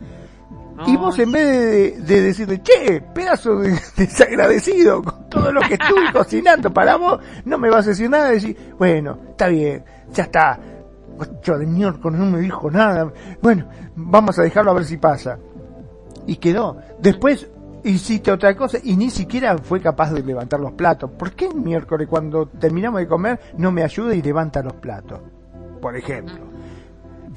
y vos en vez de, decirle, che, pedazo de (laughs) desagradecido con todo lo que estuve cocinando para vos, no me vas a decir nada, decir, bueno, está bien, ya está, ocho de miércoles no me dijo nada, bueno, vamos a dejarlo a ver si pasa. Y quedó. Después hiciste otra cosa y ni siquiera fue capaz de levantar los platos. ¿Por qué el miércoles cuando terminamos de comer no me ayuda y levanta los platos? Por ejemplo.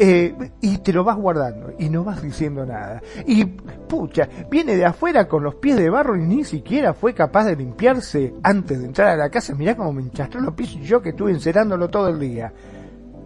Eh, y te lo vas guardando y no vas diciendo nada. Y pucha, viene de afuera con los pies de barro y ni siquiera fue capaz de limpiarse antes de entrar a la casa. Mirá cómo me enchastró los pies yo que estuve encerándolo todo el día.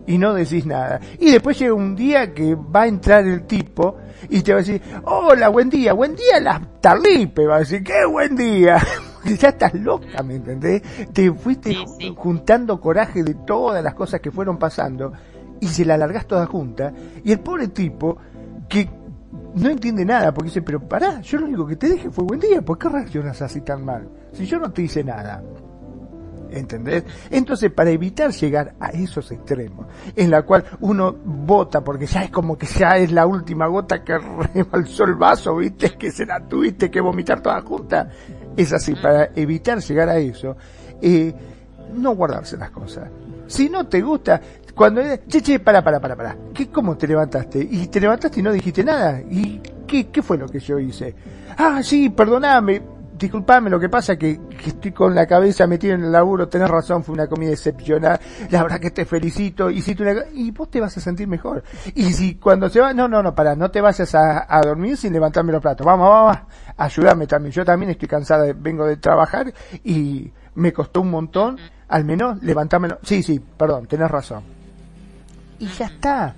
Y no decís nada. Y después llega un día que va a entrar el tipo y te va a decir, hola, buen día, buen día las tarlipe, va a decir, qué buen día. (laughs) ya estás loca, ¿me entendés? Te fuiste juntando coraje de todas las cosas que fueron pasando y se la largás toda junta y el pobre tipo que no entiende nada porque dice, pero pará, yo lo único que te dije fue buen día, ¿por qué reaccionas así tan mal? Si yo no te hice nada. ¿Entendés? Entonces, para evitar llegar a esos extremos, en la cual uno vota porque ya es como que ya es la última gota que (laughs) rebalsó el vaso, viste, que se la tuviste que vomitar toda junta, es así, para evitar llegar a eso, eh, no guardarse las cosas. Si no te gusta, cuando, che, che, para, para, para, para, ¿qué, cómo te levantaste? Y te levantaste y no dijiste nada, ¿y qué, qué fue lo que yo hice? Ah, sí, perdoname, disculpame, lo que pasa que, que estoy con la cabeza metida en el laburo, tenés razón, fue una comida excepcional, la verdad que te felicito, y si tú y vos te vas a sentir mejor. Y si cuando se va, no, no, no, para, no te vayas a, a dormir sin levantarme los platos, vamos, vamos, ayúdame también, yo también estoy cansada, vengo de trabajar y me costó un montón, al menos levantármelo, sí, sí, perdón, tenés razón. Y ya está.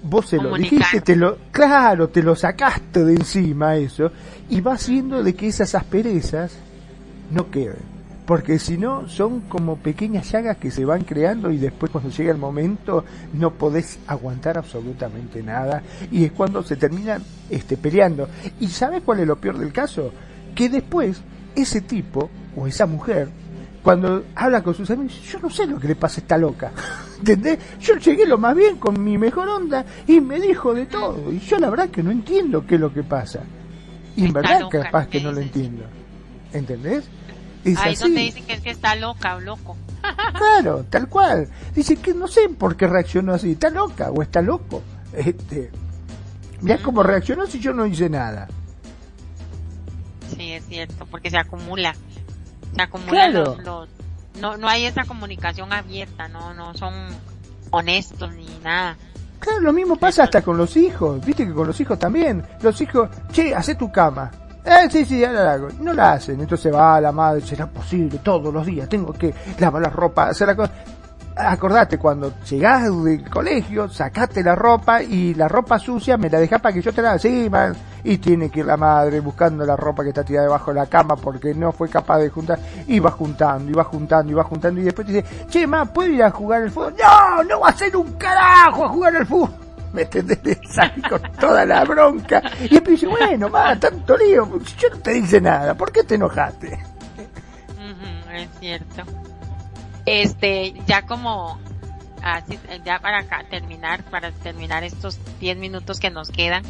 Vos se lo dijiste, te lo, claro, te lo sacaste de encima eso, y va haciendo de que esas asperezas no queden. porque si no son como pequeñas llagas que se van creando y después cuando llega el momento no podés aguantar absolutamente nada y es cuando se terminan este, peleando. ¿Y sabes cuál es lo peor del caso? Que después ese tipo o esa mujer cuando habla con sus amigos, yo no sé lo que le pasa a esta loca. (laughs) ¿Entendés? Yo llegué lo más bien con mi mejor onda y me dijo de todo. Y yo la verdad que no entiendo qué es lo que pasa. En verdad capaz que no lo entiendo. ¿Entendés? Es Ahí donde dicen que es que está loca o loco. (laughs) claro, tal cual. Dice que no sé por qué reaccionó así. Está loca o está loco. Este, mira cómo reaccionó si yo no hice nada. Sí, es cierto, porque se acumula. Se acumulan los, no, no hay esa comunicación abierta, no, no son honestos ni nada. Claro, lo mismo pasa hasta con los hijos, viste que con los hijos también. Los hijos, che, hace tu cama. Eh, sí, sí, ahora la hago. No la hacen, entonces va la madre, será posible todos los días, tengo que lavar la ropa, hacer la cosa acordate, cuando llegás del colegio, sacate la ropa y la ropa sucia me la dejás para que yo te la man. Y tiene que ir la madre buscando la ropa que está tirada debajo de la cama porque no fue capaz de juntar. Y va juntando, y va juntando, y va juntando. Y después te dice, che, ma, ¿puedo ir a jugar al fútbol? No, no va a ser un carajo a jugar al fútbol. (laughs) ¿Me entendés? Con toda la bronca. Y después dice, bueno, ma, tanto lío. Yo no te dice nada. ¿Por qué te enojaste? es cierto. Este, ya como, así, ya para acá, terminar, para terminar estos 10 minutos que nos quedan,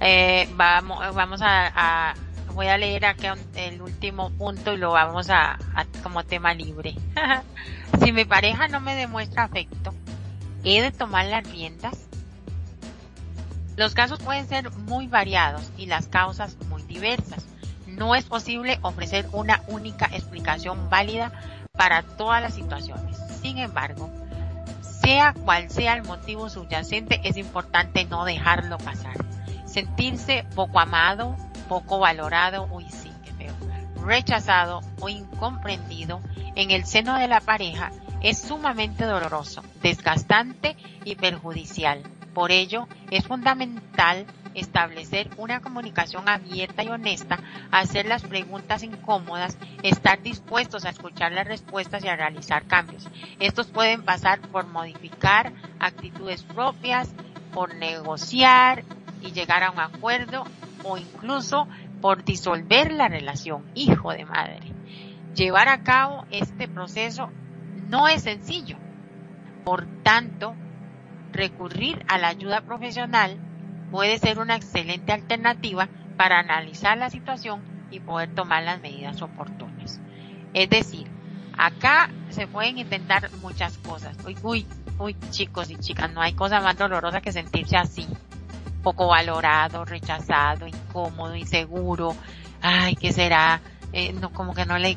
eh, vamos, a, voy a leer aquí el último punto y lo vamos a, como tema libre. (laughs) si mi pareja no me demuestra afecto, ¿he de tomar las riendas? Los casos pueden ser muy variados y las causas muy diversas. No es posible ofrecer una única explicación válida para todas las situaciones. Sin embargo, sea cual sea el motivo subyacente, es importante no dejarlo pasar. Sentirse poco amado, poco valorado, uy sí, qué feo, rechazado o incomprendido en el seno de la pareja es sumamente doloroso, desgastante y perjudicial. Por ello, es fundamental establecer una comunicación abierta y honesta, hacer las preguntas incómodas, estar dispuestos a escuchar las respuestas y a realizar cambios. Estos pueden pasar por modificar actitudes propias, por negociar y llegar a un acuerdo o incluso por disolver la relación, hijo de madre. Llevar a cabo este proceso no es sencillo. Por tanto, recurrir a la ayuda profesional puede ser una excelente alternativa para analizar la situación y poder tomar las medidas oportunas. Es decir, acá se pueden intentar muchas cosas. Uy, uy, uy, chicos y chicas, no hay cosa más dolorosa que sentirse así. Poco valorado, rechazado, incómodo, inseguro. Ay, ¿qué será? Eh, no, como que no le,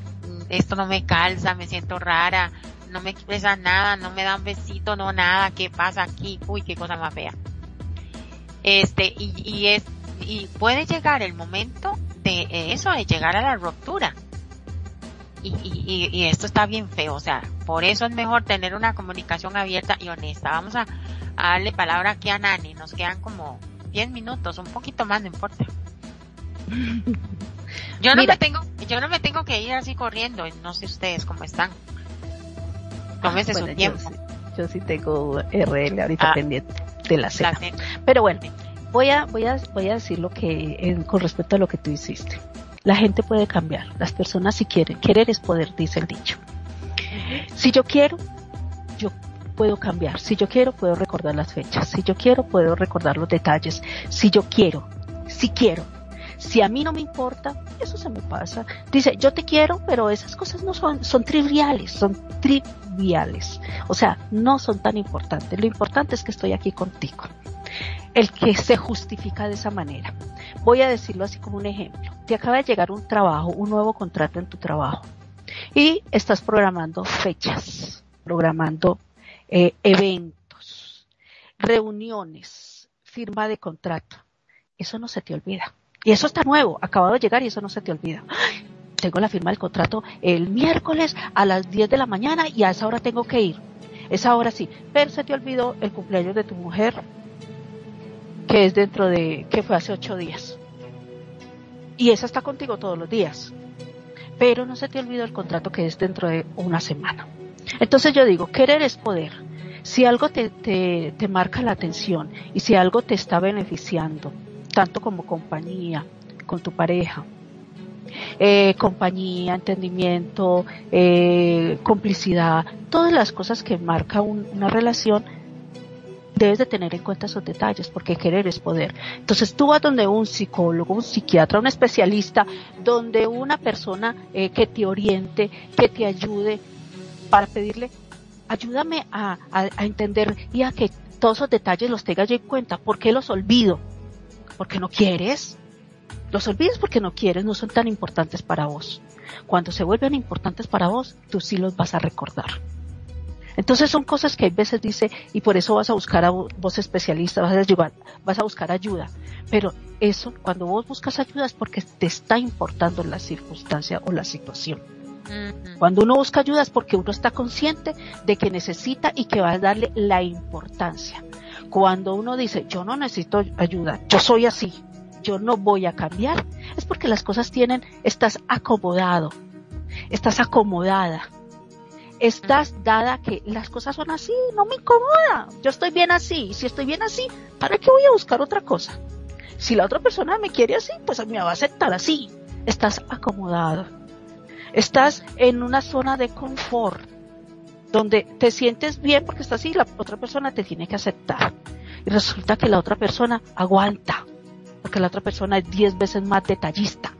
esto no me calza, me siento rara, no me expresa nada, no me da un besito, no nada, ¿qué pasa aquí? Uy, qué cosa más fea. Este, y, y es, y puede llegar el momento de eso, de llegar a la ruptura. Y, y, y, esto está bien feo, o sea, por eso es mejor tener una comunicación abierta y honesta. Vamos a, darle palabra aquí a Nani, nos quedan como 10 minutos, un poquito más, no importa. Yo no me tengo, yo no me tengo que ir así corriendo, no sé ustedes cómo están. Tómese su tiempo. Yo sí, tengo RL ahorita ah. pendiente de la cena. Pero bueno, voy a, voy a, voy a decir lo que, con respecto a lo que tú hiciste. La gente puede cambiar, las personas si quieren, querer es poder, dice el dicho. Si yo quiero, yo puedo cambiar. Si yo quiero, puedo recordar las fechas. Si yo quiero, puedo recordar los detalles. Si yo quiero, si quiero. Si a mí no me importa, eso se me pasa. Dice, yo te quiero, pero esas cosas no son, son triviales, son triviales. O sea, no son tan importantes. Lo importante es que estoy aquí contigo. El que se justifica de esa manera. Voy a decirlo así como un ejemplo. Te acaba de llegar un trabajo, un nuevo contrato en tu trabajo. Y estás programando fechas, programando eh, eventos, reuniones, firma de contrato. Eso no se te olvida. Y eso está nuevo, acabado de llegar y eso no se te olvida. tengo la firma del contrato el miércoles a las 10 de la mañana y a esa hora tengo que ir. Esa hora sí. Pero se te olvidó el cumpleaños de tu mujer, que es dentro de, que fue hace ocho días. Y esa está contigo todos los días. pero no se te olvida el contrato que es dentro de una semana. Entonces yo digo, querer es poder. Si algo te, te, te marca la atención y si algo te está beneficiando, tanto como compañía, con tu pareja, eh, compañía, entendimiento, eh, complicidad, todas las cosas que marca una relación, debes de tener en cuenta esos detalles, porque querer es poder. Entonces tú vas donde un psicólogo, un psiquiatra, un especialista, donde una persona eh, que te oriente, que te ayude para pedirle, ayúdame a, a, entender y a que todos esos detalles los tengas en cuenta. ¿Por qué los olvido? Porque no quieres. Los olvides porque no quieres, no son tan importantes para vos. Cuando se vuelven importantes para vos, tú sí los vas a recordar. Entonces son cosas que hay veces dice, y por eso vas a buscar a vos especialista, vas a ayudar, vas a buscar ayuda. Pero eso, cuando vos buscas ayuda es porque te está importando la circunstancia o la situación. Cuando uno busca ayuda es porque uno está consciente de que necesita y que va a darle la importancia. Cuando uno dice, yo no necesito ayuda, yo soy así, yo no voy a cambiar, es porque las cosas tienen, estás acomodado, estás acomodada, estás dada que las cosas son así, no me incomoda, yo estoy bien así, si estoy bien así, ¿para qué voy a buscar otra cosa? Si la otra persona me quiere así, pues me va a aceptar así, estás acomodado, estás en una zona de confort, donde te sientes bien porque estás así, la otra persona te tiene que aceptar. Y resulta que la otra persona aguanta, porque la otra persona es diez veces más detallista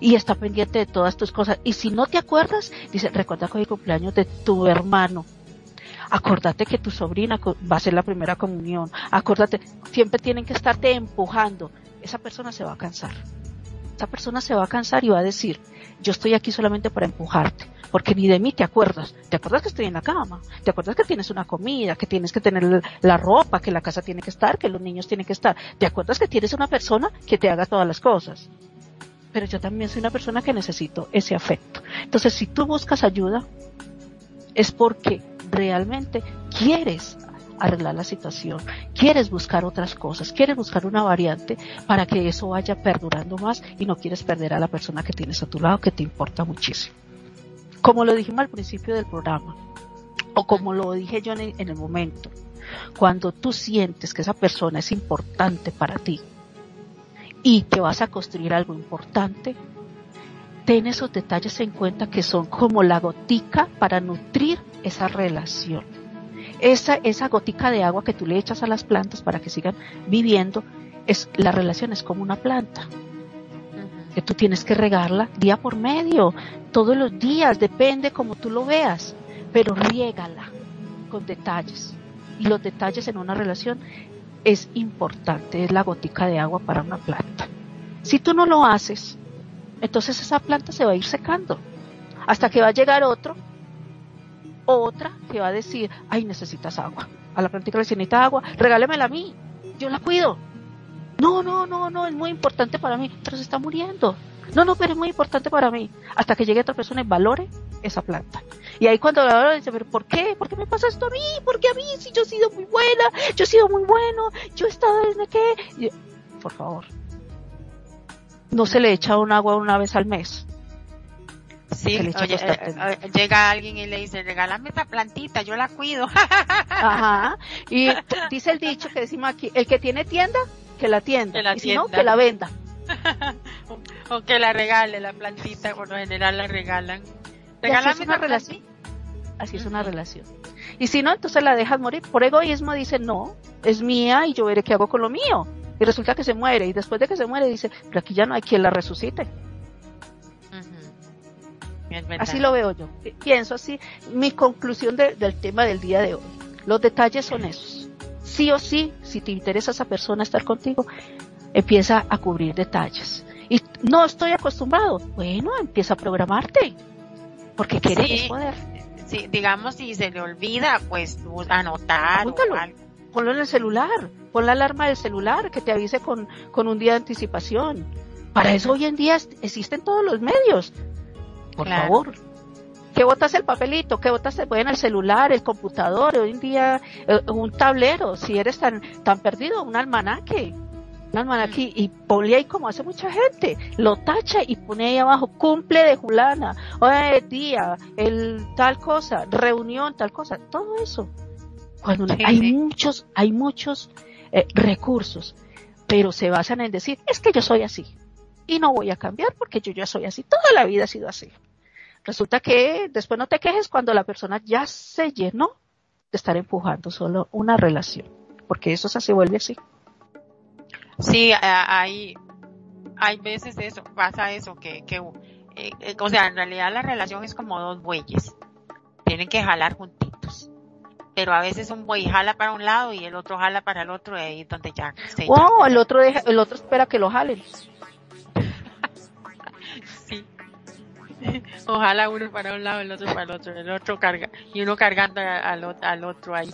y está pendiente de todas tus cosas. Y si no te acuerdas, dice, recuerda que hoy el cumpleaños de tu hermano. Acordate que tu sobrina va a ser la primera comunión. Acordate, siempre tienen que estarte empujando. Esa persona se va a cansar. Esa persona se va a cansar y va a decir, yo estoy aquí solamente para empujarte porque ni de mí te acuerdas. Te acuerdas que estoy en la cama, te acuerdas que tienes una comida, que tienes que tener la ropa, que la casa tiene que estar, que los niños tienen que estar. Te acuerdas que tienes una persona que te haga todas las cosas. Pero yo también soy una persona que necesito ese afecto. Entonces, si tú buscas ayuda, es porque realmente quieres arreglar la situación, quieres buscar otras cosas, quieres buscar una variante para que eso vaya perdurando más y no quieres perder a la persona que tienes a tu lado que te importa muchísimo como lo dijimos al principio del programa, o como lo dije yo en el, momento, cuando tú sientes que esa persona es importante para ti y que vas a construir algo importante, ten esos detalles en cuenta que son como la gotica para nutrir esa relación. Esa, esa gotica de agua que tú le echas a las plantas para que sigan viviendo, es, la relación es como una planta que tú tienes que regarla día por medio, todos los días, depende como tú lo veas, pero riégala con detalles. Y los detalles en una relación es importante, es la gotica de agua para una planta. Si tú no lo haces, entonces esa planta se va a ir secando, hasta que va a llegar otro, otra que va a decir, ay, necesitas agua. A la plantita le necesita agua, regálemela a mí, yo la cuido, no, no, no, no, es muy importante para mí, pero se está muriendo. No, no, pero es muy importante para mí. Hasta que llegue otra persona y valore esa planta. Y ahí cuando la dice, pero ¿por qué? ¿Por qué me pasa esto a mí? ¿Por qué a mí? Si yo he sido muy buena, yo he sido muy bueno, yo he estado desde qué. por favor. No se le echa un agua una vez al mes. Sí, oye, eh, eh, llega alguien y le dice, regálame esta plantita, yo la cuido. (laughs) Ajá. Y dice el dicho que decimos aquí, el que tiene tienda, que la tienda, y si no, que la venda. (laughs) o que la regale, la plantita, por lo general la regalan. Regálame una relación. Así es una relación. Y si no, entonces la dejas morir. Por egoísmo dice, no, es mía y yo veré qué hago con lo mío. Y resulta que se muere. Y después de que se muere dice, pero aquí ya no hay quien la resucite. Así lo veo yo. Pienso así. Mi conclusión del tema del día de hoy. Los detalles son esos sí o sí, si te interesa esa persona estar contigo, empieza a cubrir detalles. Y no estoy acostumbrado. Bueno, empieza a programarte. Porque quieres poder. Sí, digamos, si se le olvida, pues anotar. Ponlo en el celular. Pon la alarma del celular que te avise con, con un día de anticipación. Para eso hoy en día existen todos los medios. Por favor, que botas el papelito, que botas el celular, el computador, hoy en día eh, un tablero, si eres tan, tan perdido, un almanaque. una aquí y ponle ahí como hace mucha gente, lo tacha y pone ahí abajo, cumple de Julana, oye, día, el tal cosa, reunión, tal cosa, todo eso. Cuando hay muchos, hay muchos eh, recursos, pero se basan en decir, es que yo soy así y no voy a cambiar porque yo ya soy así, toda la vida ha sido así. Resulta que después no te quejes cuando la persona ya se llenó de estar empujando solo una relación, porque eso se vuelve así. Sí, hay, hay veces eso, pasa eso, que, que eh, eh, o sea, en realidad la relación es como dos bueyes, tienen que jalar juntitos, pero a veces un buey jala para un lado y el otro jala para el otro y ahí es donde ya se wow, el otro deja, el otro espera que lo jalen. (laughs) Ojalá uno para un lado, el otro para el otro, el otro carga, y uno cargando al, al otro ahí.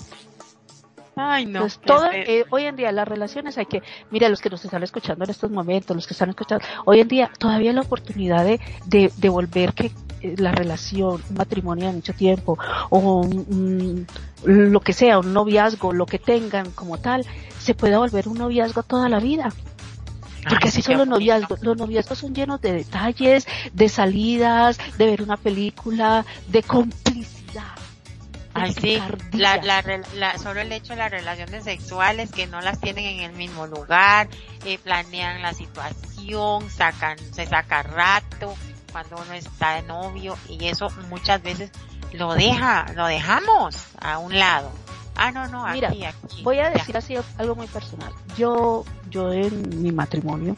Ay, no. Pues todo, eh, hoy en día las relaciones hay que, mira, los que nos están escuchando en estos momentos, los que están escuchando, hoy en día todavía hay la oportunidad de, de, volver que eh, la relación, un matrimonio de mucho tiempo, o lo que sea, un noviazgo, lo que tengan como tal, se pueda volver un noviazgo toda la vida. Porque así son los noviazgos. Los noviazgos son llenos de detalles, de salidas, de ver una película, de complicidad Ay, sí, la, la, la, solo el hecho de las relaciones sexuales que no las tienen en el mismo lugar, eh, planean la situación, sacan, se saca rato cuando uno está de novio y eso muchas veces lo deja, lo dejamos a un lado. Ah, no, no, aquí, Mira, aquí. Voy a decir así algo muy personal. Yo, yo en mi matrimonio,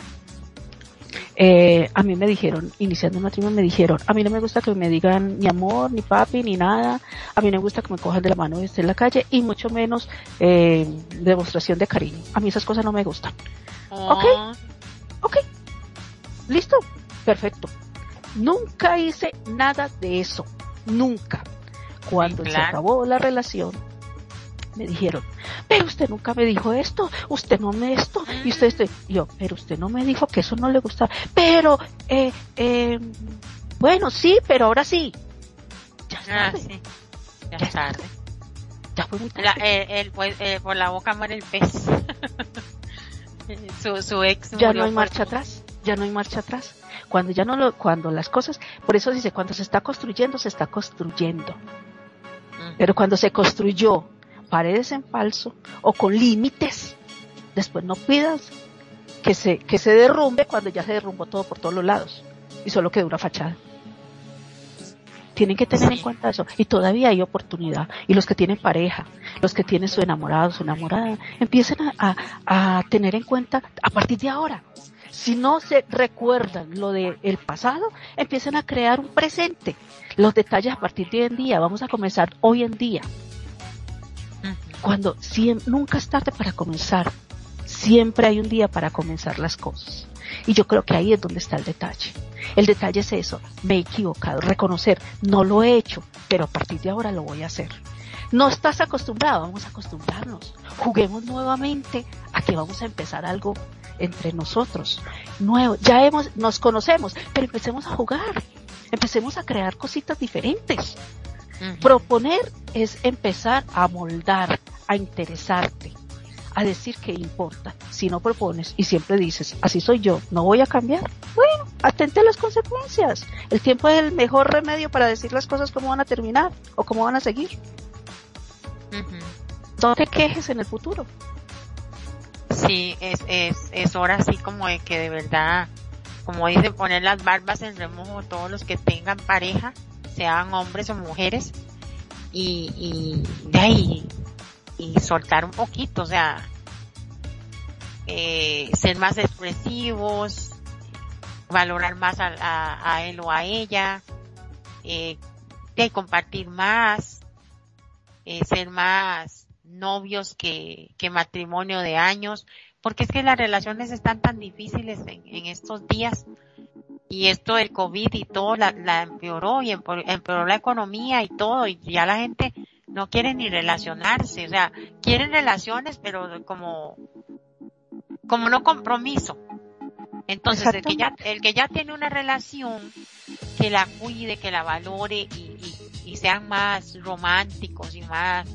eh, a mí me dijeron, iniciando el matrimonio, me dijeron, a mí no me gusta que me digan ni amor, ni papi, ni nada. A mí no me gusta que me cojan de la mano y esté en la calle y mucho menos eh, demostración de cariño. A mí esas cosas no me gustan. Ok, ok, listo, perfecto. Nunca hice nada de eso, nunca. Cuando se acabó la relación, me dijeron, pero usted nunca me dijo esto, usted no me esto, y usted esto. yo, pero usted no me dijo que eso no le gustaba. Pero, eh, eh, bueno, sí, pero ahora sí. Ya ah, sí. Ya, ya tarde. Ya fue muy tarde. el, pues, eh, por la boca muere el pez. (laughs) su, su ex Ya no hay marcha atrás, ya no hay marcha atrás. Cuando ya no lo, cuando las cosas, por eso dice, cuando se está construyendo, se está construyendo. Pero cuando se construyó paredes en falso o con límites, después no pidas que se, que se derrumbe cuando ya se derrumbó todo por todos los lados y solo quedó una fachada. Tienen que tener en cuenta eso. Y todavía hay oportunidad. Y los que tienen pareja, los que tienen su enamorado, su enamorada, empiecen a, a, tener en cuenta a partir de ahora. Si no se recuerdan lo del el pasado, empiecen a crear un presente. Los detalles a partir de hoy en día. Vamos a comenzar hoy en día cuando siempre, nunca es tarde para comenzar, siempre hay un día para comenzar las cosas. Y yo creo que ahí es donde está el detalle. El detalle es eso, me he equivocado, reconocer, no lo he hecho, pero a partir de ahora lo voy a hacer. No estás acostumbrado, vamos a acostumbrarnos. Juguemos nuevamente a que vamos a empezar algo entre nosotros, nuevo. Ya hemos, nos conocemos, pero empecemos a jugar, empecemos a crear cositas diferentes. Proponer es empezar a moldar, a interesarte, a decir que importa. Si no propones y siempre dices, así soy yo, no voy a cambiar, bueno, atente a las consecuencias. El tiempo es el mejor remedio para decir las cosas cómo van a terminar o cómo van a seguir. No te quejes en el futuro. Sí, es, es, es hora así como de que de verdad, como dicen, poner las barbas en remojo todos los que tengan pareja, sean hombres o mujeres, y, y de ahí y soltar un poquito, o sea, eh, ser más expresivos, valorar más a, él o a ella, eh, de compartir más, eh, ser más novios que, que matrimonio de años, porque es que las relaciones están tan difíciles en, estos días y esto del COVID y todo la empeoró y empeoró la economía y todo y ya la gente no quieren ni relacionarse, o sea, quieren relaciones, pero como, como no compromiso. Entonces, el que ya, el que ya tiene una relación, que la cuide, que la valore y, y, sean más románticos y más,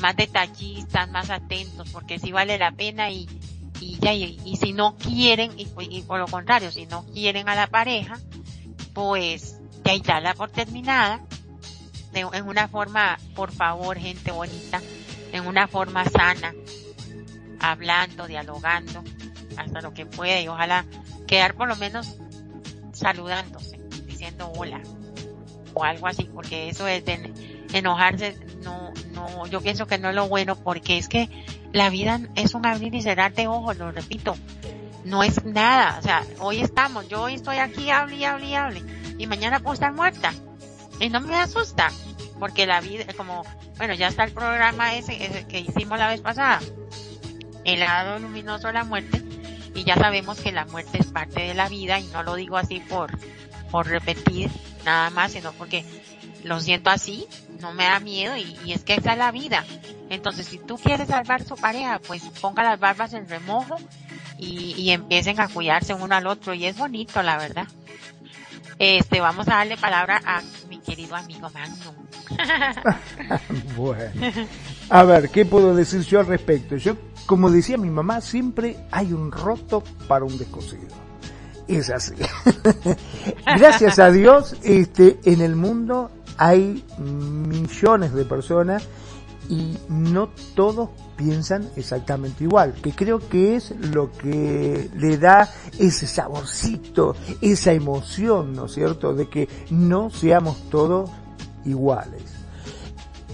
más detallistas, más atentos, porque sí vale la pena y, y ya, y, si no quieren, y, por lo contrario, si no quieren a la pareja, pues ya darla por terminada, en una forma, por favor, gente bonita, en una forma sana, hablando, dialogando, hasta lo que pueda, y ojalá quedar por lo menos saludándose, diciendo hola, o algo así, porque eso es de enojarse, no, no, yo pienso que no es lo bueno, porque es que la vida es un abrir y cerrar de ojos, lo repito, no es nada, o sea, hoy estamos, yo hoy estoy aquí, hable y hable y hable, y mañana puedo estar muerta, y no me asusta, porque la vida, como, bueno, ya está el programa ese, que hicimos la vez pasada, el lado luminoso de la muerte, y ya sabemos que la muerte es parte de la vida, y no lo digo así por, por repetir nada más, sino porque lo siento así, no me da miedo y, es que esa es la vida. Entonces, si tú quieres salvar su pareja, pues ponga las barbas en remojo y, y empiecen a cuidarse uno al otro y es bonito, la verdad. Este, vamos a darle palabra a querido amigo Magnum. (laughs) bueno. A ver, ¿qué puedo decir yo al respecto? Yo, como decía mi mamá, siempre hay un roto para un descosido. Es así. (laughs) Gracias a Dios, este, en el mundo hay millones de personas y no todos piensan exactamente igual, que creo que es lo que le da ese saborcito, esa emoción, ¿no es cierto?, de que no seamos todos iguales.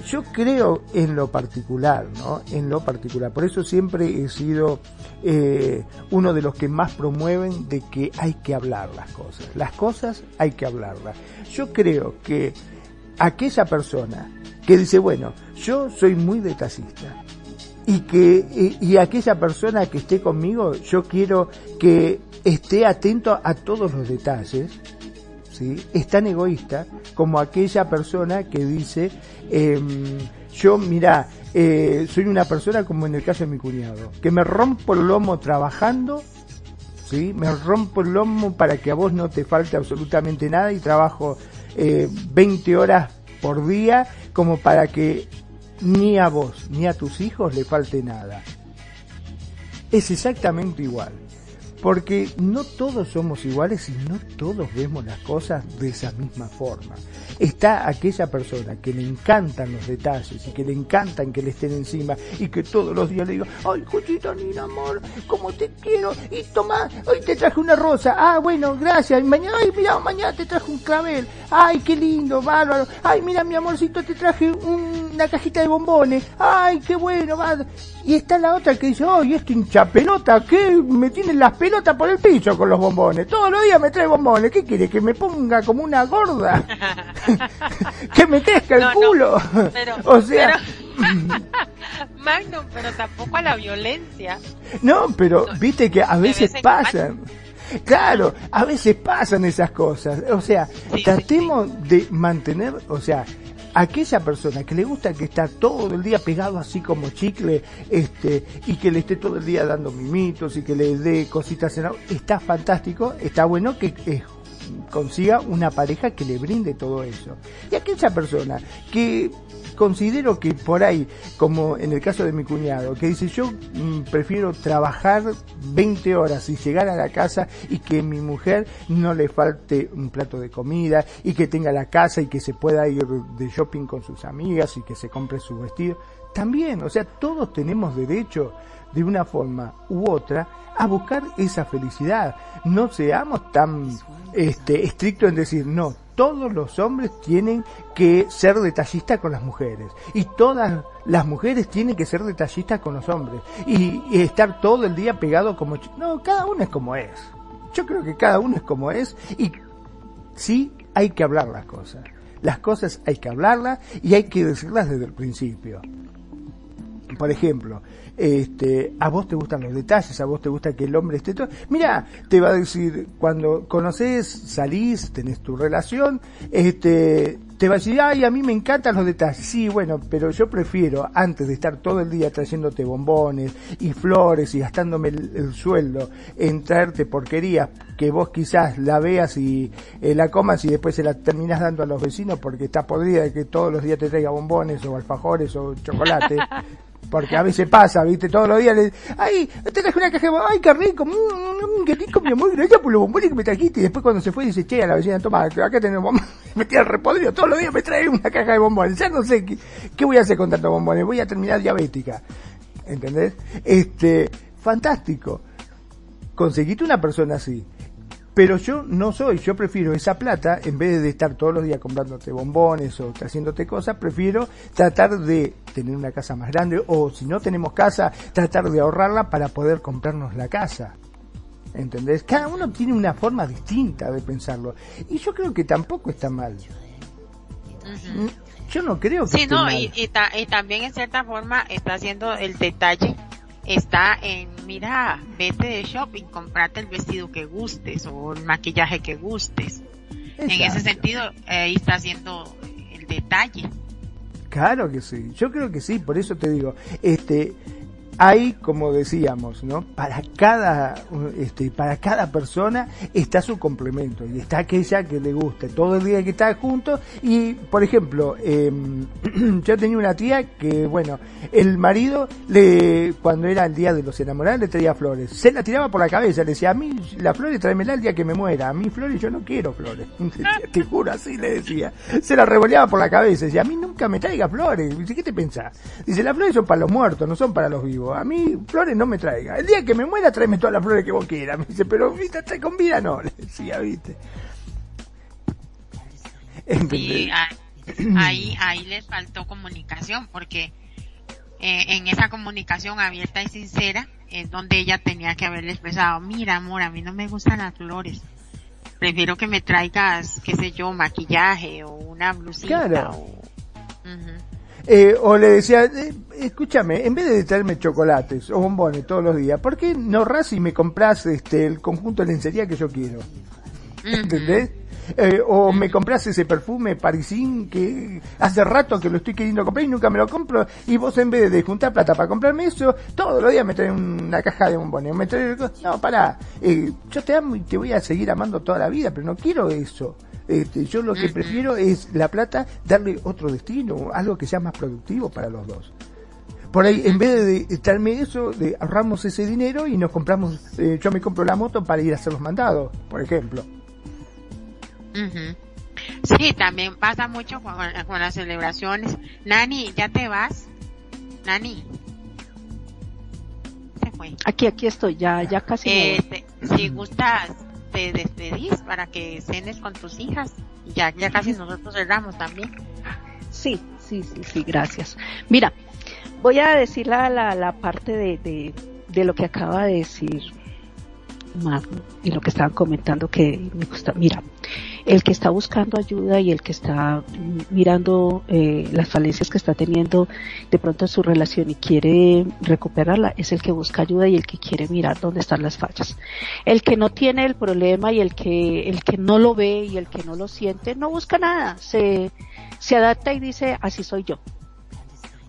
Yo creo en lo particular, ¿no? En lo particular. Por eso siempre he sido eh, uno de los que más promueven de que hay que hablar las cosas. Las cosas hay que hablarlas. Yo creo que aquella persona que dice, bueno, yo soy muy detallista y que y, aquella persona que esté conmigo, yo quiero que esté atento a todos los detalles, ¿sí? Es tan egoísta como aquella persona que dice, em, yo, mira, eh, soy una persona como en el caso de mi cuñado, que me rompo el lomo trabajando, ¿sí? Me rompo el lomo para que a vos no te falte absolutamente nada y trabajo eh, 20 horas por día como para que ni a vos ni a tus hijos le falte nada. Es exactamente igual. Porque no todos somos iguales y no todos vemos las cosas de esa misma forma. Está aquella persona que le encantan los detalles y que le encantan que le estén encima y que todos los días le diga, ay, Juchito, ni amor, cómo te quiero, y toma, hoy te traje una rosa, ah, bueno, gracias, y mañana, ay, mira, mañana te traje un clavel, ay, qué lindo, bárbaro, ay, mira, mi amorcito, te traje una cajita de bombones, ay, qué bueno, va. Y está la otra que dice, ay, este hincha pelota, ¿qué? Me tienen las pelotas por el piso con los bombones. Todos los días me trae bombones. ¿Qué quiere? ¿Que me ponga como una gorda? (laughs) que me crezca el culo. pero, (laughs) o sea. (laughs) Magnum, pero tampoco a la violencia. No, pero viste que a veces pasan. Claro, a veces pasan esas cosas. O sea, tratemos de mantener, o sea, aquella persona que le gusta que está todo el día pegado así como chicle, este, y que le esté todo el día dando mimitos y que le dé cositas en está fantástico, está bueno que consiga una pareja que le brinde todo eso. Y aquella persona que considero que por ahí, como en el caso de mi cuñado, que dice yo mm, prefiero trabajar 20 horas y llegar a la casa y que mi mujer no le falte un plato de comida y que tenga la casa y que se pueda ir de shopping con sus amigas y que se compre su vestido. También, o sea, todos tenemos derecho de una forma u otra a buscar esa felicidad. No seamos tan este, estrictos en decir, no, todos los hombres tienen que ser detallistas con las mujeres y todas las mujeres tienen que ser detallistas con los hombres y, estar todo el día pegado como... No, cada uno es como es. Yo creo que cada uno es como es y sí hay que hablar las cosas. Las cosas hay que hablarlas y hay que decirlas desde el principio. Por ejemplo, este, a vos te gustan los detalles, a vos te gusta que el hombre esté todo. Mira, te va a decir, cuando conoces, salís, tenés tu relación, este, te va a decir, ay, a mí me encantan los detalles. Sí, bueno, pero yo prefiero, antes de estar todo el día trayéndote bombones y flores y gastándome el, sueldo en traerte porquerías que vos quizás la veas y eh, la comas y después se la terminas dando a los vecinos porque está podrida de que todos los días te traiga bombones o alfajores o chocolate. (laughs) Porque a veces pasa, viste, todos los días le, ay, te traje una caja de ay, qué rico, mmm, qué rico, mi amor, gracias por los bombones que me trajiste. Y después cuando se fue dice, che, a la vecina, toma, acá tenemos bombones. (laughs) Me tira el todos los días me trae una caja de bombones. Ya no sé qué, qué voy a hacer con tantos bombones, voy a terminar diabética. ¿Entendés? Este, fantástico. Conseguiste una persona así. Pero yo no soy, yo prefiero esa plata, en vez de estar todos los días comprándote bombones o haciéndote cosas, prefiero tratar de tener una casa más grande o si no tenemos casa, tratar de ahorrarla para poder comprarnos la casa. ¿Entendés? Cada uno tiene una forma distinta de pensarlo. Y yo creo que tampoco está mal. Yo no creo que sí, no, Y, y, también en cierta forma está haciendo el detalle está en, mira, vete de shopping, comprate el vestido que gustes o el maquillaje que gustes. En ese sentido, ahí está haciendo el detalle. Claro que sí, yo creo que sí, por eso te digo, este, hay, como decíamos, ¿no? Para cada, este, para cada persona está su complemento y está aquella que le guste todo el día que está juntos y, por ejemplo, eh, (clears throat) yo tenía una tía que, bueno, el marido le, cuando era el día de los enamorados le traía flores, se la tiraba por la cabeza, le decía, a mí las flores tráemela el día que me muera, a mí flores yo no quiero flores, (laughs) te juro así le decía, se la revoleaba por la cabeza, decía, a mí nunca me traiga flores, dice, ¿qué te pensás? Dice, las flores son para los muertos, no son para los vivos a mí flores no me traiga. El día que me muera, tráeme todas las flores que vos quieras. Me dice, pero ¿viste? con vida no. Le decía, ¿viste? Sí, ahí, ahí les faltó comunicación porque eh, en esa comunicación abierta y sincera es donde ella tenía que haberle expresado, mira amor, a mí no me gustan las flores. Prefiero que me traigas, qué sé yo, maquillaje o una blusita. Claro. Eh, o le decía, eh, escúchame, en vez de traerme chocolates o bombones todos los días, ¿por qué no ras y me compras este, el conjunto de lencería que yo quiero? ¿Entendés? Eh, o me compras ese perfume parisín que hace rato que lo estoy queriendo comprar y nunca me lo compro y vos en vez de juntar plata para comprarme eso, todos los días me traen una caja de bombones, me traen... No, para, yo te amo y te voy a seguir amando toda la vida, pero no quiero eso. Este, yo lo que prefiero es la plata darle otro destino, algo que sea más productivo para los dos. Por ahí, en vez de estarme eso, de ahorramos ese dinero y nos compramos, eh, yo me compro la moto para ir a hacer los mandados, por ejemplo. Sí, también pasa mucho con, las celebraciones. Nani, ¿ya te vas? Nani. Se fue. Aquí, aquí estoy, ya, ya casi. Este, si gustas te despedís para que cenes con tus hijas. Ya, ya casi nosotros cerramos también. Sí, sí, sí, sí, gracias. Mira, voy a decir la, la, la parte de, de, de lo que acaba de decir Magno y lo que estaban comentando que me gusta. Mira, el que está buscando ayuda y el que está mirando eh, las falencias que está teniendo de pronto su relación y quiere recuperarla es el que busca ayuda y el que quiere mirar dónde están las fallas. El que no tiene el problema y el que el que no lo ve y el que no lo siente no busca nada, se se adapta y dice así soy yo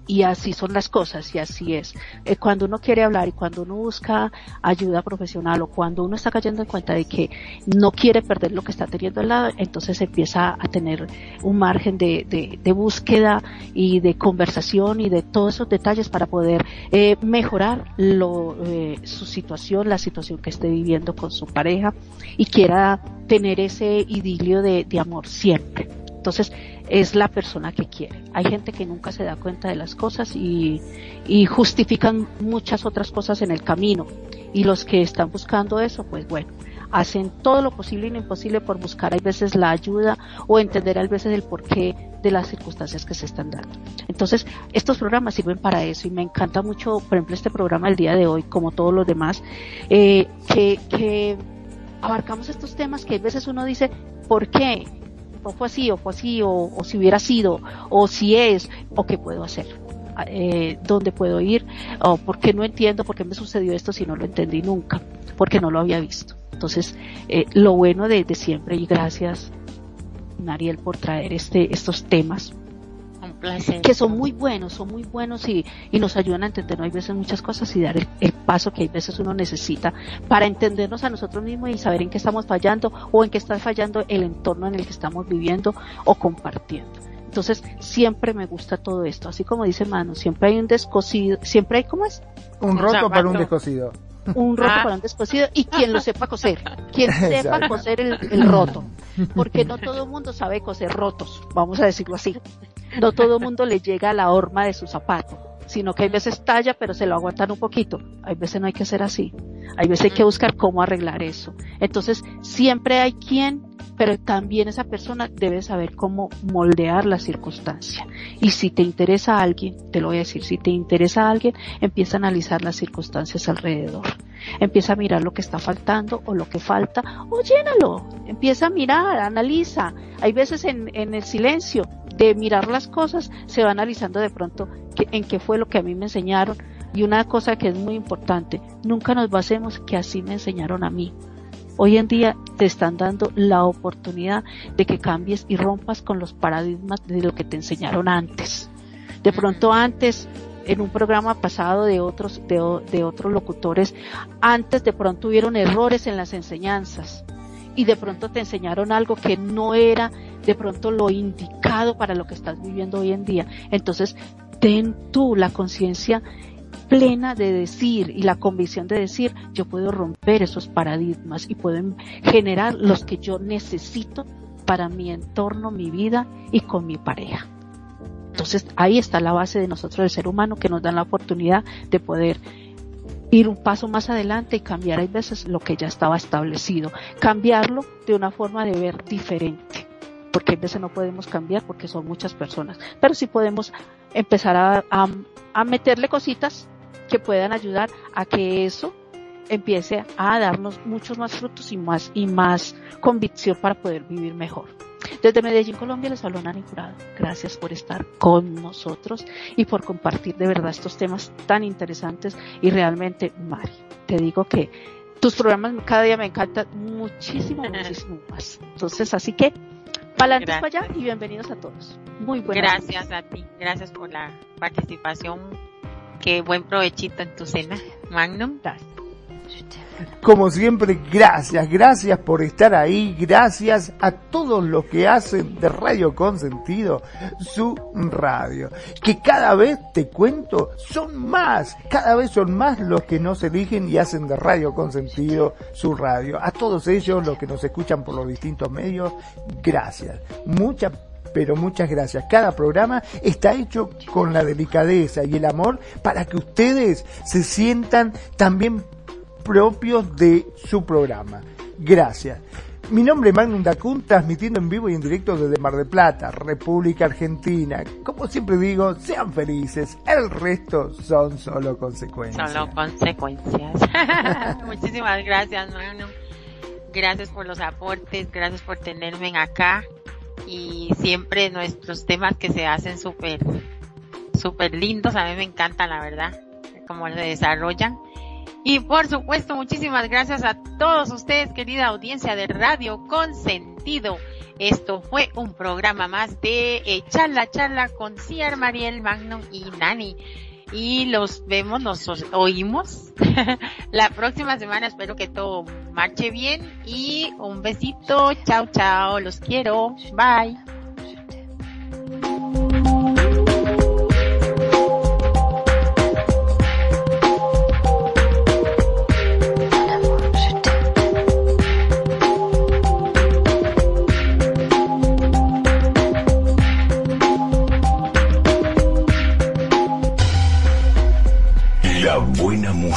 y así son las cosas y así es. Eh, cuando uno quiere hablar y cuando uno busca ayuda profesional o cuando uno está cayendo en cuenta de que no quiere perder lo que está teniendo al lado, entonces empieza a tener un margen de, de, búsqueda y de conversación y de todos esos detalles para poder eh, mejorar lo, eh, su situación, la situación que esté viviendo con su pareja y quiera tener ese idilio de, de amor siempre. Entonces, es la persona que quiere. Hay gente que nunca se da cuenta de las cosas y, justifican muchas otras cosas en el camino. Y los que están buscando eso, pues bueno, hacen todo lo posible y lo imposible por buscar a veces la ayuda o entender a veces el porqué de las circunstancias que se están dando. Entonces, estos programas sirven para eso y me encanta mucho, por ejemplo, este programa el día de hoy, como todos los demás, eh, que, que abarcamos estos temas que a veces uno dice, ¿por qué? O fue así, o fue así, o, si hubiera sido, o si es, o qué puedo hacer. Eh, dónde puedo ir, o por qué no entiendo por qué me sucedió esto si no lo entendí nunca, porque no lo había visto. Entonces, eh, lo bueno de, siempre, y gracias, Nariel, por traer este, estos temas que son muy buenos, son muy buenos y, y nos ayudan a entender hay veces muchas cosas y dar el, paso que hay veces uno necesita para entendernos a nosotros mismos y saber en qué estamos fallando o en qué está fallando el entorno en el que estamos viviendo o compartiendo. Entonces, siempre me gusta todo esto. Así como dice Manu, siempre hay un descosido, siempre hay, ¿cómo es? Un, roto para un descosido. Un roto ah. para un descosido y quien lo sepa coser. Quien (laughs) sepa coser el, el roto. Porque no todo el mundo sabe coser rotos, vamos a decirlo así. No todo el mundo le llega a la horma de su zapato sino que hay veces talla, pero se lo aguantan un poquito. Hay veces no hay que hacer así. Hay veces hay que buscar cómo arreglar eso. Entonces, siempre hay quien, pero también esa persona debe saber cómo moldear la circunstancia. Y si te interesa a alguien, te lo voy a decir, si te interesa a alguien, empieza a analizar las circunstancias alrededor. Empieza a mirar lo que está faltando o lo que falta, o llénalo. Empieza a mirar, analiza. Hay veces en, en el silencio de mirar las cosas, se va analizando de pronto en qué fue lo que a mí me enseñaron. Y una cosa que es muy importante, nunca nos basemos que así me enseñaron a mí. Hoy en día te están dando la oportunidad de que cambies y rompas con los paradigmas de lo que te enseñaron antes. De pronto antes, en un programa pasado de otros, de, de otros locutores, antes de pronto hubieron errores en las enseñanzas y de pronto te enseñaron algo que no era de pronto lo indicado para lo que estás viviendo hoy en día. Entonces, ten tú la conciencia plena de decir y la convicción de decir, yo puedo romper esos paradigmas y puedo generar los que yo necesito para mi entorno, mi vida y con mi pareja. Entonces ahí está la base de nosotros, el ser humano, que nos dan la oportunidad de poder ir un paso más adelante y cambiar hay veces lo que ya estaba establecido, cambiarlo de una forma de ver diferente porque a veces no podemos cambiar porque son muchas personas, pero sí podemos empezar a, a, meterle cositas que puedan ayudar a que eso empiece a darnos muchos más frutos y más y más convicción para poder vivir mejor. Desde Medellín, Colombia, les habló Nani Jurado. Gracias por estar con nosotros y por compartir de verdad estos temas tan interesantes y realmente, Mari, te digo que tus programas cada día me encantan muchísimo, (laughs) muchísimo más. Entonces, así que para para allá y bienvenidos a todos. Muy buenas. Gracias a ti, gracias por la participación. Qué buen provechito en tu cena, Magnum. Como siempre, gracias, gracias por estar ahí, gracias a todos los que hacen de Radio Consentido su radio. Que cada vez, te cuento, son más, cada vez son más los que nos eligen y hacen de Radio Consentido su radio. A todos ellos, los que nos escuchan por los distintos medios, gracias. Muchas pero muchas gracias. Cada programa está hecho con la delicadeza y el amor para que ustedes se sientan también propios de su programa. Gracias. Mi nombre es Magnum Dacun, transmitiendo en vivo y en directo desde Mar del Plata, República Argentina. Como siempre digo, sean felices, el resto son solo consecuencias. Solo consecuencias. (laughs) Muchísimas gracias, Magnum. Gracias por los aportes, gracias por tenerme acá y siempre nuestros temas que se hacen súper, súper lindos, a mí me encantan, la verdad, cómo se desarrollan y por supuesto, muchísimas gracias a todos ustedes, querida audiencia de Radio Consentido. Esto fue un programa más de eh, Charla Charla con Ciar, Mariel, Magnum y Nani. Y los vemos, nos oímos (laughs) la próxima semana. Espero que todo marche bien. Y un besito. Chao, chao. Los quiero. Bye.